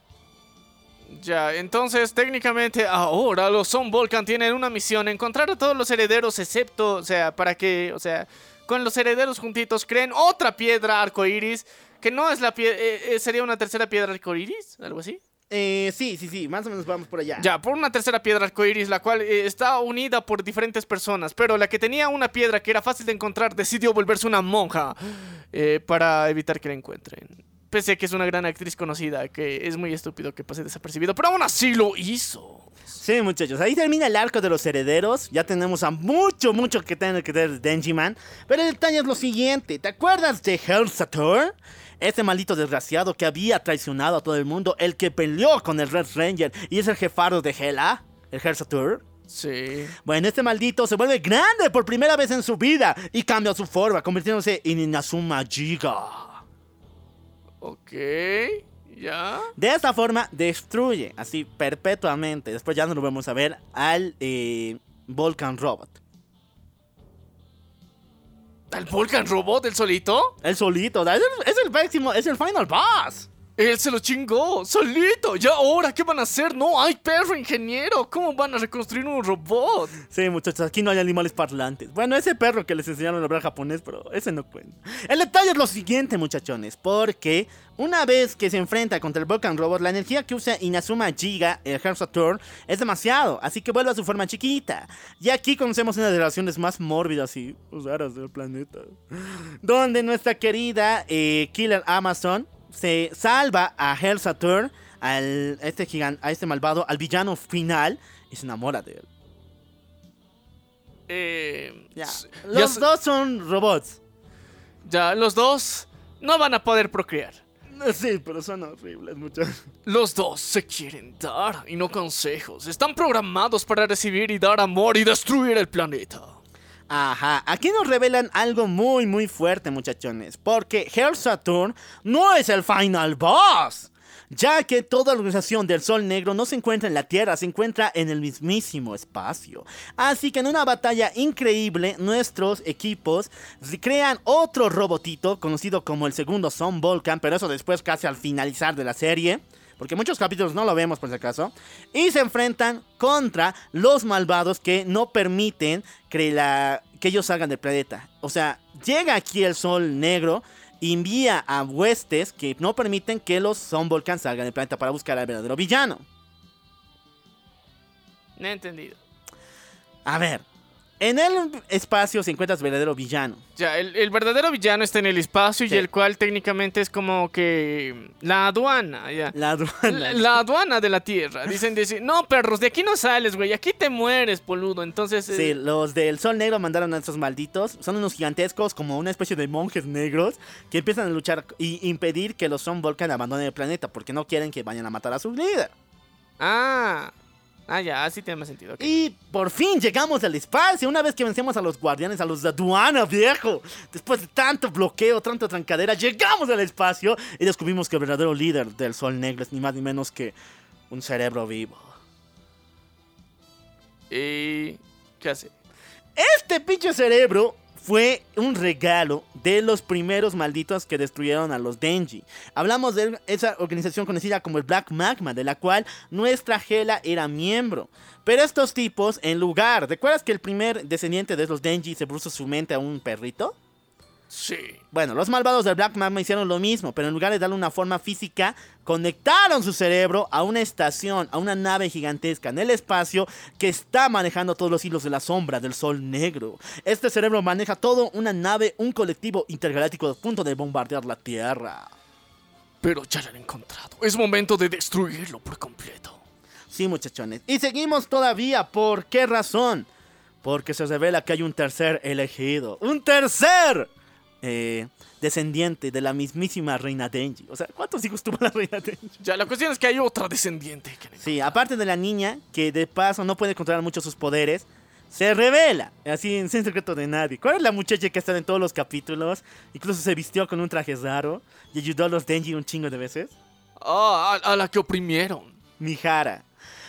Ya, entonces técnicamente ahora los Son Volcan tienen una misión, encontrar a todos los herederos excepto, o sea, para que, o sea, con los herederos juntitos creen otra piedra arcoíris, que no es la piedra, sería una tercera piedra arcoíris, algo así. Eh, sí, sí, sí, más o menos vamos por allá. Ya, por una tercera piedra arcoíris, la cual eh, está unida por diferentes personas, pero la que tenía una piedra que era fácil de encontrar decidió volverse una monja (gasps) eh, para evitar que la encuentren. Pese a que es una gran actriz conocida, que es muy estúpido que pase desapercibido, pero aún así lo hizo. Sí, muchachos, ahí termina el arco de los herederos. Ya tenemos a mucho, mucho que tener que ver Denji Man. Pero el detalle es lo siguiente: ¿te acuerdas de Hell Ese maldito desgraciado que había traicionado a todo el mundo, el que peleó con el Red Ranger y es el jefaro de Hela, el Hell Saturn. Sí. Bueno, este maldito se vuelve grande por primera vez en su vida y cambia su forma, convirtiéndose en Inazuma Jiga. Ok, ya. De esta forma destruye, así perpetuamente, después ya no lo vamos a ver, al eh, Volcan Robot. ¿Al Volcan Robot, el solito? El solito, es el, es el máximo, es el final boss. Él se lo chingó, solito. Ya ahora, ¿qué van a hacer? No hay perro ingeniero. ¿Cómo van a reconstruir un robot? Sí, muchachos, aquí no hay animales parlantes. Bueno, ese perro que les enseñaron a hablar japonés, pero ese no cuenta. El detalle es lo siguiente, muchachones, porque una vez que se enfrenta contra el Volcan Robot, la energía que usa Inazuma Giga, el Heart Saturn, es demasiado, así que vuelve a su forma chiquita. Y aquí conocemos una de las relaciones más mórbidas y raras del planeta, donde nuestra querida eh, Killer Amazon se salva a Hell Saturn, al, a este gigante, a este malvado, al villano final, y se enamora de él. Eh, Ya. Los ya dos son robots. ya, los dos no van a poder procrear. Sí, pero son horribles, muchachos. Los dos se quieren dar y no consejos. Están programados para recibir y dar amor y destruir el planeta. Ajá, aquí nos revelan algo muy muy fuerte muchachones, porque Hell Saturn no es el final boss, ya que toda la organización del Sol Negro no se encuentra en la Tierra, se encuentra en el mismísimo espacio. Así que en una batalla increíble, nuestros equipos crean otro robotito conocido como el segundo Son Volcan, pero eso después casi al finalizar de la serie porque muchos capítulos no lo vemos por si acaso, y se enfrentan contra los malvados que no permiten que, la, que ellos salgan del planeta. O sea, llega aquí el sol negro, envía a huestes que no permiten que los Son Volcan salgan del planeta para buscar al verdadero villano. No he entendido. A ver, en el espacio se encuentra el verdadero villano. Ya, el, el verdadero villano está en el espacio Sí. y el cual técnicamente es como que la aduana, ya. La aduana. La, la aduana de la Tierra. Dicen, dicen, no, perros, de aquí no sales, güey, aquí te mueres, poludo. Entonces, eh, Sí, los del Sol Negro mandaron a estos malditos. Son unos gigantescos, como una especie de monjes negros, que empiezan a luchar y impedir que los Son Volcan abandonen el planeta, porque no quieren que vayan a matar a su líder. Ah, ah, ya, así tiene más sentido. Y por fin llegamos al espacio, una vez que vencemos a los guardianes, a los de aduana, viejo. Después de tanto bloqueo, tanta trancadera, llegamos al espacio y descubrimos que el verdadero líder del Sol Negro es ni más ni menos que un cerebro vivo. ¿Y qué hace? Este pinche cerebro fue un regalo de los primeros malditos que destruyeron a los Denji. Hablamos de esa organización conocida como el Black Magma, de la cual nuestra Gela era miembro. Pero estos tipos, en lugar, ¿recuerdas que el primer descendiente de los Denji se puso su mente a un perrito? Sí. Bueno, los malvados del Black Magma hicieron lo mismo, pero en lugar de darle una forma física, conectaron su cerebro a una estación, a una nave gigantesca en el espacio que está manejando todos los hilos de la sombra del Sol Negro. Este cerebro maneja todo una nave, un colectivo intergaláctico a punto de bombardear la Tierra. Pero ya lo han encontrado. Es momento de destruirlo por completo. Sí, muchachones. Y seguimos todavía. ¿Por qué razón? Porque se revela que hay un tercer elegido. ¡Un tercer! Eh, descendiente de la mismísima reina Denji. O sea, ¿cuántos hijos tuvo la reina Denji? (laughs) Ya, la cuestión es que hay otra descendiente. que- Sí, aparte de la niña, que de paso no puede controlar mucho sus poderes, se revela, así en sin secreto de nadie. ¿Cuál es la muchacha que está en todos los capítulos? Incluso se vistió con un traje raro y ayudó a los Denji un chingo de veces. Ah, a, a la que oprimieron. Mihara.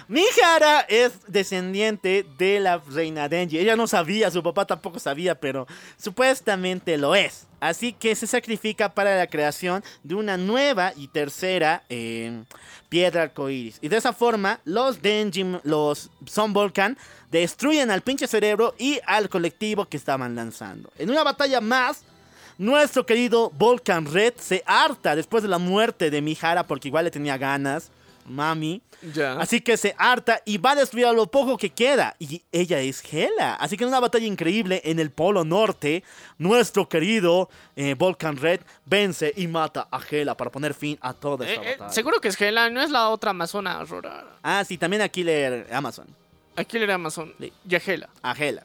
Mihara es descendiente de la reina Denji. Ella no sabía, su papá tampoco sabía, pero supuestamente lo es. Así que se sacrifica para la creación de una nueva y tercera eh, piedra arcoíris. Y de esa forma, los Denji, los Son Volcan, destruyen al pinche cerebro y al colectivo que estaban lanzando. En una batalla más, nuestro querido Volcan Red se harta después de la muerte de Mihara, porque igual le tenía ganas. Mami. Ya. Así que se harta y va a destruir a lo poco que queda. Y ella es Hela. Así que en una batalla increíble en el Polo Norte, nuestro querido eh, Volcan Red vence y mata a Hela para poner fin a toda esta Eh, eh, batalla. seguro que es Hela, no es la otra amazona Aurora. Ah, sí, también aquí leer Amazon. Le era Amazon. Sí. Ya Hela. A Hela.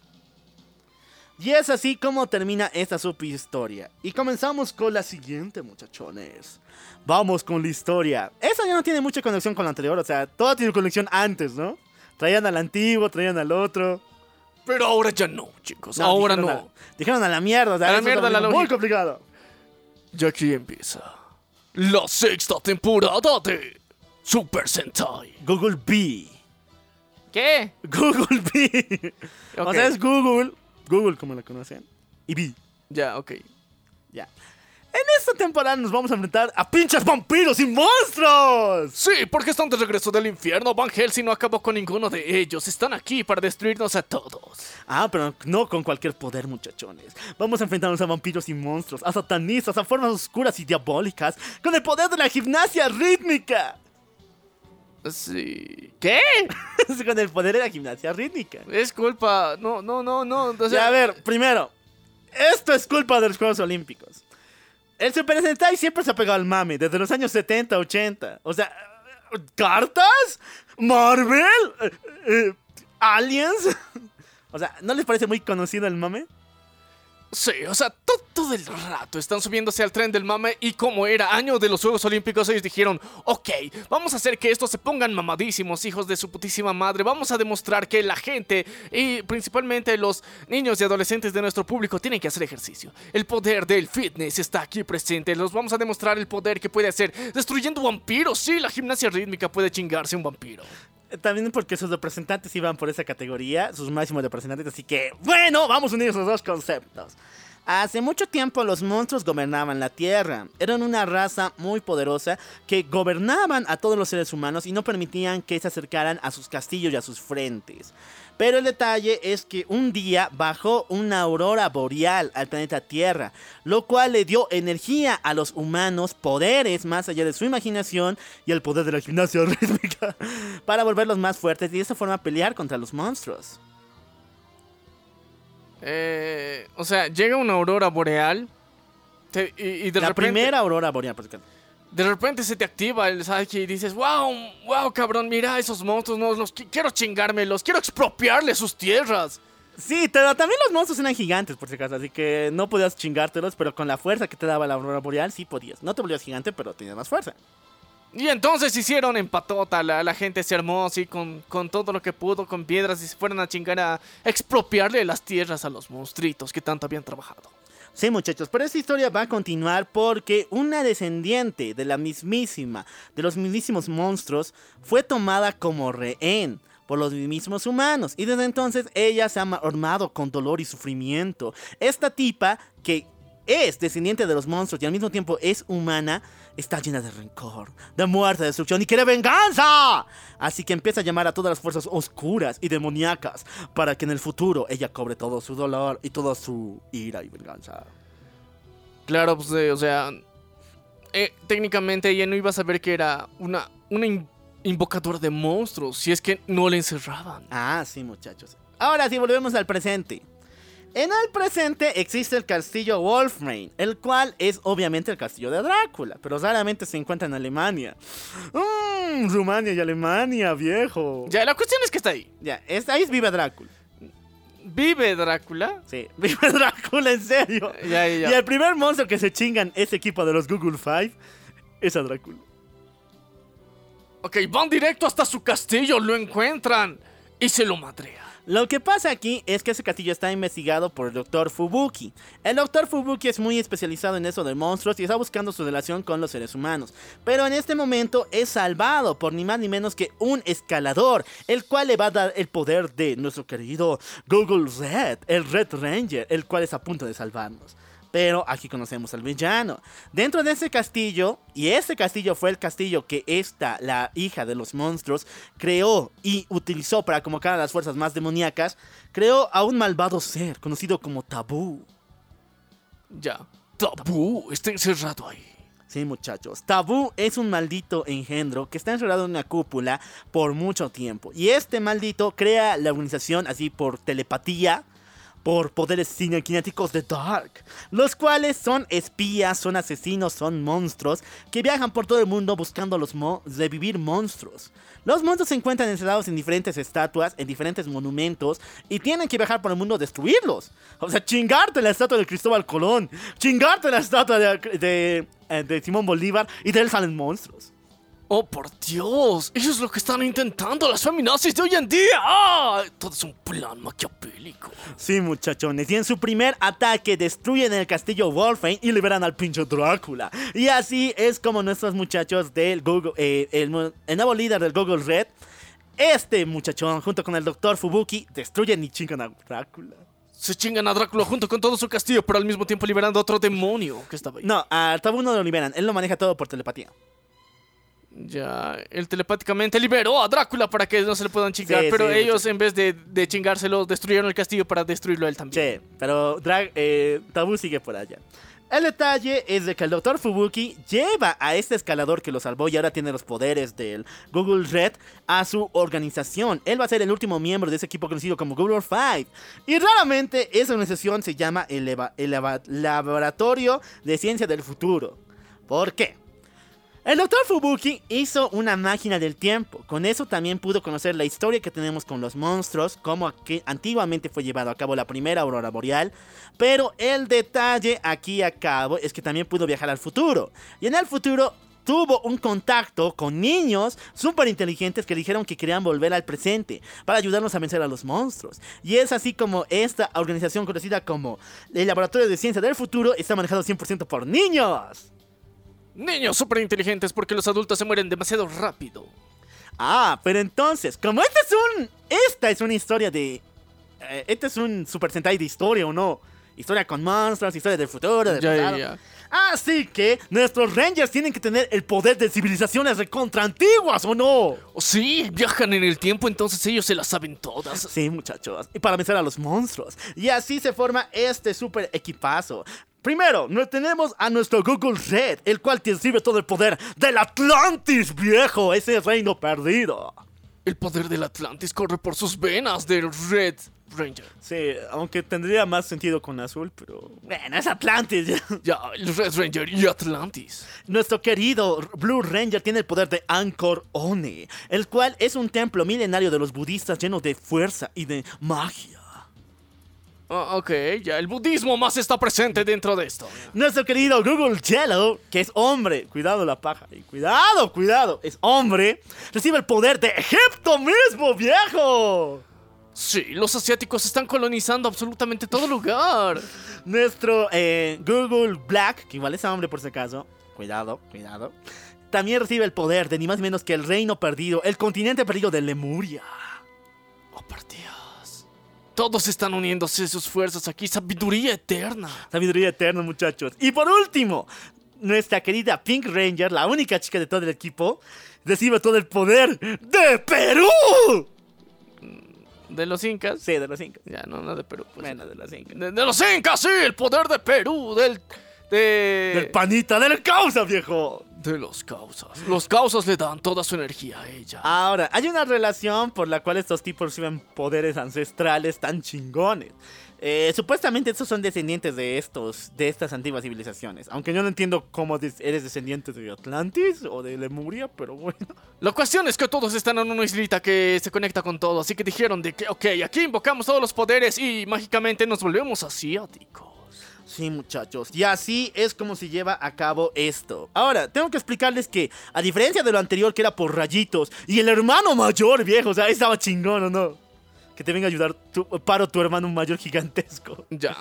Y es así como termina esta subhistoria. Y comenzamos con la siguiente, muchachones. Vamos con la historia. Esa ya no tiene mucha conexión con la anterior, o sea, todo tiene conexión antes, ¿no? Traían al antiguo, traían al otro. Pero ahora ya no, chicos. No, ahora dijeron no. a- dijeron a la mierda, o sea, A la eso mierda la Muy complicado. Y aquí empieza la sexta temporada de Super Sentai. Google B. ¿Qué? Google B. O Ok. sea, es Google. Google, como la conocen. Y B. Ya, ok. Ya. En esta temporada nos vamos a enfrentar a pinches vampiros y monstruos. Sí, porque están de regreso del infierno. Van Helsing no acabó con ninguno de ellos. Están aquí para destruirnos a todos. Ah, pero no con cualquier poder, muchachones. Vamos a enfrentarnos a vampiros y monstruos, a satanistas, a formas oscuras y diabólicas, con el poder de la gimnasia rítmica. Sí. ¿Qué? (laughs) con el poder de la gimnasia rítmica. Es culpa. No, no, no, no. O sea, Ya, a ver, primero, esto es culpa de los Juegos Olímpicos. El Super Sentai siempre se ha pegado al mame, desde los años 70, 80. O sea, ¿cartas? ¿Marvel? Eh, eh, ¿Aliens? (laughs) O sea, ¿no les parece muy conocido el mame? Sí, o sea, to- todo, el rato están subiéndose al tren del mame y como era año de los Juegos Olímpicos, ellos dijeron, ok, vamos a hacer que estos se pongan mamadísimos, hijos de su putísima madre, vamos a demostrar que la gente y principalmente los niños y adolescentes de nuestro público tienen que hacer ejercicio. El poder del fitness está aquí presente, los vamos a demostrar el poder que puede hacer destruyendo vampiros. Sí, la gimnasia rítmica puede chingarse un vampiro. También porque sus representantes iban por esa categoría, sus máximos representantes, así que, bueno, vamos a unir esos dos conceptos. Hace mucho tiempo los monstruos gobernaban la Tierra. Eran una raza muy poderosa que gobernaban a todos los seres humanos y no permitían que se acercaran a sus castillos y a sus frentes. Pero el detalle es que un día bajó una aurora boreal al planeta Tierra, lo cual le dio energía a los humanos, poderes más allá de su imaginación y el poder de la gimnasia (laughs) rítmica para volverlos más fuertes y de esa forma pelear contra los monstruos. Eh, o sea, llega una aurora boreal te- y, y de la repente... primera aurora boreal, porque De repente se te activa el psyche y dices, wow, wow, cabrón, mira esos monstruos, no, los qui- quiero chingármelos, quiero expropiarles sus tierras. Sí, pero también los monstruos eran gigantes, por si acaso, así que no podías chingártelos, pero con la fuerza que te daba la aurora boreal sí podías. No te volvías gigante, pero tenías más fuerza. Y entonces hicieron en patota, la, la gente se armó así con, con todo lo que pudo, con piedras, y se fueron a chingar a expropiarle las tierras a los monstruitos que tanto habían trabajado. Sí, muchachos, pero esta historia va a continuar porque una descendiente de la mismísima, de los mismísimos monstruos, fue tomada como rehén por los mismos humanos. Y desde entonces ella se ha armado con dolor y sufrimiento. Esta tipa, que es descendiente de los monstruos y al mismo tiempo es humana, está llena de rencor, de muerte, de destrucción y quiere venganza. Así que empieza a llamar a todas las fuerzas oscuras y demoníacas para que en el futuro ella cobre todo su dolor y toda su ira y venganza. Claro, pues, eh, o sea, eh, técnicamente ella no iba a saber que era una, una in- invocadora de monstruos, si es que no le encerraban. Ah, sí, muchachos. Ahora sí, volvemos al presente. En el presente existe el castillo Wolfrain, el cual es obviamente el castillo de Drácula, pero raramente se encuentra en Alemania. Mmm, Rumania y Alemania, viejo. Ya, Ya, la cuestión es que está ahí. es, ahí vive Drácula. Vive Drácula. Sí, (laughs) vive Drácula, en serio. Ya, ya, ya. Y el primer monstruo que se chingan ese equipo de los Google Five es a Drácula. Ok, van directo hasta su castillo, lo encuentran y se lo madrea. Lo que pasa aquí es que ese castillo está investigado por el Dr. Fubuki. El Dr. Fubuki es muy especializado en eso de monstruos y está buscando su relación con los seres humanos. Pero en este momento es salvado por ni más ni menos que un escalador, el cual le va a dar el poder de nuestro querido Google Red, el Red Ranger, el cual es a punto de salvarnos. Pero aquí conocemos al villano. Dentro de ese castillo, y ese castillo fue el castillo que esta, la hija de los monstruos, creó y utilizó para convocar a las fuerzas más demoníacas, creó a un malvado ser conocido como Tabú. Ya. Tabú está encerrado ahí. Sí, muchachos. Tabú es un maldito engendro que está encerrado en una cúpula por mucho tiempo. Y este maldito crea la organización así por telepatía, por poderes cinequinéticos de Dark, los cuales son espías, son asesinos, son monstruos que viajan por todo el mundo buscando los mo- revivir monstruos. Los monstruos se encuentran encerrados en diferentes estatuas, en diferentes monumentos y tienen que viajar por el mundo destruirlos. O sea, chingarte la estatua de Cristóbal Colón, chingarte la estatua de, de, eh, de Simón Bolívar y de él salen monstruos. Oh, por Dios. Eso es lo que están intentando las feminazis de hoy en día. ¡Ah! Todo es un plan maquiavélico. Sí, muchachones. Y en su primer ataque destruyen el castillo Wolfenstein y liberan al pinche Drácula. Y así es como nuestros muchachos del Google, eh, el, el nuevo líder del Google Red, este muchachón junto con el doctor Fubuki destruyen y chingan a Drácula. Se chingan a Drácula junto con todo su castillo, pero al mismo tiempo liberando a otro demonio que estaba ahí. No, a Tabú no lo liberan. Él lo maneja todo por telepatía. Ya, él telepáticamente liberó a Drácula para que no se le puedan chingar, Sí, pero sí, ellos en vez de, de chingárselo, destruyeron el castillo para destruirlo a él también. Sí, pero eh, Tabú sigue por allá. El detalle es de que el Dr. Fubuki lleva a este escalador que lo salvó y ahora tiene los poderes del Google Red a su organización. Él va a ser el último miembro de ese equipo conocido como Google Five. Y raramente esa organización se llama el, Eva- el Eva- Laboratorio de Ciencia del Futuro. ¿Por qué? El doctor Fubuki hizo una máquina del tiempo. Con eso también pudo conocer la historia que tenemos con los monstruos, cómo antiguamente fue llevado a cabo la primera aurora boreal. Pero el detalle aquí a cabo es que también pudo viajar al futuro. Y en el futuro tuvo un contacto con niños súper inteligentes que dijeron que querían volver al presente para ayudarnos a vencer a los monstruos. Y es así como esta organización conocida como el Laboratorio de Ciencia del Futuro está manejado 100% por niños. Niños súper inteligentes porque los adultos se mueren demasiado rápido. Ah, pero entonces, como este es un... Esta es una historia de... eh, este es un Super Sentai de historia, ¿o no? Historia con monstruos, historia del futuro, del Ya, pasado. ya. Así que nuestros Rangers tienen que tener el poder de civilizaciones recontra antiguas, ¿o no? Oh, sí, viajan en el tiempo, entonces ellos se las saben todas. Sí, muchachos. Y para vencer a los monstruos. Y así se forma este super equipazo. Primero, no tenemos a nuestro Google Red, el cual te recibe todo el poder del Atlantis, viejo, ese reino perdido. El poder del Atlantis corre por sus venas del Red Ranger. Sí, aunque tendría más sentido con azul, pero... Bueno, es Atlantis. (laughs) Ya, el Red Ranger y Atlantis. Nuestro querido Blue Ranger tiene el poder de Angkor One, el cual es un templo milenario de los budistas lleno de fuerza y de magia. Ah, ok, ya, el budismo más está presente dentro de esto. Nuestro querido Google Yellow, que es hombre, cuidado la paja, y cuidado, cuidado, es hombre, recibe el poder de Egipto mismo, viejo. Sí, los asiáticos están colonizando absolutamente todo lugar. (laughs) Nuestro eh, Google Black, que igual es hombre por si acaso, cuidado, cuidado, también recibe el poder de ni más ni menos que el reino perdido, el continente perdido de Lemuria. Oh, Dios. Todos están uniéndose sus fuerzas aquí, sabiduría eterna. Sabiduría eterna, muchachos. Y por último, nuestra querida Pink Ranger, la única chica de todo el equipo, recibe todo el poder de Perú. ¿De los incas? Sí, de los incas. Ya, no, no de Perú. pues. Bueno, de los incas. De, de los incas, sí, el poder de Perú, del... De... Del panita, del causa, viejo. De los causas. Los causas le dan toda su energía a ella. Ahora, hay una relación por la cual estos tipos reciben poderes ancestrales tan chingones. Eh, supuestamente estos son descendientes de estos, de estas antiguas civilizaciones. Aunque yo no entiendo cómo eres descendiente de Atlantis o de Lemuria, pero bueno. La cuestión es que todos están en una islita que se conecta con todo, así que dijeron de que, ok, aquí invocamos todos los poderes y mágicamente nos volvemos asiáticos. Sí, muchachos. Y así es como se lleva a cabo esto. Ahora, tengo que explicarles que, a diferencia de lo anterior que era por rayitos, y el hermano mayor, viejo, o sea, estaba chingón, ¿o no? Que te venga a ayudar tu, paro tu hermano mayor gigantesco. Ya.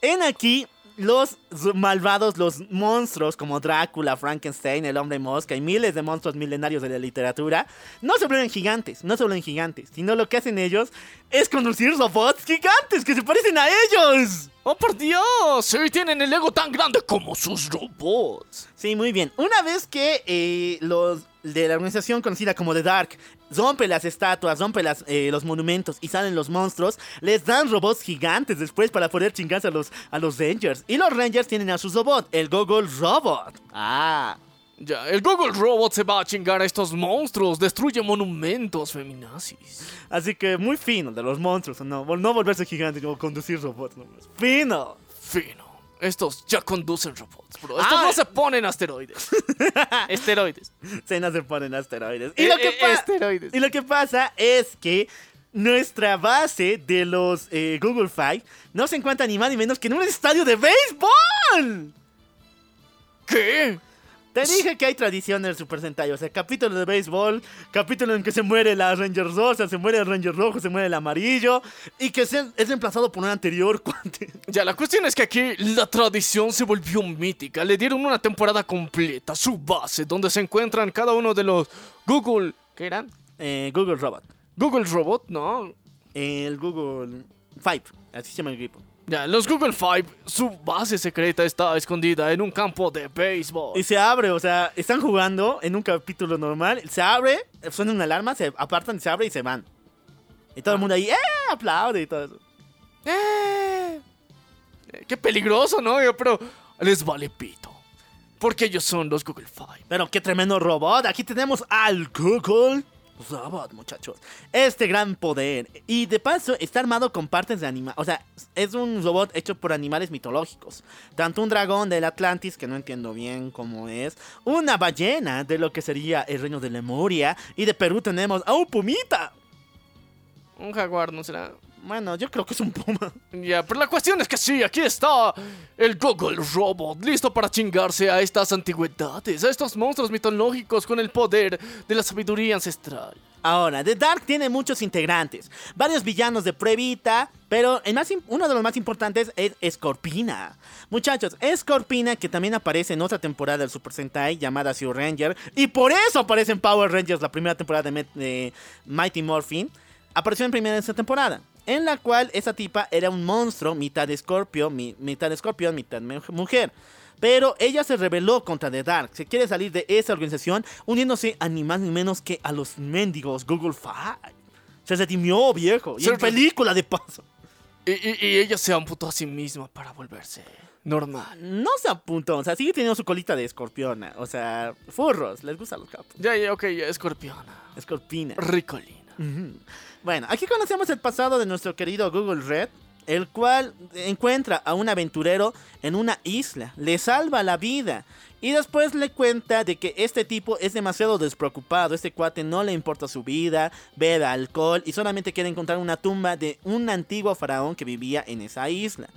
En aquí, los malvados, los monstruos como Drácula, Frankenstein, el hombre mosca y miles de monstruos milenarios de la literatura, no se vuelven gigantes, no se vuelven gigantes, sino lo que hacen ellos es conducir robots gigantes que se parecen a ellos. ¡Oh, por Dios! Sí, tienen el ego tan grande como sus robots. Sí, muy bien. Una vez que eh, los de la organización conocida como The Dark rompe las estatuas, rompe las, eh, los monumentos y salen los monstruos, les dan robots gigantes después para poder chingarse a los, a los Rangers. Y los Rangers tienen a su robot, el Google Robot. Ah, Ya, el Google Robot se va a chingar a estos monstruos, destruye monumentos feminazis. así que muy fino de los monstruos, no, no volverse gigantes como conducir robots. No, fino. Fino. Estos ya conducen robots, bro. Estos Ah. no se ponen asteroides. (laughs) Esteroides. Se no se ponen asteroides. Y Eh, lo, que eh, esteroides. y lo que pasa es que nuestra base de los eh, Google Five no se encuentra ni más ni menos que en un estadio de béisbol. ¿Qué? Te dije que hay tradición en el Super Sentai, o sea, capítulo de béisbol, capítulo en que se muere la Ranger rosa, se muere el Ranger rojo, se muere el amarillo, y que se- es reemplazado por un anterior. (laughs) Ya, la cuestión es que aquí la tradición se volvió mítica. Le dieron una temporada completa, su base, donde se encuentran cada uno de los Google... ¿Qué eran? Eh, Google Robot. Google Robot, ¿no? El Google Five, así se llama el equipo. Ya, los Google Five, su base secreta está escondida en un campo de béisbol. Y se abre, o sea, están jugando en un capítulo normal, se abre, suena una alarma, se apartan, se abre y se van. Y todo el mundo ahí, ¡eh! aplaude y todo eso. Eh, eh, qué peligroso, ¿no? Pero les vale pito. Porque ellos son los Google Five. Pero qué tremendo robot. Aquí tenemos al Google Robot, muchachos. Este gran poder. Y de paso, está armado con partes de animales. O sea, es un robot hecho por animales mitológicos. Tanto un dragón del Atlantis, que no entiendo bien cómo es. Una ballena de lo que sería el reino de Lemuria. Y de Perú tenemos a un pumita. Un jaguar, ¿no será? Bueno, yo creo que es un puma. Ya, pero la cuestión es que sí, aquí está el Google Robot, listo para chingarse a estas antigüedades, a estos monstruos mitológicos con el poder de la sabiduría ancestral. Ahora, The Dark tiene muchos integrantes, varios villanos de pruebita, pero el más uno de los más importantes es Scorpina. Muchachos, Scorpina que también aparece en otra temporada del Super Sentai llamada Zero Ranger, y por eso aparece en Power Rangers la primera temporada de Mighty Morphin, apareció en primera de esta temporada. En la cual esa tipa era un monstruo, mitad escorpio, mi- mitad escorpión, mitad mujer. Pero ella se rebeló contra The Dark. Se quiere salir de esa organización uniéndose a ni más ni menos que a los mendigos Google Five. Se redimió, viejo. Y Se en película de paso. Y, y- y ella se amputó a sí misma para volverse normal. No se apuntó. O sea, sigue teniendo su colita de escorpiona. O sea, furros. Les gustan los capos. Ya, ya, ok, ya, escorpiona. Escorpina. Ricolina. Ujú. Bueno, aquí conocemos el pasado de nuestro querido Google Red, el cual encuentra a un aventurero en una isla, le salva la vida y después le cuenta de que este tipo es demasiado despreocupado, este cuate no le importa su vida, bebe alcohol y solamente quiere encontrar una tumba de un antiguo faraón que vivía en esa isla,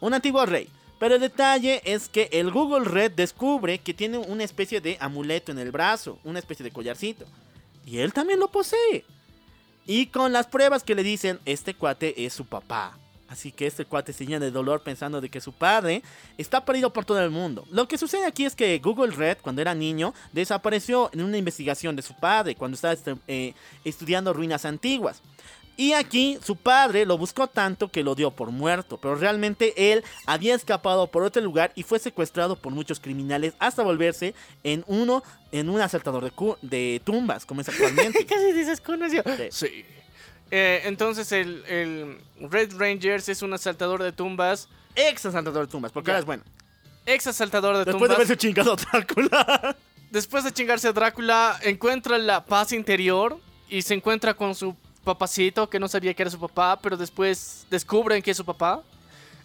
un antiguo rey. Pero el detalle es que el Google Red descubre que tiene una especie de amuleto en el brazo, una especie de collarcito. Y él también lo posee. Y con las pruebas que le dicen, este cuate es su papá. Así que este cuate se llena de dolor pensando de que su padre está perdido por todo el mundo. Lo que sucede aquí es que Google Red, cuando era niño, desapareció en una investigación de su padre, cuando estaba este, eh, estudiando ruinas antiguas. Y aquí su padre lo buscó tanto que lo dio por muerto, pero realmente él había escapado por otro lugar y fue secuestrado por muchos criminales hasta volverse en uno, en un asaltador de, de tumbas, como es actualmente. (laughs) Casi dices conoció. Sí. Sí. Eh, entonces el, el Red Rangers es un asaltador de tumbas, ex asaltador de tumbas, porque ahora es bueno. ex asaltador de Después de tumbas. haberse chingado a Drácula. Después de chingarse a Drácula, encuentra la paz interior y se encuentra con su papacito que no sabía que era su papá, pero después descubren que es su papá.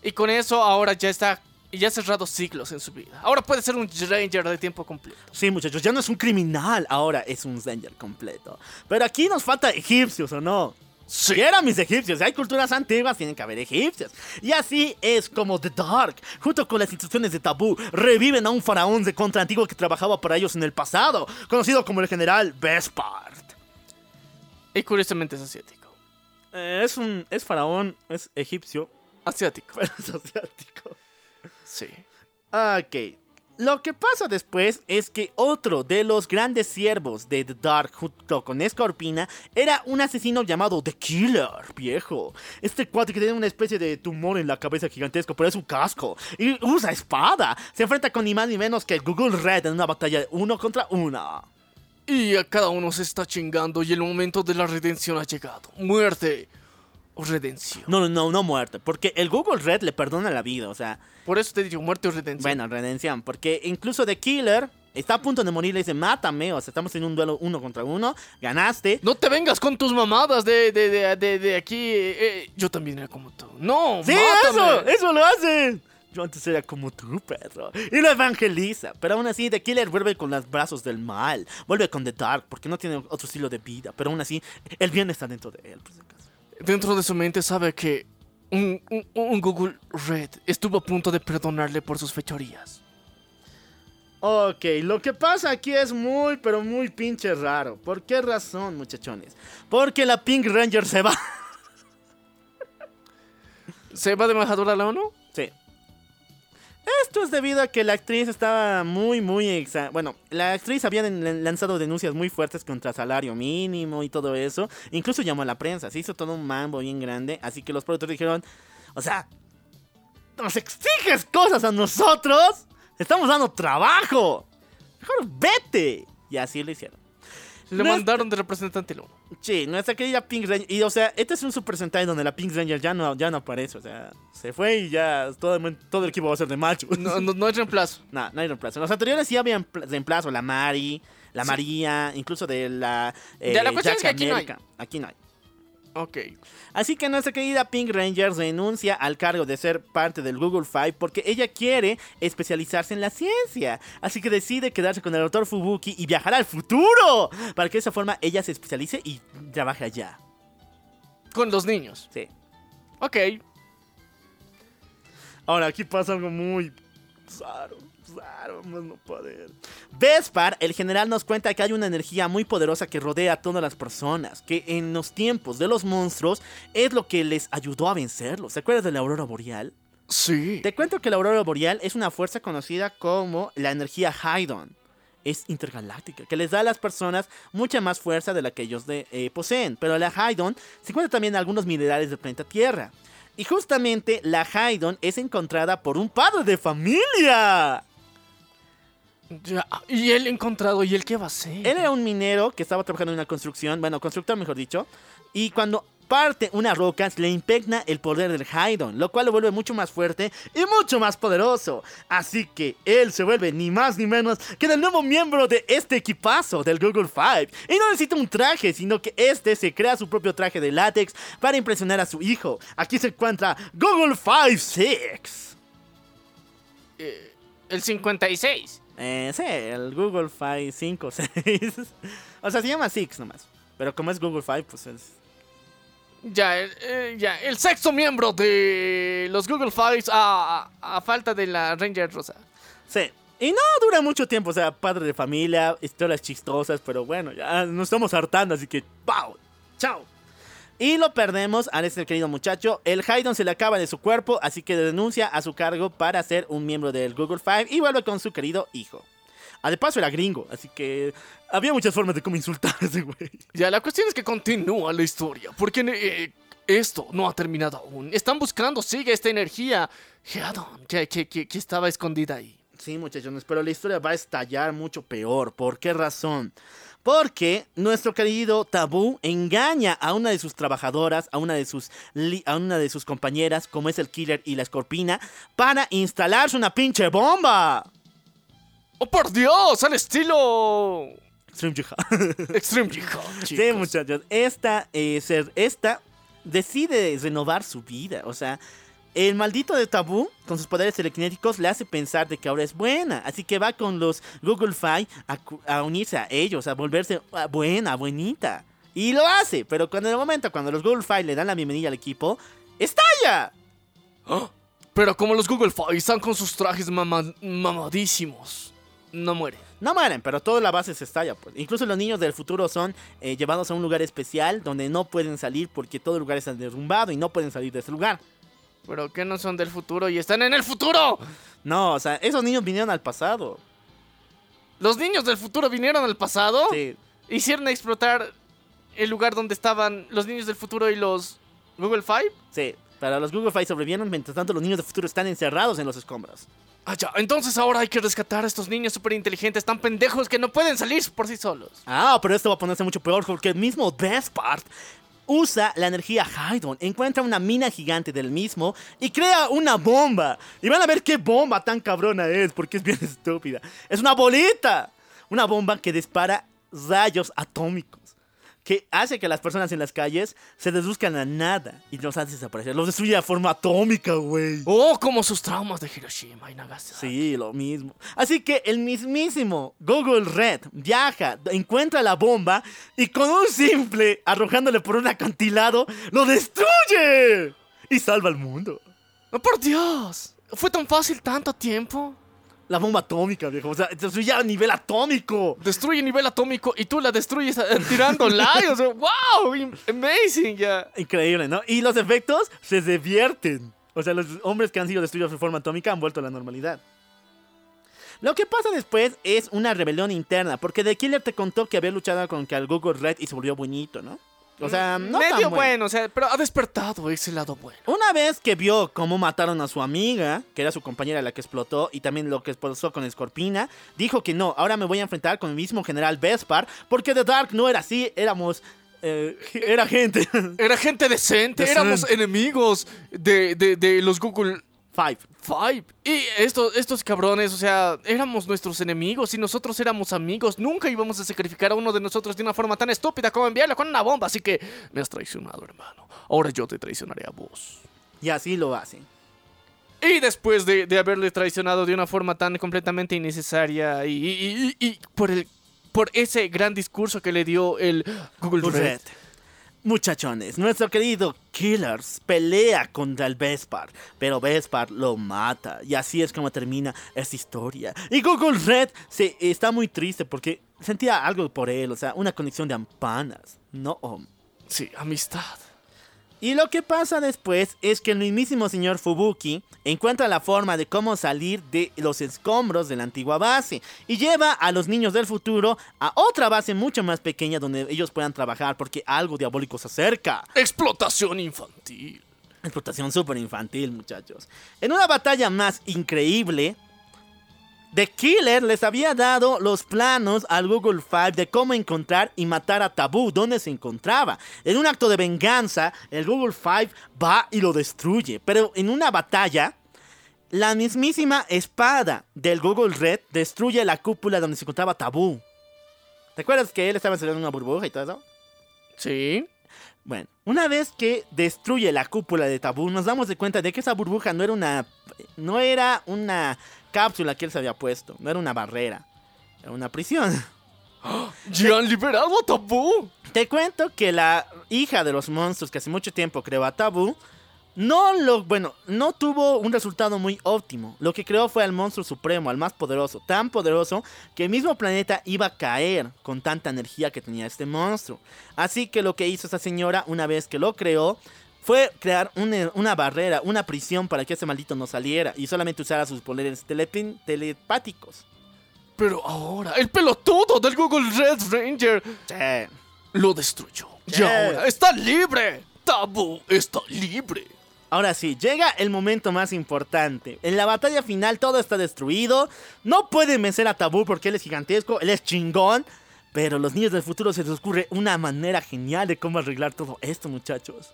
Y con eso ahora ya está, ya ha cerrado siglos en su vida. Ahora puede ser un Ranger de tiempo completo. Sí, muchachos, ya no es un criminal, ahora es un Ranger completo. Pero aquí nos falta egipcios, ¿o no? Sí. Quiero mis egipcios. Si hay culturas antiguas, tienen que haber egipcios. Y así es como The Dark, junto con las instituciones de Tabú, reviven a un faraón de contra antiguo que trabajaba para ellos en el pasado, conocido como el general Bespard. Y curiosamente es asiático. Eh, es un. Es faraón, es egipcio, Asiático. pero es asiático. Sí. Ok. Lo que pasa después es que otro de los grandes siervos de The Dark junto con Scorpina era un asesino llamado The Killer, viejo. Este cuate que tiene una especie de tumor en la cabeza gigantesco, pero es un casco. Y usa espada. Se enfrenta con ni más ni menos que el Google Red en una batalla uno contra uno. Y a cada uno se está chingando y el momento de la redención ha llegado. Muerte o redención. No, no, no, no muerte. Porque el Google Red le perdona la vida, o sea... Por eso te digo muerte o redención. Bueno, redención, porque incluso The Killer está a punto de morir, le dice, mátame, o sea, estamos en un duelo uno contra uno, ganaste. No te vengas con tus mamadas de, de, de, de, de aquí. eh, yo también era como tú. No, Sí, mátame. eso, eso lo hacen. Yo antes era como tú, Pedro. Y lo evangeliza. Pero aún así, The Killer vuelve con los brazos del mal. Vuelve con The Dark, porque no tiene otro estilo de vida. Pero aún así, el bien está dentro de él, por si acaso. Dentro de su mente sabe que un, un- un Google Red estuvo a punto de perdonarle por sus fechorías. Ok, lo que pasa aquí es muy, pero muy pinche raro. ¿Por qué razón, muchachones? Porque la Pink Ranger se va. ¿Se va de embajadora a la ONU? Esto es debido a que la actriz estaba muy, muy... exa- Bueno, la actriz había lanzado denuncias muy fuertes contra salario mínimo y todo eso. Incluso llamó a la prensa. Se hizo todo un mambo bien grande. Así que los productores dijeron... O sea... Nos exiges cosas a nosotros. Estamos dando trabajo. Mejor vete. Y así lo hicieron. Le No es- mandaron de representante al ONU. Sí, nuestra querida Pink Ranger. Y o sea, este es un Super Sentai donde la Pink Ranger ya no, ya no aparece. O sea, se fue y ya todo el, todo el equipo va a ser de macho. No, no, no hay reemplazo. (laughs) No, no hay reemplazo. En los anteriores sí habían pl- reemplazo. La Mari, La Sí. María, incluso de la. eh, Ya, la cuestión Jack es que aquí no hay. Aquí no hay. Ok. Así que nuestra querida Pink Ranger renuncia al cargo de ser parte del Google Five porque ella quiere especializarse en la ciencia. Así que decide quedarse con el doctor Fubuki y viajar al futuro para que de esa forma ella se especialice y trabaje allá. Con los niños. Sí. Ok. Ahora aquí pasa algo muy raro, más no poder. Vespar, el general nos cuenta que hay una energía muy poderosa que rodea a todas las personas, que en los tiempos de los monstruos es lo que les ayudó a vencerlos. ¿Se acuerdas de la aurora boreal? Sí. Te cuento que la aurora boreal es una fuerza conocida como la energía Hydon. Es intergaláctica, que les da a las personas mucha más fuerza de la que ellos de- eh, poseen. Pero la Hydon se encuentra también en algunos minerales del planeta Tierra. Y justamente la Hydon es encontrada por un padre de familia. Ya, ¿Y él encontrado? ¿Y él qué va a hacer? Él era un minero que estaba trabajando en una construcción, bueno, constructor mejor dicho, y cuando parte una roca le impregna el poder del Hydon, lo cual lo vuelve mucho más fuerte y mucho más poderoso. Así que él se vuelve ni más ni menos que el nuevo miembro de este equipazo del Google Five. Y no necesita un traje, sino que este se crea su propio traje de látex para impresionar a su hijo. Aquí se encuentra Google Five Six. Eh, el 56. Eh, sí, el Google Five 5 6. (laughs) o sea, se llama Six nomás. Pero como es Google Five, pues es Ya, el- eh, ya, el sexto miembro de los Google Files a, a- a falta de la Ranger Rosa. Sí. Y no dura mucho tiempo, o sea, padre de familia, historias chistosas, pero bueno, ya nos estamos hartando, así que ¡pau! ¡Chao! Y lo perdemos a este querido muchacho. El Haydon se le acaba de su cuerpo, así que denuncia a su cargo para ser un miembro del Google Five y vuelve con su querido hijo. Ah, de paso era gringo, así que había muchas formas de cómo insultar a ese güey. Ya, la cuestión es que continúa la historia, porque eh, esto no ha terminado aún. Están buscando, sigue esta energía Headon, que, que, que, que estaba escondida ahí. Sí, muchachones, pero la historia va a estallar mucho peor. ¿Por qué razón? Porque nuestro querido Tabú engaña a una de sus trabajadoras, a una de sus, a una de sus compañeras, como es el Killer y la Escorpina, para instalarse una pinche bomba. ¡Oh, por Dios! ¡Al estilo Extreme Jihad. (laughs) Extreme Jihad, Sí, muchachos, esta, eh, ser, esta decide renovar su vida. O sea, el maldito de Tabú, con sus poderes telequinéticos, le hace pensar de que ahora es buena. Así que va con los Google Fi a, unirse a ellos, a volverse ah, buena, buenita. Y lo hace, pero cuando en el momento cuando los Google Fi le dan la bienvenida al equipo, ¡estalla! ¡Ah! Pero como los Google Files están con sus trajes mama- mamadísimos, no mueren. No mueren, pero toda la base se estalla. Pues. Incluso los niños del futuro son eh, llevados a un lugar especial donde no pueden salir porque todo el lugar está derrumbado y no pueden salir de ese lugar. ¿Pero qué no son del futuro y están en el futuro? No, o sea, esos niños vinieron al pasado. Los niños del futuro vinieron al pasado. Sí. Hicieron explotar el lugar donde estaban los niños del futuro y los Google Five. Sí, pero los Google Five sobrevivieron, mientras tanto los niños del futuro están encerrados en los escombros. Ah, ya. Entonces ahora hay que rescatar a estos niños súper inteligentes, tan pendejos que no pueden salir por sí solos. Ah, pero esto va a ponerse mucho peor porque el mismo Despard usa la energía Hydon, encuentra una mina gigante del mismo y crea una bomba. Y van a ver qué bomba tan cabrona es, porque es bien (laughs) estúpida. Es una bolita. Una bomba que dispara rayos atómicos. Que hace que las personas en las calles se reduzcan a nada y los hace desaparecer. Los destruye de forma atómica, güey. Oh, como sus traumas de Hiroshima y Nagasaki. Sí, lo mismo. Así que el mismísimo Google Red viaja, encuentra la bomba y con un simple arrojándole por un acantilado, lo destruye y salva al mundo. ¡Oh, por Dios! ¿Fue tan fácil tanto tiempo? La bomba atómica, viejo. O sea, destruye a nivel atómico. Destruye nivel atómico y tú la destruyes eh, tirándola. o sea, ¡Wow! Amazing, ya. Increíble, ¿no? Y los efectos se divierten. O sea, los hombres que han sido destruidos de forma atómica han vuelto a la normalidad. Lo que pasa después es una rebelión interna, porque The Killer te contó que había luchado contra el Google Red y se volvió bonito, ¿no? O sea, no tan Medio bueno. bueno, o sea, pero ha despertado ese lado bueno. Una vez que vio cómo mataron a su amiga, que era su compañera la que explotó, y también lo que pasó con Scorpina, dijo que no, ahora me voy a enfrentar con el mismo general Vespar, porque The Dark no era así, éramos... eh, era gente. Era gente decente, Decente. éramos enemigos de, de- de los Google Five. Five. Y estos, estos cabrones, o sea, éramos nuestros enemigos y nosotros éramos amigos. Nunca íbamos a sacrificar a uno de nosotros de una forma tan estúpida como enviarle con una bomba. Así que me has traicionado, hermano. Ahora yo te traicionaré a vos. Y así lo hacen. Y después de, de haberle traicionado de una forma tan completamente innecesaria y, y- y- y por, el, por ese gran discurso que le dio el Google Red. Red. Muchachones, nuestro querido Killers pelea contra el Vespar, pero Vespar lo mata y así es como termina esta historia. Y Google Red se, está muy triste porque sentía algo por él, o sea, una conexión de ampanas, no. Sí, amistad. Y lo que pasa después es que el mismísimo señor Fubuki encuentra la forma de cómo salir de los escombros de la antigua base y lleva a los niños del futuro a otra base mucho más pequeña donde ellos puedan trabajar porque algo diabólico se acerca. Explotación infantil. Explotación súper infantil, muchachos. En una batalla más increíble, The Killer les había dado los planos al Google Five de cómo encontrar y matar a Tabú, donde se encontraba. En un acto de venganza, el Google Five va y lo destruye. Pero en una batalla, la mismísima espada del Google Red destruye la cúpula donde se encontraba Tabú. ¿Te acuerdas que él estaba encerrado en una burbuja y todo eso? Sí. Bueno, una vez que destruye la cúpula de Tabú, nos damos de cuenta de que esa burbuja no era una. No era una cápsula que él se había puesto, no era una barrera, era una prisión. (gasps) ¿Ya han liberado a Tabú? Te cuento que la hija de los monstruos que hace mucho tiempo creó a Tabú, no lo. Bueno, no tuvo un resultado muy óptimo. Lo que creó fue al monstruo supremo, al más poderoso, tan poderoso que el mismo planeta iba a caer con tanta energía que tenía este monstruo. Así que lo que hizo esa señora, una vez que lo creó, fue crear una, una barrera, una prisión para que ese maldito no saliera y solamente usara sus poderes telepin- telepáticos. Pero ahora, el pelotudo del Google Red Ranger Sí. lo destruyó. Y ahora está libre. Tabú está libre. Ahora sí, llega el momento más importante. En la batalla final todo está destruido. No pueden vencer a Tabú porque él es gigantesco, él es chingón. Pero los niños del futuro se les ocurre una manera genial de cómo arreglar todo esto, muchachos.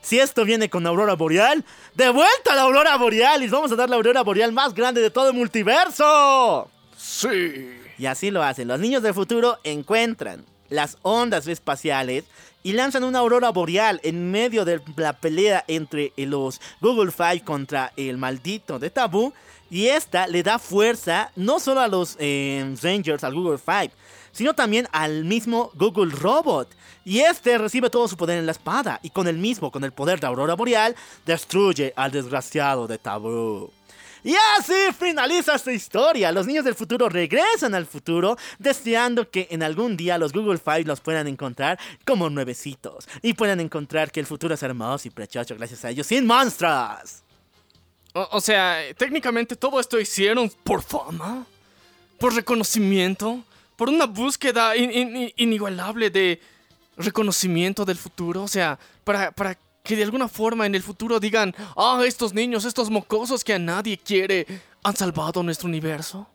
Si esto viene con Aurora Boreal, ¡de vuelta a la Aurora Boreal! Y vamos a dar la Aurora Boreal más grande de todo el multiverso. Sí. Y así lo hacen. Los niños del futuro encuentran las ondas espaciales y lanzan una aurora boreal en medio de la pelea entre los Google Five contra el maldito de Tabú. Y esta le da fuerza no solo a los eh, Rangers, al Google Five, sino también al mismo Google Robot. Y este recibe todo su poder en la espada y con el mismo, con el poder de Aurora Boreal, destruye al desgraciado de Tabú. Y así finaliza esta historia. Los niños del futuro regresan al futuro, deseando que en algún día los Google Five los puedan encontrar como nuevecitos. Y puedan encontrar que el futuro es hermoso y precioso gracias a ellos, sin monstruos. O, o sea, técnicamente todo esto hicieron por fama, por reconocimiento, por una búsqueda in- in- inigualable de reconocimiento del futuro. O sea, para, para que de alguna forma en el futuro digan, ah, estos niños, estos mocosos que a nadie quiere, han salvado nuestro universo.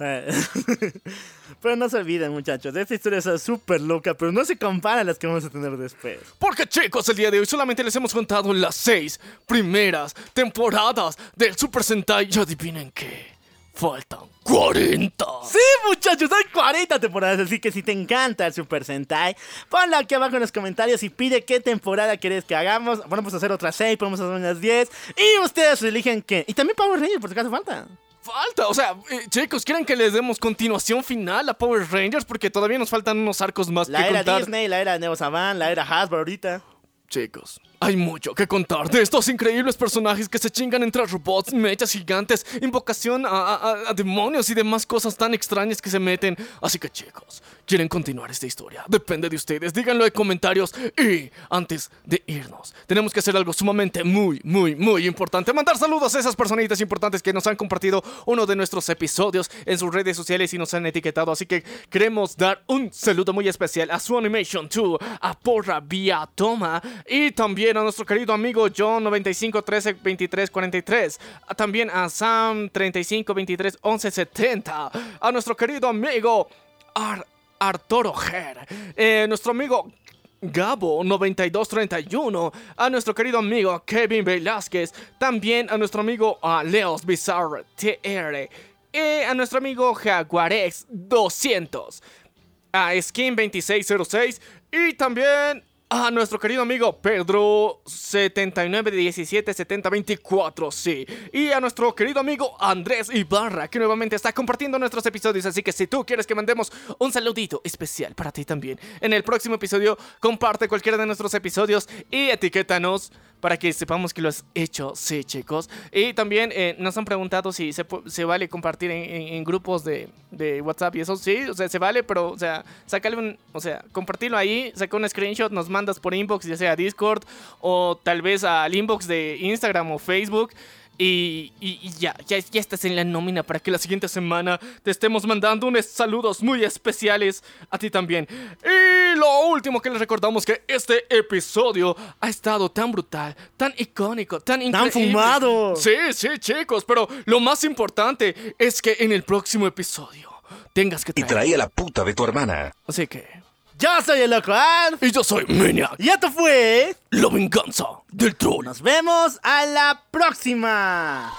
(laughs) pero no se olviden, muchachos, esta historia es súper loca, pero no se compara a las que vamos a tener después. Porque chicos, el día de hoy solamente les hemos contado las seis primeras temporadas del Super Sentai. Y adivinen qué, faltan 40. Sí, muchachos, hay 40 temporadas, así que si te encanta el Super Sentai, ponlo aquí abajo en los comentarios y pide qué temporada quieres que hagamos. Podemos hacer otras 6, podemos hacer unas 10, y ustedes eligen qué. Y también Power Rangers, por si acaso falta. Falta, o sea, eh, chicos, ¿quieren que les demos continuación final a Power Rangers? Porque todavía nos faltan unos arcos más La que era contar. Disney, la era Neo Saban, la era Hasbro ahorita. Chicos, hay mucho que contar de estos increíbles personajes que se chingan entre robots, mechas gigantes, invocación a, a- a demonios y demás cosas tan extrañas que se meten. Así que chicos, ¿quieren continuar esta historia? Depende de ustedes, díganlo en comentarios. Y antes de irnos, tenemos que hacer algo sumamente muy, muy, muy importante. Mandar saludos a esas personitas importantes que nos han compartido uno de nuestros episodios en sus redes sociales y nos han etiquetado. Así que queremos dar un saludo muy especial a su Animation 2, a Porra Vía Toma y también a nuestro querido amigo John 95 13 23 43. a- También a Sam 35 23 11 70. A nuestro querido amigo Ar Arturo Ger. eh, nuestro amigo Gabo9231, a nuestro querido amigo Kevin Velázquez, también a nuestro amigo Leos Bizarre TR, y a nuestro amigo Jaguarex 200, a Skin2606 y también a nuestro querido amigo Pedro 79177024, sí. Y a nuestro querido amigo Andrés Ibarra, que nuevamente está compartiendo nuestros episodios. Así que si tú quieres que mandemos un saludito especial para ti también, en el próximo episodio, comparte cualquiera de nuestros episodios y etiquétanos para que sepamos que lo has hecho, sí, chicos. Y también eh, nos han preguntado si se, vale compartir en, grupos de, WhatsApp y eso, sí, o sea, se vale, pero, o sea, sácale un, o sea, compartirlo ahí, saca un screenshot, nos mandas por inbox, ya sea Discord o tal vez al inbox de Instagram o Facebook. Y, y- y ya, ya, ya estás en la nómina para que la siguiente semana te estemos mandando unos saludos muy especiales a ti también. Y lo último que les recordamos que este episodio ha estado tan brutal, tan icónico, tan increíble. fumado! Sí, sí, chicos, pero lo más importante es que en el próximo episodio tengas que Y traer. traía la puta de tu hermana. Así que... Yo soy el loco Alf. Y yo soy Maniac, Y esto fue. la venganza del troll. Nos vemos a la próxima.